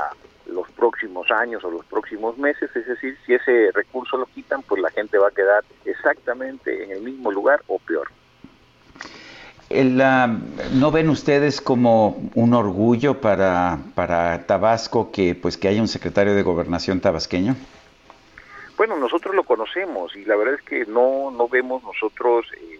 los próximos años o los próximos meses, es decir, si ese recurso lo quitan, pues la gente va a quedar exactamente en el mismo lugar o peor. El, ah, ¿No ven ustedes como un orgullo para, para Tabasco que pues que haya un secretario de gobernación tabasqueño? Bueno, nosotros lo conocemos y la verdad es que no, no vemos nosotros eh,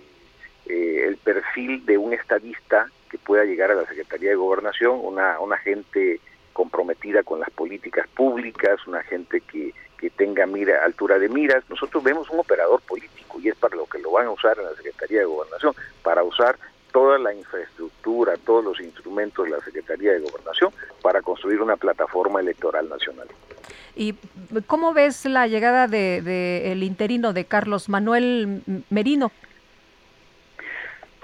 eh, el perfil de un estadista que pueda llegar a la Secretaría de Gobernación, una, una gente comprometida con las políticas públicas, una gente que, que tenga mira, altura de miras. Nosotros vemos un operador político y es para lo que lo van a usar en la Secretaría de Gobernación, para usar toda la infraestructura, todos los instrumentos de la Secretaría de Gobernación para construir una plataforma electoral nacional. ¿Y cómo ves la llegada de, de el interino de Carlos Manuel Merino?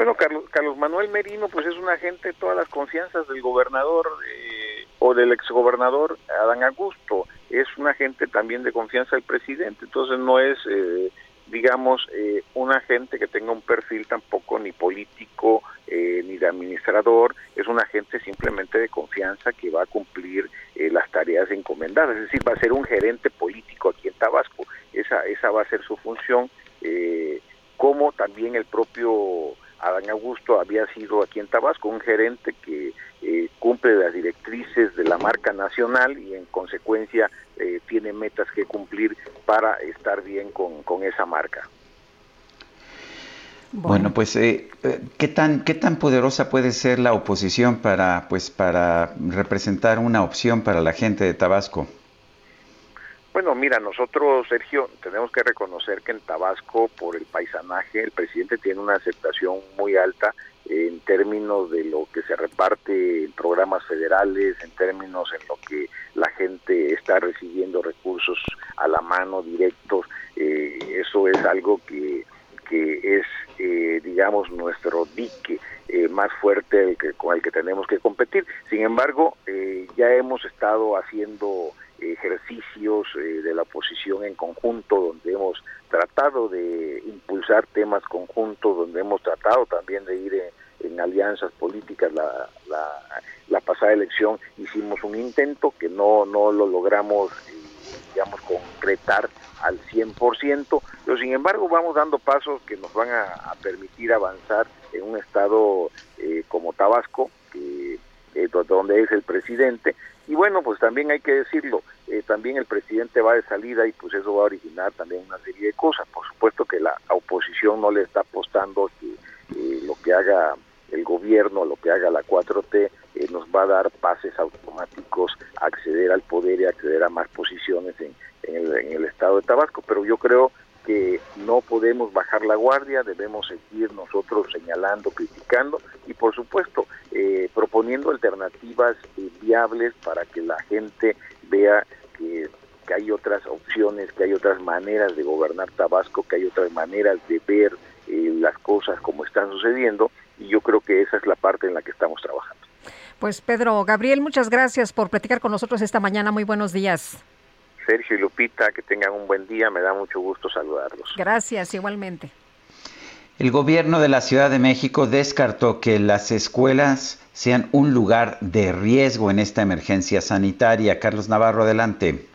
Bueno, Carlos, Carlos Manuel Merino, pues es un agente de todas las confianzas del gobernador eh, o del exgobernador Adán Augusto. Es un agente también de confianza del presidente, entonces no es, eh, digamos, eh, un agente que tenga un perfil tampoco ni político eh, ni de administrador, es un agente simplemente de confianza que va a cumplir eh, las tareas encomendadas, es decir, va a ser un gerente político aquí en Tabasco, esa, esa va a ser su función, eh, como también el propio Adán Augusto había sido aquí en Tabasco un gerente que eh, cumple las directrices de la marca nacional y en consecuencia eh, tiene metas que cumplir para estar bien con, con esa marca. Bueno, pues eh, eh, ¿qué tan qué tan poderosa puede ser la oposición para pues para representar una opción para la gente de Tabasco? Bueno, mira, nosotros, Sergio, tenemos que reconocer que en Tabasco, por el paisanaje, el presidente tiene una aceptación muy alta en términos de lo que se reparte en programas federales, en términos en lo que la gente está recibiendo recursos a la mano directos. Eh, eso es algo que, que es, eh, digamos, nuestro dique eh, más fuerte el que, con el que tenemos que competir. Sin embargo, eh, ya hemos estado haciendo ejercicios eh, de la oposición en conjunto, donde hemos tratado de impulsar temas conjuntos, donde hemos tratado también de ir en, en alianzas políticas. La, la, la, pasada elección hicimos un intento que no, no lo logramos, eh, digamos, concretar al 100%, pero sin embargo vamos dando pasos que nos van a, a permitir avanzar en un estado eh, como Tabasco, que, eh, donde es el presidente, y bueno, pues también hay que decirlo, eh, también el presidente va de salida y pues eso va a originar también una serie de cosas. Por supuesto que la oposición no le está apostando que eh, lo que haga el gobierno, lo que haga la 4T, eh, nos va a dar pases automáticos acceder al poder y acceder a más posiciones en, el, en el estado de Tabasco. Pero yo creo que no podemos bajar la guardia, debemos seguir nosotros señalando, criticando y por supuesto eh, proponiendo alternativas eh, viables para que la gente vea que, que, hay otras opciones, que hay otras maneras de gobernar Tabasco, que hay otras maneras de ver eh, las cosas como están sucediendo y yo creo que esa es la parte en la que estamos trabajando. Pues Pedro, Gabriel, muchas gracias por platicar con nosotros esta mañana. Muy buenos días. Sergio y Lupita, que tengan un buen día, me da mucho gusto saludarlos. Gracias, igualmente. El gobierno de la Ciudad de México descartó que las escuelas sean un lugar de riesgo en esta emergencia sanitaria. Carlos Navarro, adelante.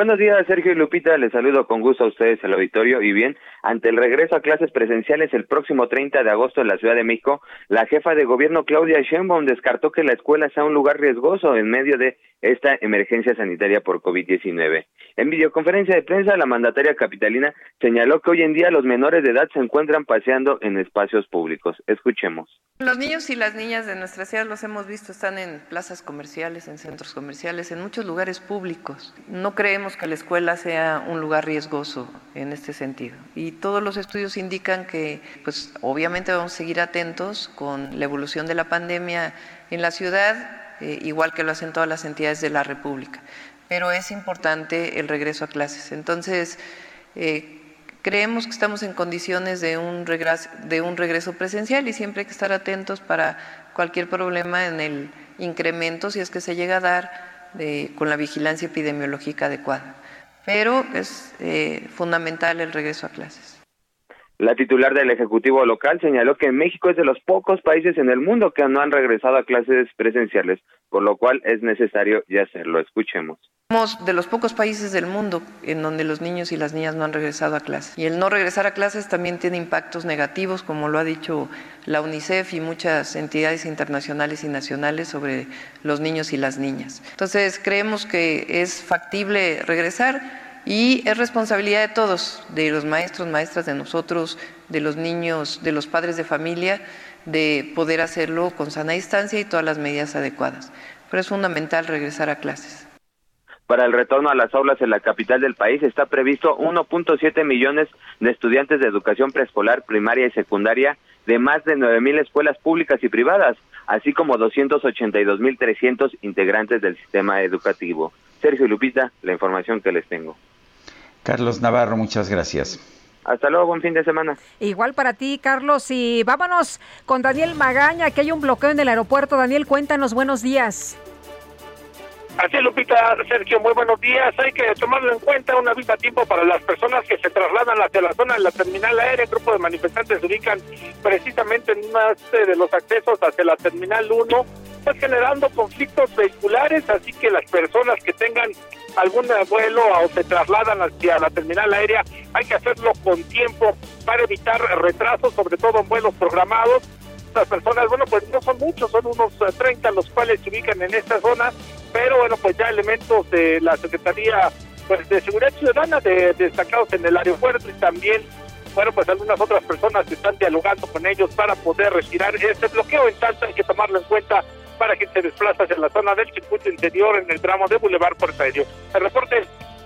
Buenos días, Sergio y Lupita. Les saludo con gusto a ustedes al auditorio. Y bien, ante el regreso a clases presenciales el próximo 30 de agosto en la Ciudad de México, la jefa de gobierno Claudia Sheinbaum descartó que la escuela sea un lugar riesgoso en medio de esta emergencia sanitaria por COVID-19. En videoconferencia de prensa, la mandataria capitalina señaló que hoy en día los menores de edad se encuentran paseando en espacios públicos. Escuchemos. Los niños y las niñas de nuestra ciudad los hemos visto, están en plazas comerciales, en centros comerciales, en muchos lugares públicos. No creemos que la escuela sea un lugar riesgoso en este sentido. Y todos los estudios indican que, pues obviamente vamos a seguir atentos con la evolución de la pandemia en la ciudad, eh, igual que lo hacen todas las entidades de la República. Pero es importante el regreso a clases. Entonces, eh, creemos que estamos en condiciones de un, regreso, de un regreso presencial y siempre hay que estar atentos para cualquier problema en el incremento, si es que se llega a dar, de, con la vigilancia epidemiológica adecuada. Pero es eh, fundamental el regreso a clases. La titular del Ejecutivo local señaló que México es de los pocos países en el mundo que no han regresado a clases presenciales, por lo cual es necesario ya hacerlo. Escuchemos. Somos de los pocos países del mundo en donde los niños y las niñas no han regresado a clases. Y el no regresar a clases también tiene impactos negativos, como lo ha dicho la UNICEF y muchas entidades internacionales y nacionales sobre los niños y las niñas. Entonces, creemos que es factible regresar y es responsabilidad de todos, de los maestros, maestras, de nosotros, de los niños, de los padres de familia, de poder hacerlo con sana distancia y todas las medidas adecuadas. Pero es fundamental regresar a clases. Para el retorno a las aulas en la capital del país está previsto 1.7 millones de estudiantes de educación preescolar, primaria y secundaria de más de 9.000 escuelas públicas y privadas, así como 282.300 integrantes del sistema educativo. Sergio Lupita, la información que les tengo. Carlos Navarro, muchas gracias. Hasta luego, buen fin de semana. Igual para ti, Carlos. Y vámonos con Daniel Magaña, que hay un bloqueo en el aeropuerto. Daniel, cuéntanos, buenos días. Así es, Lupita, Sergio, muy buenos días. Hay que tomarlo en cuenta un aviso a tiempo para las personas que se trasladan hacia la zona de la terminal aérea. El grupo de manifestantes se ubican precisamente en uno de los accesos hacia la terminal 1, pues generando conflictos vehiculares, así que las personas que tengan algún vuelo o se trasladan hacia la terminal aérea, hay que hacerlo con tiempo para evitar retrasos, sobre todo en vuelos programados las personas, bueno, pues no son muchos, son unos 30 eh, los cuales se ubican en esta zona, pero bueno, pues ya elementos de la Secretaría pues, de Seguridad Ciudadana de, destacados en el aeropuerto y también, bueno, pues algunas otras personas que están dialogando con ellos para poder retirar este bloqueo. En tanto, hay que tomarlo en cuenta para que se desplaza hacia la zona del circuito interior en el tramo de Boulevard Puerta de Dios. El reporte,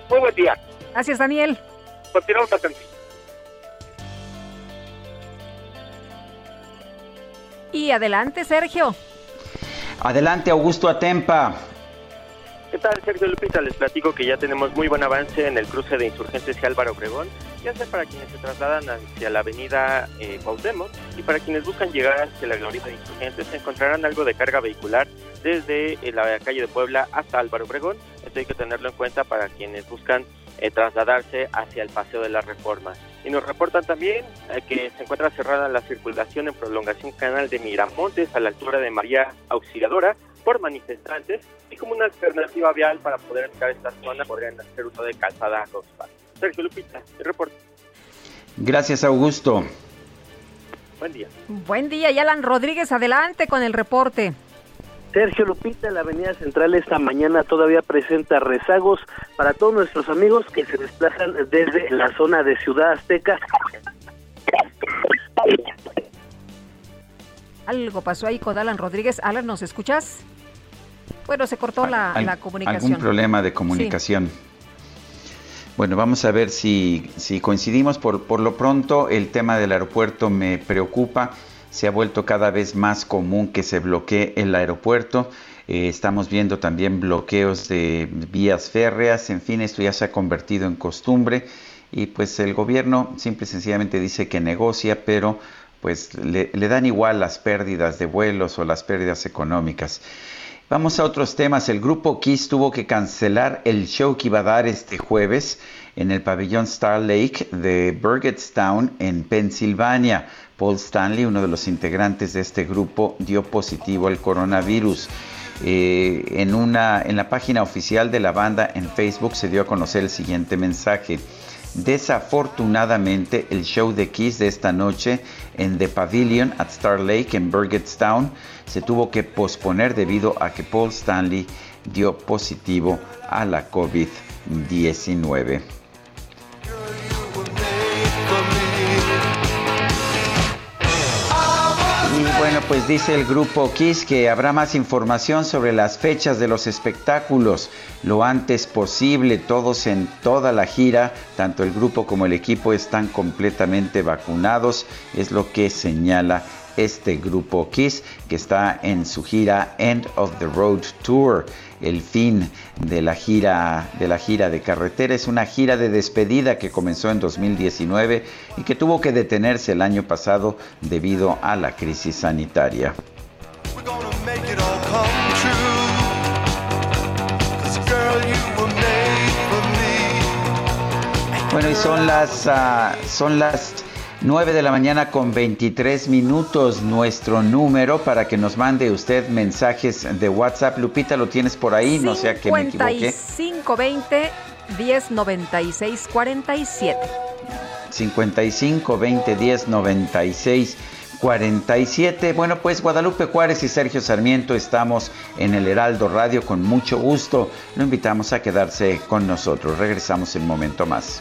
muy buen día. Gracias, Daniel. Continuamos atentos. Y adelante, Sergio. Adelante, Augusto Atempa. ¿Qué tal, Sergio Lupita? Les platico que ya tenemos muy buen avance en el cruce de Insurgentes y Álvaro Obregón, ya sea para quienes se trasladan hacia la avenida eh, y para quienes buscan llegar hacia la glorieta de Insurgentes, encontrarán algo de carga vehicular desde eh, la calle de Puebla hasta Álvaro Obregón. Esto hay que tenerlo en cuenta para quienes buscan eh, trasladarse hacia el Paseo de la Reforma. Y nos reportan también eh, que se encuentra cerrada la circulación en prolongación canal de Miramontes a la altura de María Auxiliadora por manifestantes y como una alternativa vial para poder entrar a esta zona podrían hacer uso de calzada Roosevelt. Sergio Lupita, el reporte. Gracias, Augusto. Buen día. Buen día, y Alan Rodríguez, adelante con el reporte. Sergio Lupita, la Avenida Central esta mañana todavía presenta rezagos para todos nuestros amigos que se desplazan desde la zona de Ciudad Azteca Algo pasó ahí con Alan Rodríguez. Alan, ¿nos escuchas? Bueno, se cortó la, la comunicación. Algún problema de comunicación. Bueno, vamos a ver si, si coincidimos. Por, por lo pronto, el tema del aeropuerto me preocupa. Se ha vuelto cada vez más común que se bloquee el aeropuerto. Eh, estamos viendo también bloqueos de vías férreas. En fin, esto ya se ha convertido en costumbre. Y pues el gobierno simple y sencillamente dice que negocia, pero pues le, dan igual las pérdidas de vuelos o las pérdidas económicas. Vamos a otros temas. El grupo Kiss tuvo que cancelar el show que iba a dar este jueves en el pabellón Star Lake de Burgettstown en Pensilvania. Paul Stanley, uno de los integrantes de este grupo, dio positivo al coronavirus. Eh, en, una, en la página oficial de la banda en Facebook se dio a conocer el siguiente mensaje. Desafortunadamente, el show de Kiss de esta noche en The Pavilion at Star Lake en Burgettstown se tuvo que posponer debido a que Paul Stanley dio positivo a la COVID-19. Bueno, pues dice el grupo Kiss que habrá más información sobre las fechas de los espectáculos lo antes posible. Todos en toda la gira, tanto el grupo como el equipo están completamente vacunados, es lo que señala este grupo Kiss que está en su gira End of the Road Tour. El fin de la gira de la gira de carretera. Es una gira de despedida que comenzó en 2019 y que tuvo que detenerse el año pasado debido a la crisis sanitaria. Bueno, y son las, uh, son las 9 de la mañana con 23 minutos nuestro número para que nos mande usted mensajes de WhatsApp. Lupita, ¿lo tienes por ahí? No sea que me equivoque. 5520 1096 47. 55 20 10 96 47. Bueno, pues Guadalupe Juárez y Sergio Sarmiento estamos en el Heraldo Radio con mucho gusto. Lo invitamos a quedarse con nosotros. Regresamos en un momento más.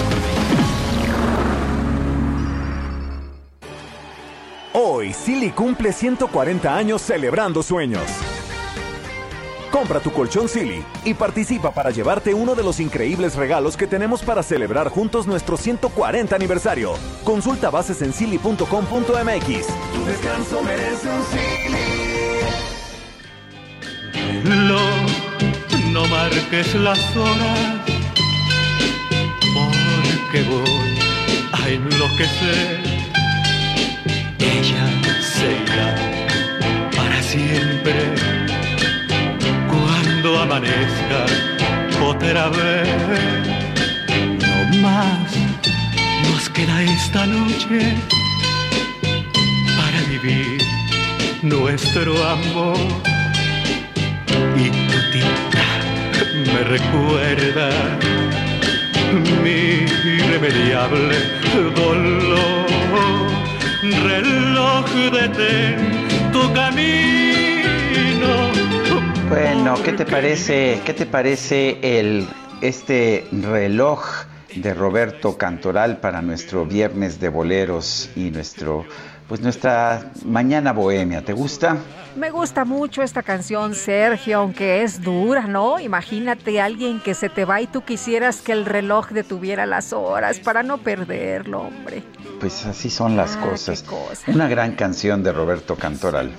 Silly cumple 140 años celebrando sueños. Compra tu colchón Silly y participa para llevarte uno de los increíbles regalos que tenemos para celebrar juntos nuestro 140 aniversario. Consulta bases en silly.com.mx. Tu descanso merece un Silly. no marques porque voy a enloquecer ella se irá para siempre cuando amanezca otra vez. No más nos queda esta noche para vivir nuestro amor. Y tu tinta me recuerda mi irremediable dolor reloj detén tu camino. Bueno, ¿qué te parece? ¿Qué te parece el este reloj de Roberto Cantoral para nuestro viernes de boleros y nuestro pues nuestra mañana bohemia. ¿Te gusta? Me gusta mucho esta canción, Sergio, aunque es dura, ¿no? Imagínate alguien que se te va y tú quisieras que el reloj detuviera las horas para no perderlo, hombre. Pues así son las Ah, cosas. qué cosa. Una gran canción de Roberto Cantoral.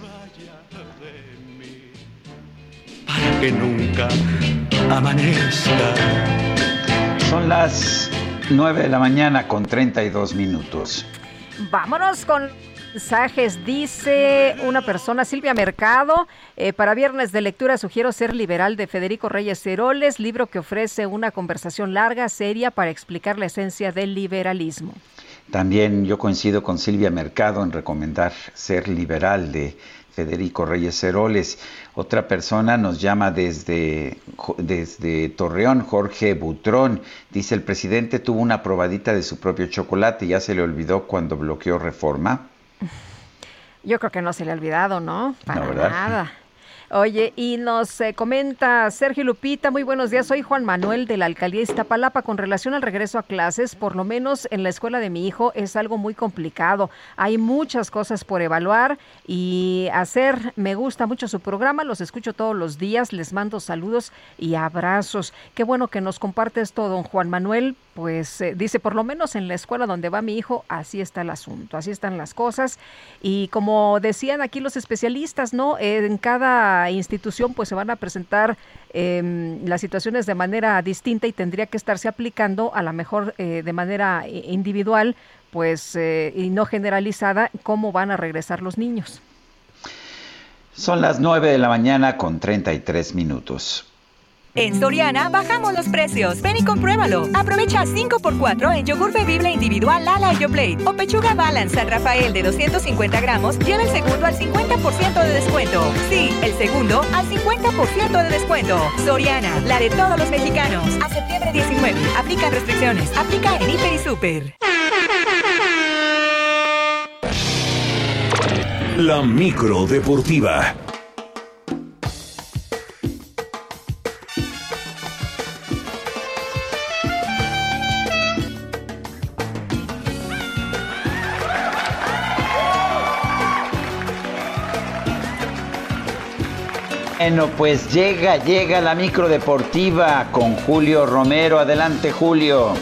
que nunca amanezca. Son las 9 de la mañana con 32 minutos. Vámonos con mensajes. Dice una persona, Silvia Mercado, eh, para viernes de lectura sugiero Ser Liberal de Federico Reyes Heroles, libro que ofrece una conversación larga, seria, para explicar la esencia del liberalismo. También yo coincido con Silvia Mercado en recomendar Ser Liberal de Federico Reyes Heroles. Otra persona nos llama desde, desde Torreón, Jorge Butrón. Dice, el presidente tuvo una probadita de su propio chocolate y ya se le olvidó cuando bloqueó reforma. Yo creo que no se le ha olvidado, ¿no? Para nada. Oye, y nos eh, comenta Sergio Lupita, muy buenos días, soy Juan Manuel de la Alcaldía Iztapalapa. Con relación al regreso a clases, por lo menos en la escuela de mi hijo es algo muy complicado. Hay muchas cosas por evaluar y hacer. Me gusta mucho su programa, los escucho todos los días, les mando saludos y abrazos. Qué bueno que nos comparte esto, don Juan Manuel. Pues eh, dice, por lo menos en la escuela donde va mi hijo, así está el asunto, así están las cosas. Y como decían aquí los especialistas, ¿no? En cada institución pues se van a presentar eh, las situaciones de manera distinta y tendría que estarse aplicando a lo mejor eh, de manera i- individual pues eh, y no generalizada cómo van a regresar los niños. Son las 9 de la mañana con 33 minutos. En Soriana bajamos los precios. Ven y compruébalo. Aprovecha 5x4 en yogur bebible individual Lala Yoplait o pechuga Balance San Rafael de 250 gramos. Lleva el segundo al 50% de descuento. Sí, el segundo al 50% de descuento. Soriana, la de todos los mexicanos. A septiembre 19. Aplican restricciones. Aplica en Hiper y Super. La micro deportiva. Bueno, pues llega, llega la micro deportiva con Julio Romero. Adelante, Julio.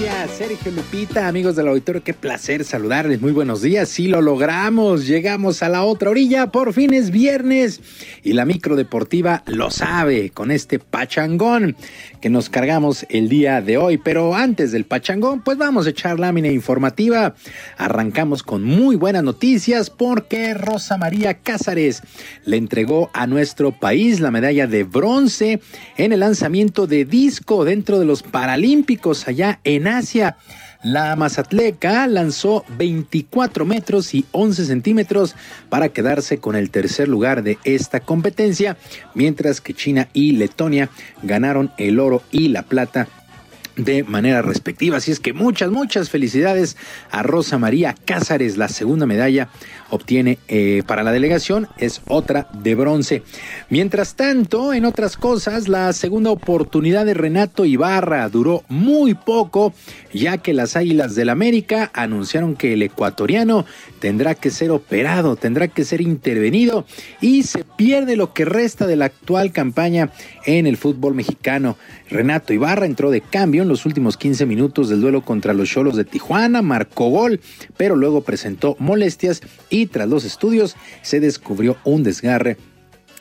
Gracias, Sergio Lupita, amigos del auditorio, qué placer saludarles. Muy buenos días. Sí lo logramos, llegamos a la otra orilla. Por fin es viernes y la micro deportiva lo sabe con este pachangón que nos cargamos el día de hoy. Pero antes del pachangón, pues vamos a echar lámina informativa. Arrancamos con muy buenas noticias porque Rosa María Cázares le entregó a nuestro país la medalla de bronce en el lanzamiento de disco dentro de los Paralímpicos allá en Asia. La mazatleca lanzó 24 metros y 11 centímetros para quedarse con el tercer lugar de esta competencia, mientras que China y Letonia ganaron el oro y la plata de manera respectiva. Así es que muchas, muchas felicidades a Rosa María Cázares. La segunda medalla obtiene eh, para la delegación es otra de bronce. Mientras tanto, en otras cosas, la segunda oportunidad de Renato Ibarra duró muy poco, ya que las Águilas del América anunciaron que el ecuatoriano tendrá que ser operado, tendrá que ser intervenido y se pierde lo que resta de la actual campaña en el fútbol mexicano. Renato Ibarra entró de cambio en los últimos 15 minutos del duelo contra los Cholos de Tijuana, marcó gol, pero luego presentó molestias y tras los estudios se descubrió un desgarre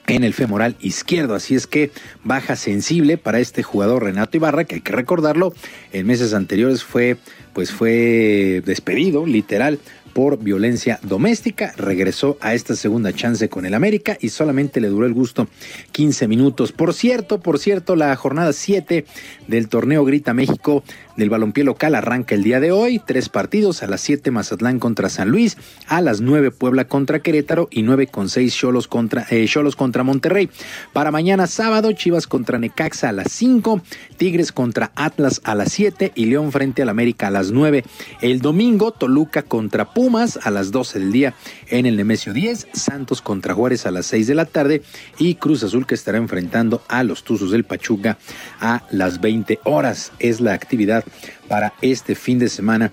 en el femoral izquierdo. Así es que baja sensible para este jugador Renato Ibarra, que hay que recordarlo, en meses anteriores fue, pues fue despedido, literal, por violencia doméstica. Regresó a esta segunda chance con el América y solamente le duró el gusto 15 minutos. Por cierto, por cierto, la jornada 7 del torneo Grita México del balompié local arranca el día de hoy. Tres partidos, a las 7 Mazatlán contra San Luis, a las 9 Puebla contra Querétaro y 9 con 6 Cholos contra, eh, contra Monterrey. Para mañana sábado, Chivas contra Necaxa a las 5, Tigres contra Atlas a las 7 y León frente al América a las 9. El domingo, Toluca contra Pumas a las 12 del día en el Nemesio 10, Santos contra Juárez a las 6 de la tarde y Cruz Azul que estará enfrentando a los Tuzos del Pachuca a las 20 horas. Es la actividad para este fin de semana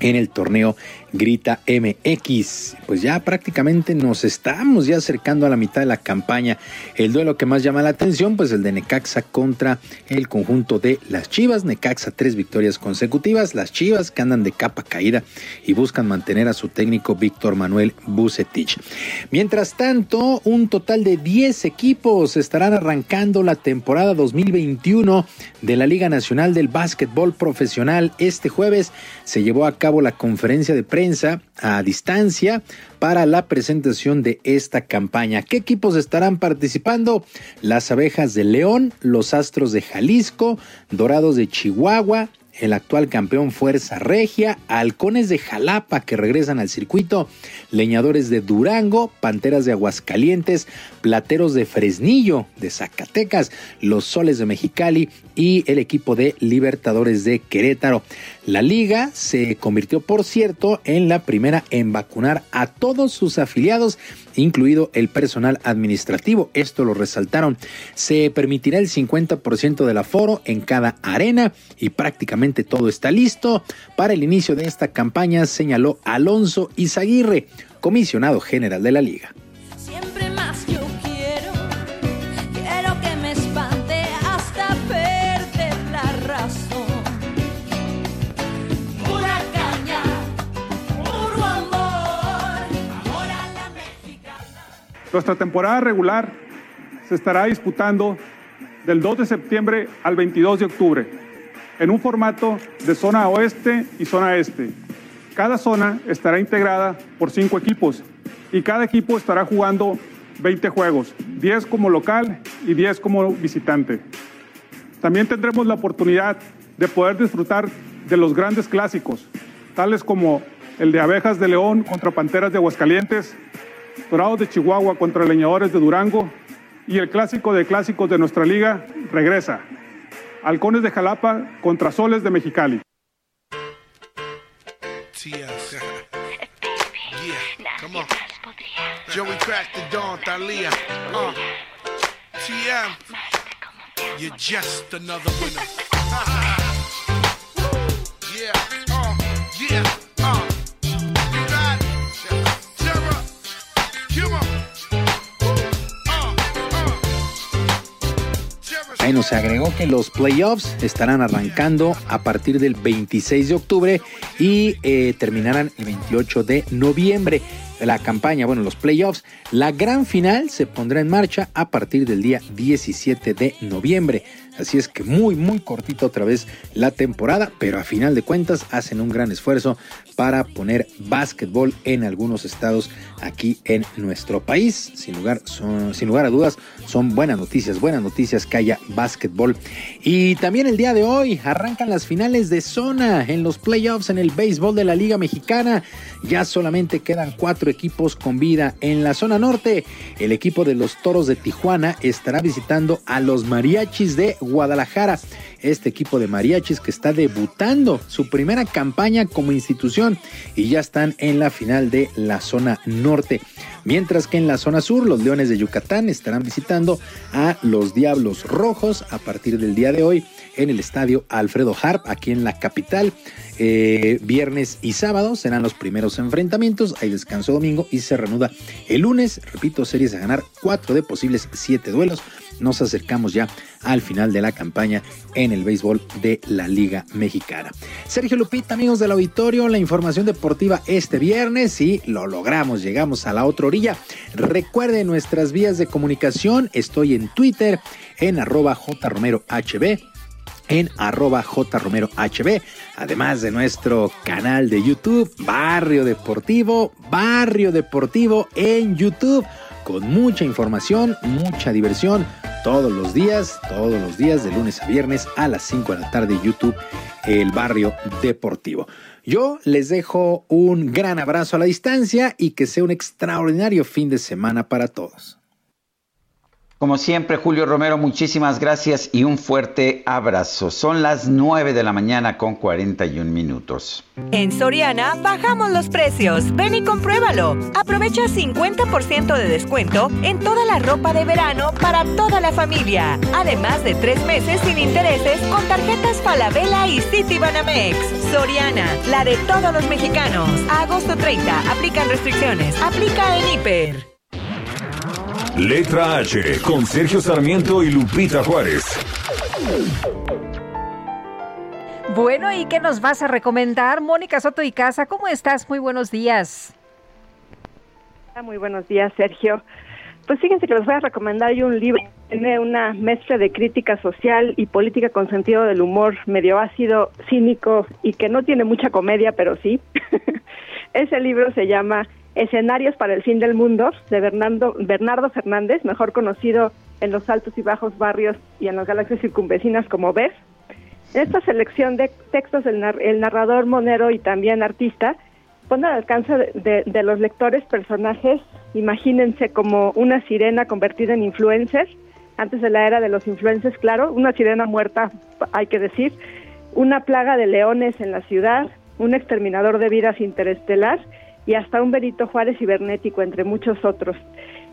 en el torneo Grita MX. Pues ya prácticamente nos estamos ya acercando a la mitad de la campaña. El duelo que más llama la atención, pues el de Necaxa contra el conjunto de las Chivas. Necaxa tres victorias consecutivas. Las Chivas que andan de capa caída y buscan mantener a su técnico Víctor Manuel Bucetich. Mientras tanto, un total de 10 equipos estarán arrancando la temporada 2021 de la Liga Nacional del Básquetbol Profesional. Este jueves se llevó a cabo la conferencia de prensa a distancia para la presentación de esta campaña. ¿Qué equipos estarán participando? Las abejas de León, los Astros de Jalisco, Dorados de Chihuahua, el actual campeón Fuerza Regia, Halcones de Jalapa que regresan al circuito, Leñadores de Durango, Panteras de Aguascalientes, Plateros de Fresnillo de Zacatecas, los Soles de Mexicali y el equipo de Libertadores de Querétaro. La liga se convirtió, por cierto, en la primera en vacunar a todos sus afiliados, incluido el personal administrativo. Esto lo resaltaron. Se permitirá el 50% del aforo en cada arena y prácticamente todo está listo para el inicio de esta campaña, señaló Alonso Izaguirre, comisionado general de la liga. Siempre más Nuestra temporada regular se estará disputando del 2 de septiembre al 22 de octubre en un formato de zona oeste y zona este. Cada zona estará integrada por cinco equipos y cada equipo estará jugando 20 juegos, 10 como local y 10 como visitante. También tendremos la oportunidad de poder disfrutar de los grandes clásicos, tales como el de Abejas de León contra Panteras de Aguascalientes, Dorados de Chihuahua contra Leñadores de Durango y el clásico de clásicos de nuestra liga regresa. Halcones de Jalapa contra Soles de Mexicali. Joey the. Uh. Just another winner. yeah, Bueno, se agregó que los playoffs estarán arrancando a partir del 26 de octubre y eh, terminarán el 28 de noviembre. La campaña, bueno, los playoffs, la gran final se pondrá en marcha a partir del día 17 de noviembre. Así es que muy, muy cortita otra vez la temporada, pero a final de cuentas hacen un gran esfuerzo para poner básquetbol en algunos estados aquí en nuestro país. Sin lugar, sin lugar a dudas, son buenas noticias, buenas noticias que haya básquetbol. Y también el día de hoy arrancan las finales de zona en los playoffs en el béisbol de la Liga Mexicana. Ya solamente quedan cuatro equipos con vida en la zona norte. El equipo de los Toros de Tijuana estará visitando a los Mariachis de Guadalajara. Este equipo de mariachis que está debutando su primera campaña como institución y ya están en la final de la zona norte. Mientras que en la zona sur, los Leones de Yucatán estarán visitando a los Diablos Rojos a partir del día de hoy en el estadio Alfredo Harp, aquí en la capital. Eh, viernes y sábado serán los primeros enfrentamientos. Hay descanso domingo y se reanuda el lunes. Repito, series a ganar cuatro de posibles siete duelos. Nos acercamos ya al final de la campaña en el béisbol de la Liga Mexicana. Sergio Lupita, amigos del auditorio, la información deportiva este viernes y lo logramos, llegamos a la otra orilla. Recuerden nuestras vías de comunicación, estoy en Twitter en arroba jromerohb en arroba jromerohb, además de nuestro canal de YouTube, Barrio Deportivo, Barrio Deportivo en YouTube, con mucha información, mucha diversión, todos los días, todos los días, de lunes a viernes a las 5 de la tarde, YouTube, el Barrio Deportivo. Yo les dejo un gran abrazo a la distancia y que sea un extraordinario fin de semana para todos. Como siempre, Julio Romero, muchísimas gracias y un fuerte abrazo. Son las 9 de la mañana con 41 minutos. En Soriana bajamos los precios. Ven y compruébalo. Aprovecha 50% de descuento en toda la ropa de verano para toda la familia. Además de tres meses sin intereses con tarjetas Falabella y Citibanamex. Soriana, la de todos los mexicanos. Agosto 30, aplican restricciones. Aplica en Hiper. Letra H con Sergio Sarmiento y Lupita Juárez. Bueno, ¿y qué nos vas a recomendar? Mónica Soto y Casa, ¿cómo estás? Muy buenos días. Muy buenos días, Sergio. Pues fíjense que les voy a recomendar yo un libro que tiene una mezcla de crítica social y política con sentido del humor medio ácido, cínico y que no tiene mucha comedia, pero sí. Ese libro se llama Escenarios para el fin del mundo de Bernardo, Bernardo Fernández, mejor conocido en los altos y bajos barrios y en las galaxias circunvecinas como. En esta selección de textos, el, nar- el narrador monero y también artista pone al alcance de, de- de los lectores personajes, imagínense como una sirena convertida en influencer, antes de la era de los influencers, claro, una sirena muerta, hay que decir, una plaga de leones en la ciudad, un exterminador de vidas interestelar y hasta un Benito Juárez cibernético, entre muchos otros.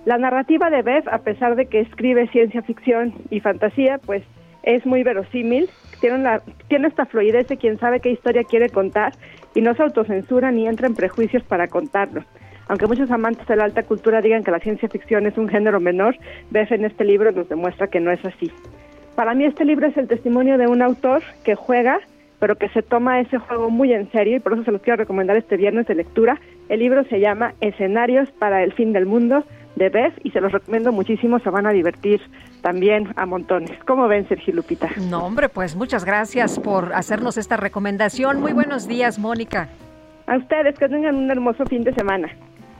La narrativa de Bev, a pesar de que escribe ciencia ficción y fantasía, pues es muy verosímil, tiene, esta fluidez de quien sabe qué historia quiere contar y no se autocensura ni entra en prejuicios para contarlo. Aunque muchos amantes de la alta cultura digan que la ciencia ficción es un género menor, Bev en este libro nos demuestra que no es así. Para mí este libro es el testimonio de un autor que juega, pero que se toma ese juego muy en serio y por eso se los quiero recomendar este viernes de lectura. El libro se llama Escenarios para el fin del mundo de Bev y se los recomiendo muchísimo, se van a divertir también a montones. ¿Cómo ven, Sergio Lupita? No, hombre, pues muchas gracias por hacernos esta recomendación. Muy buenos días, Mónica. A ustedes, que tengan un hermoso fin de semana.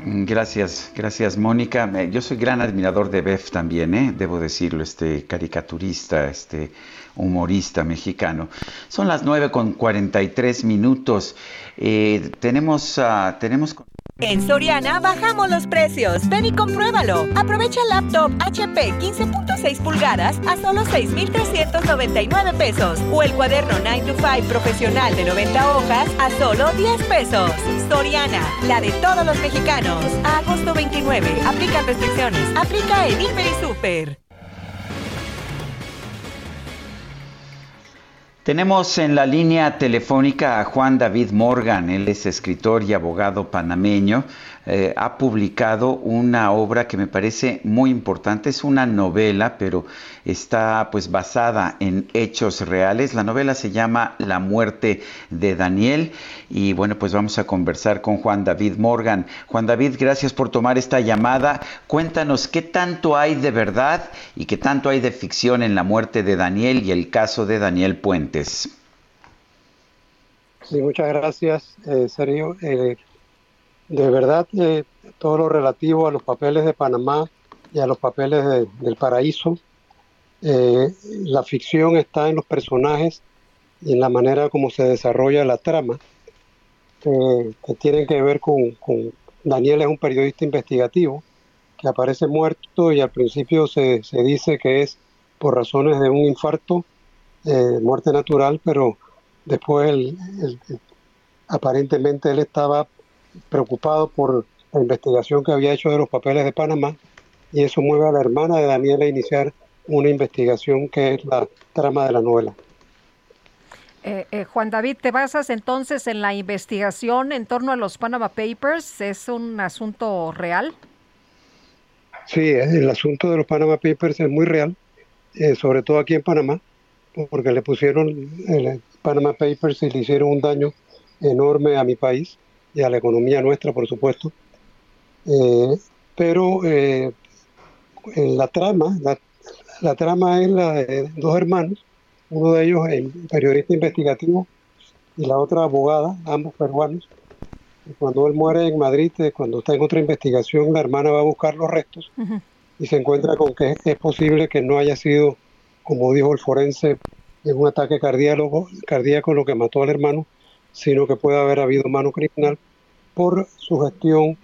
Mm, Gracias, gracias Mónica. Yo soy gran admirador de Bev también, ¿eh? debo decirlo, este caricaturista, este humorista mexicano. Son las 9 con 43 minutos. Eh, tenemos, ah, tenemos... En Soriana bajamos los precios. Ven y compruébalo. Aprovecha el laptop HP 15.6 pulgadas a solo 6,399 pesos. O el cuaderno 9 to 5 profesional de 90 hojas a solo 10 pesos. Soriana, la de todos los mexicanos. Agosto 29. Aplican restricciones. Aplica en Hiper y Super. Tenemos en la línea telefónica a Juan David Morgan, él es escritor y abogado panameño, Eh, ha publicado una obra que me parece muy importante, es una novela, pero está pues basada en hechos reales. La novela se llama La muerte de Daniel y bueno, pues vamos a conversar con Juan David Morgan. Juan David, gracias por tomar esta llamada. Cuéntanos qué tanto hay de verdad y qué tanto hay de ficción en la muerte de Daniel y el caso de Daniel Puentes. Sí, muchas gracias, eh, Sergio. Eh, de verdad, eh, todo lo relativo a los papeles de Panamá y a los papeles de- del paraíso, eh, la ficción está en los personajes y en la manera como se desarrolla la trama, que, tienen que ver con, Daniel es un periodista investigativo que aparece muerto y al principio se, se dice que es por razones de un infarto, eh, muerte natural, pero después el- el- aparentemente él estaba preocupado por la investigación que había hecho de los papeles de Panamá y eso mueve a la hermana de Daniel a iniciar una investigación que es la trama de la novela. Eh, eh, Juan David, ¿te basas entonces en la investigación en torno a los Panama Papers? ¿Es un asunto real? Sí, el asunto de los Panama Papers es muy real, eh, sobre todo aquí en Panamá, porque le pusieron el Panama Papers y le hicieron un daño enorme a mi país y a la economía nuestra, por supuesto. Eh, pero eh, en la trama, la, la trama es la de dos hermanos, uno de ellos es periodista investigativo y la otra abogada, ambos peruanos. Y cuando él muere en Madrid, eh, cuando está en otra investigación, la hermana va a buscar los restos y se encuentra con que es posible que no haya sido, como dijo el forense, en un ataque cardíaco, cardíaco lo que mató al hermano, sino que puede haber habido mano criminal por su gestión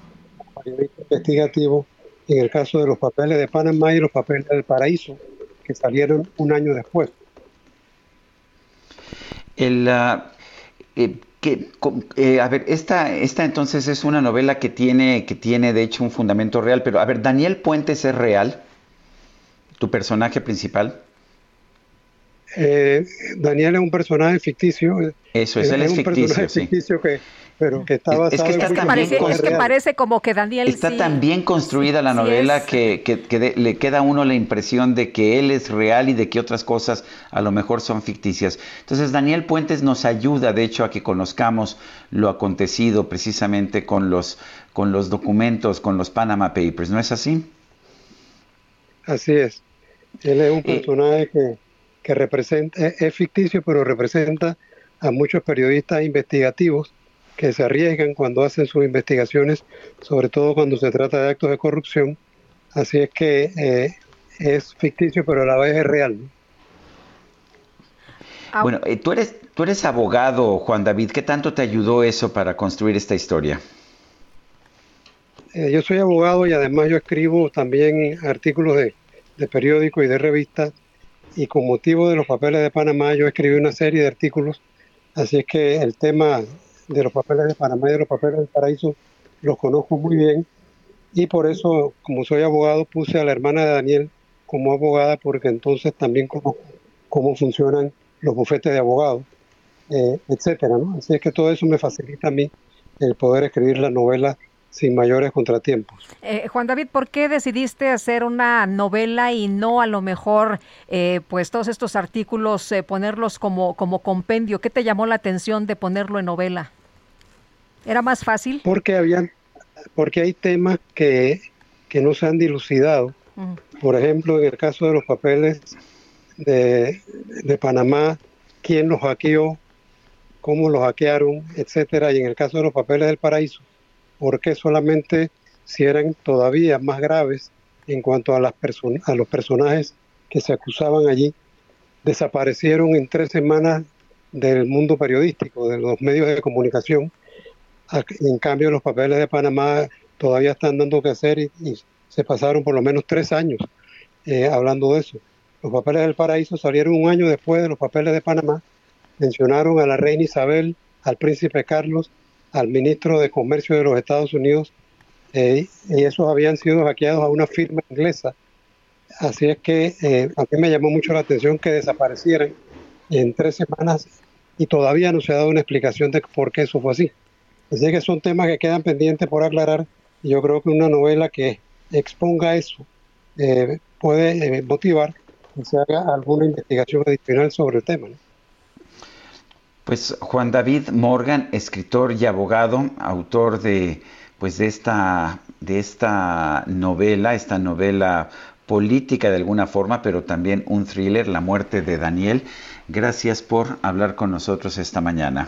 investigativo en el caso de los papeles de Panamá y los papeles del Paraíso, que salieron un año después. El, eh, que, eh, a ver, esta, esta entonces es una novela que tiene, que tiene de hecho un fundamento real, pero a ver, Daniel Puentes es real, tu personaje principal. Eh, Daniel es un personaje ficticio. eh, Eso es, él es un ficticio, personaje sí. ficticio que, pero que está Es- es basado que está en muchos también Parece, hechos es que reales. parece como que Daniel Está sí- tan bien construida la novela es. que, que- que de- le queda a uno la impresión de que él es real y de que otras cosas a lo mejor son ficticias. Entonces Daniel Puentes nos ayuda, de hecho, a que conozcamos lo acontecido precisamente con los, con los documentos, con los Panama Papers, ¿no es así? Así es. Él es un Eh, personaje que, que representa, es, ficticio, pero representa a muchos periodistas investigativos que se arriesgan cuando hacen sus investigaciones, sobre todo cuando se trata de actos de corrupción. Así es que eh, es ficticio, pero a la vez es real. ¿no? Ah, Bueno, eh, tú, eres, tú eres abogado, Juan David. ¿Qué tanto te ayudó eso para construir esta historia? Eh, yo soy abogado y además yo escribo también artículos de, de periódico y de revistas y con motivo de los papeles de Panamá yo escribí una serie de artículos, así es que el tema de los papeles de Panamá y de los papeles del paraíso los conozco muy bien y por eso, como soy abogado, puse a la hermana de Daniel como abogada porque entonces también conozco cómo funcionan los bufetes de abogados, eh, etcétera. Así es que todo eso me facilita a mí el poder escribir la novela sin mayores contratiempos. Eh, Juan David, ¿por qué decidiste hacer una novela y no a lo mejor, eh, pues todos estos artículos, eh, ponerlos como, como compendio? ¿Qué te llamó la atención de ponerlo en novela? ¿Era más fácil? Porque habían, porque hay temas que, que no se han dilucidado. Por ejemplo, en el caso de los papeles de, de Panamá, quién los hackeó, cómo los hackearon, etcétera, y en el caso de los papeles del paraíso, por qué solamente si eran todavía más graves en cuanto a las a los personajes que se acusaban allí, desaparecieron en tres semanas del mundo periodístico, de los medios de comunicación. Ac- En cambio, los papeles de Panamá todavía están dando que hacer y, y se pasaron por lo menos tres años eh, hablando de eso. Los papeles del paraíso salieron un año después de los papeles de Panamá. Mencionaron a la reina Isabel, al príncipe Carlos, al ministro de Comercio de los Estados Unidos, eh, y esos habían sido hackeados a una firma inglesa. Así es que eh, a mí me llamó mucho la atención que desaparecieran en tres semanas y todavía no se ha dado una explicación de por qué eso fue así. Así que son temas que quedan pendientes por aclarar y yo creo que una novela que exponga eso eh, puede motivar que se haga alguna investigación adicional sobre el tema. Pues Juan David Morgan, escritor y abogado, autor de pues de esta de esta novela, esta novela política de alguna forma, pero también un thriller, La muerte de Daniel. Gracias por hablar con nosotros esta mañana.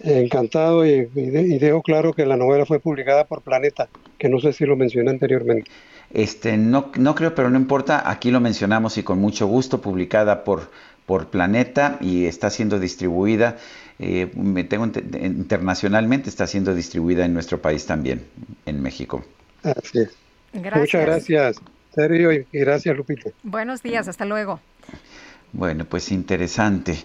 Encantado y, y de- y dejo claro que la novela fue publicada por Planeta, que no sé si lo mencioné anteriormente. Este, no, no creo, pero no importa, aquí lo mencionamos y con mucho gusto, publicada por, por Planeta y está siendo distribuida, eh, me tengo ente- internacionalmente, está siendo distribuida en nuestro país también, en México. Así es. Gracias. Muchas gracias, Sergio, y, y gracias, Lupita. Buenos días, hasta luego. Bueno, pues interesante.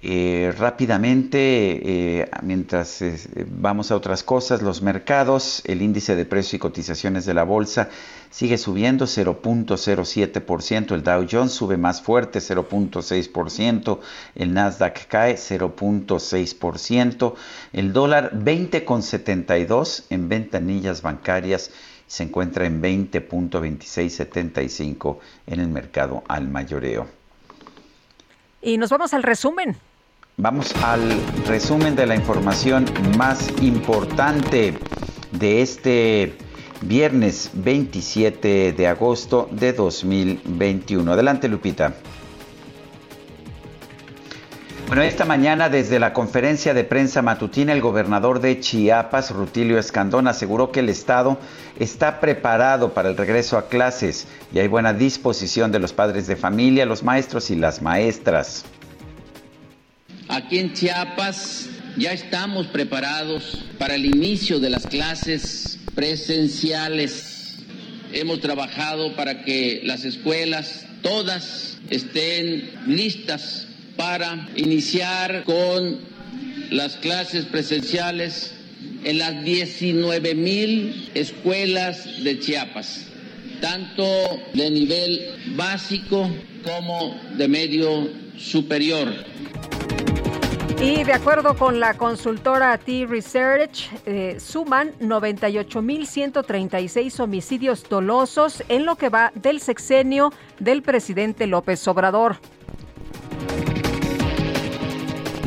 Eh, rápidamente, eh, mientras eh, vamos a otras cosas, los mercados, el índice de precios y cotizaciones de la bolsa sigue subiendo 0.07%, el Dow Jones sube más fuerte 0.6%, el Nasdaq cae 0.6%, el dólar 20.72 en ventanillas bancarias se encuentra en 20.2675 en el mercado al mayoreo. Y nos vamos al resumen. Vamos al resumen de la información más importante de este viernes 27 de agosto de 2021. Adelante, Lupita. Bueno, esta mañana desde la conferencia de prensa matutina, el gobernador de Chiapas, Rutilio Escandón, aseguró que el Estado está preparado para el regreso a clases y hay buena disposición de los padres de familia, los maestros y las maestras. Aquí en Chiapas ya estamos preparados para el inicio de las clases presenciales. Hemos trabajado para que las escuelas todas estén listas para iniciar con las clases presenciales en las 19 mil escuelas de Chiapas. tanto de nivel básico como de medio superior. Y de acuerdo con la consultora T-Research, eh, suman 98.136 homicidios dolosos en lo que va del sexenio del presidente López Obrador.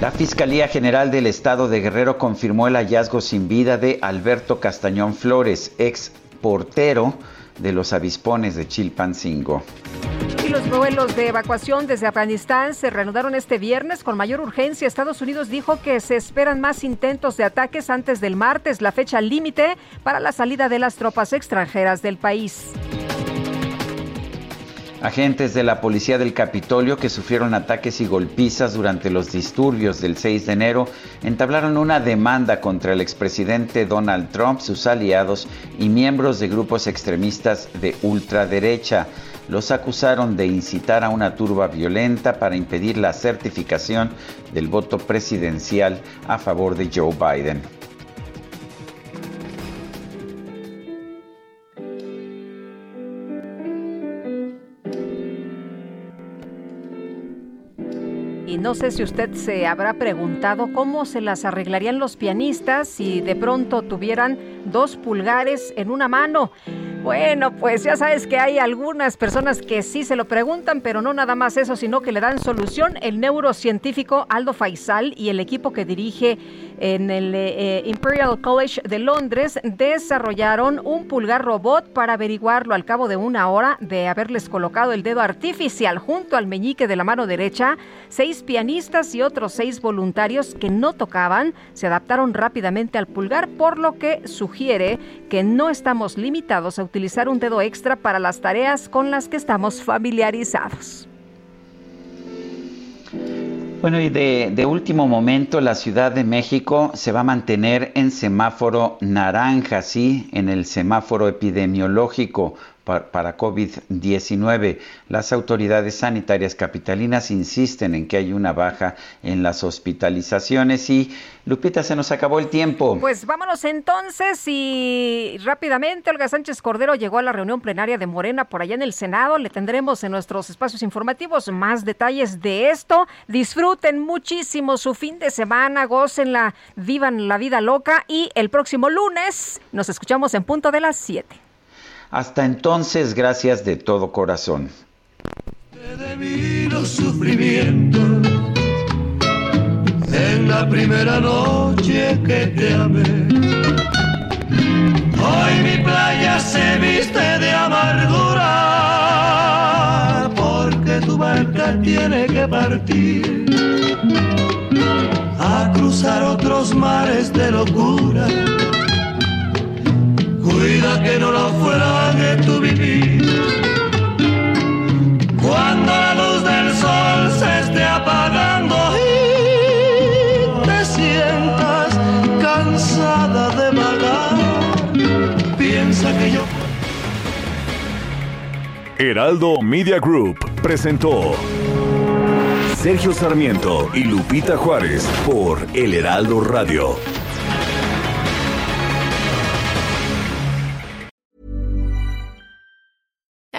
La Fiscalía General del Estado de Guerrero confirmó el hallazgo sin vida de Alberto Castañón Flores, ex portero de los avispones de Chilpancingo. Y los vuelos de evacuación desde Afganistán se reanudaron este viernes con mayor urgencia. Estados Unidos dijo que se esperan más intentos de ataques antes del martes, la fecha límite para la salida de las tropas extranjeras del país. Agentes de la Policía del Capitolio que sufrieron ataques y golpizas durante los disturbios del 6 de enero entablaron una demanda contra el expresidente Donald Trump, sus aliados y miembros de grupos extremistas de ultraderecha. Los acusaron de incitar a una turba violenta para impedir la certificación del voto presidencial a favor de Joe Biden. Y no sé si usted se habrá preguntado cómo se las arreglarían los pianistas si de pronto tuvieran dos pulgares en una mano. Bueno, pues ya sabes que hay algunas personas que sí se lo preguntan, pero no nada más eso, sino que le dan solución. El neurocientífico Aldo Faisal y el equipo que dirige en el eh, Imperial College de Londres desarrollaron un pulgar robot para averiguarlo al cabo de una hora de haberles colocado el dedo artificial junto al meñique de la mano derecha. Seis pianistas y otros seis voluntarios que no tocaban se adaptaron rápidamente al pulgar, por lo que sugiere que no estamos limitados a utilizar un dedo extra para las tareas con las que estamos familiarizados. Bueno, y de, último momento, la Ciudad de México se va a mantener en semáforo naranja, sí, en el semáforo epidemiológico para COVID-19. Las autoridades sanitarias capitalinas insisten en que hay una baja en las hospitalizaciones y Lupita, se nos acabó el tiempo. Pues vámonos entonces y rápidamente Olga Sánchez Cordero llegó a la reunión plenaria de Morena por allá en el Senado. Le tendremos en nuestros espacios informativos más detalles de esto. Disfruten muchísimo su fin de semana, gócenla, vivan la vida loca y el próximo lunes nos escuchamos en punto de las 7. Hasta entonces, gracias de todo corazón. De los sufrimientos en la primera noche que te amé. Hoy mi playa se viste de amargura porque tu barca tiene que partir a cruzar otros mares de locura Cuida que no de tu vivir. Cuando la luz del sol se esté apagando y te sientas cansada de vagar, piensa que yo. Heraldo Media Group presentó Sergio Sarmiento y Lupita Juárez por El Heraldo Radio.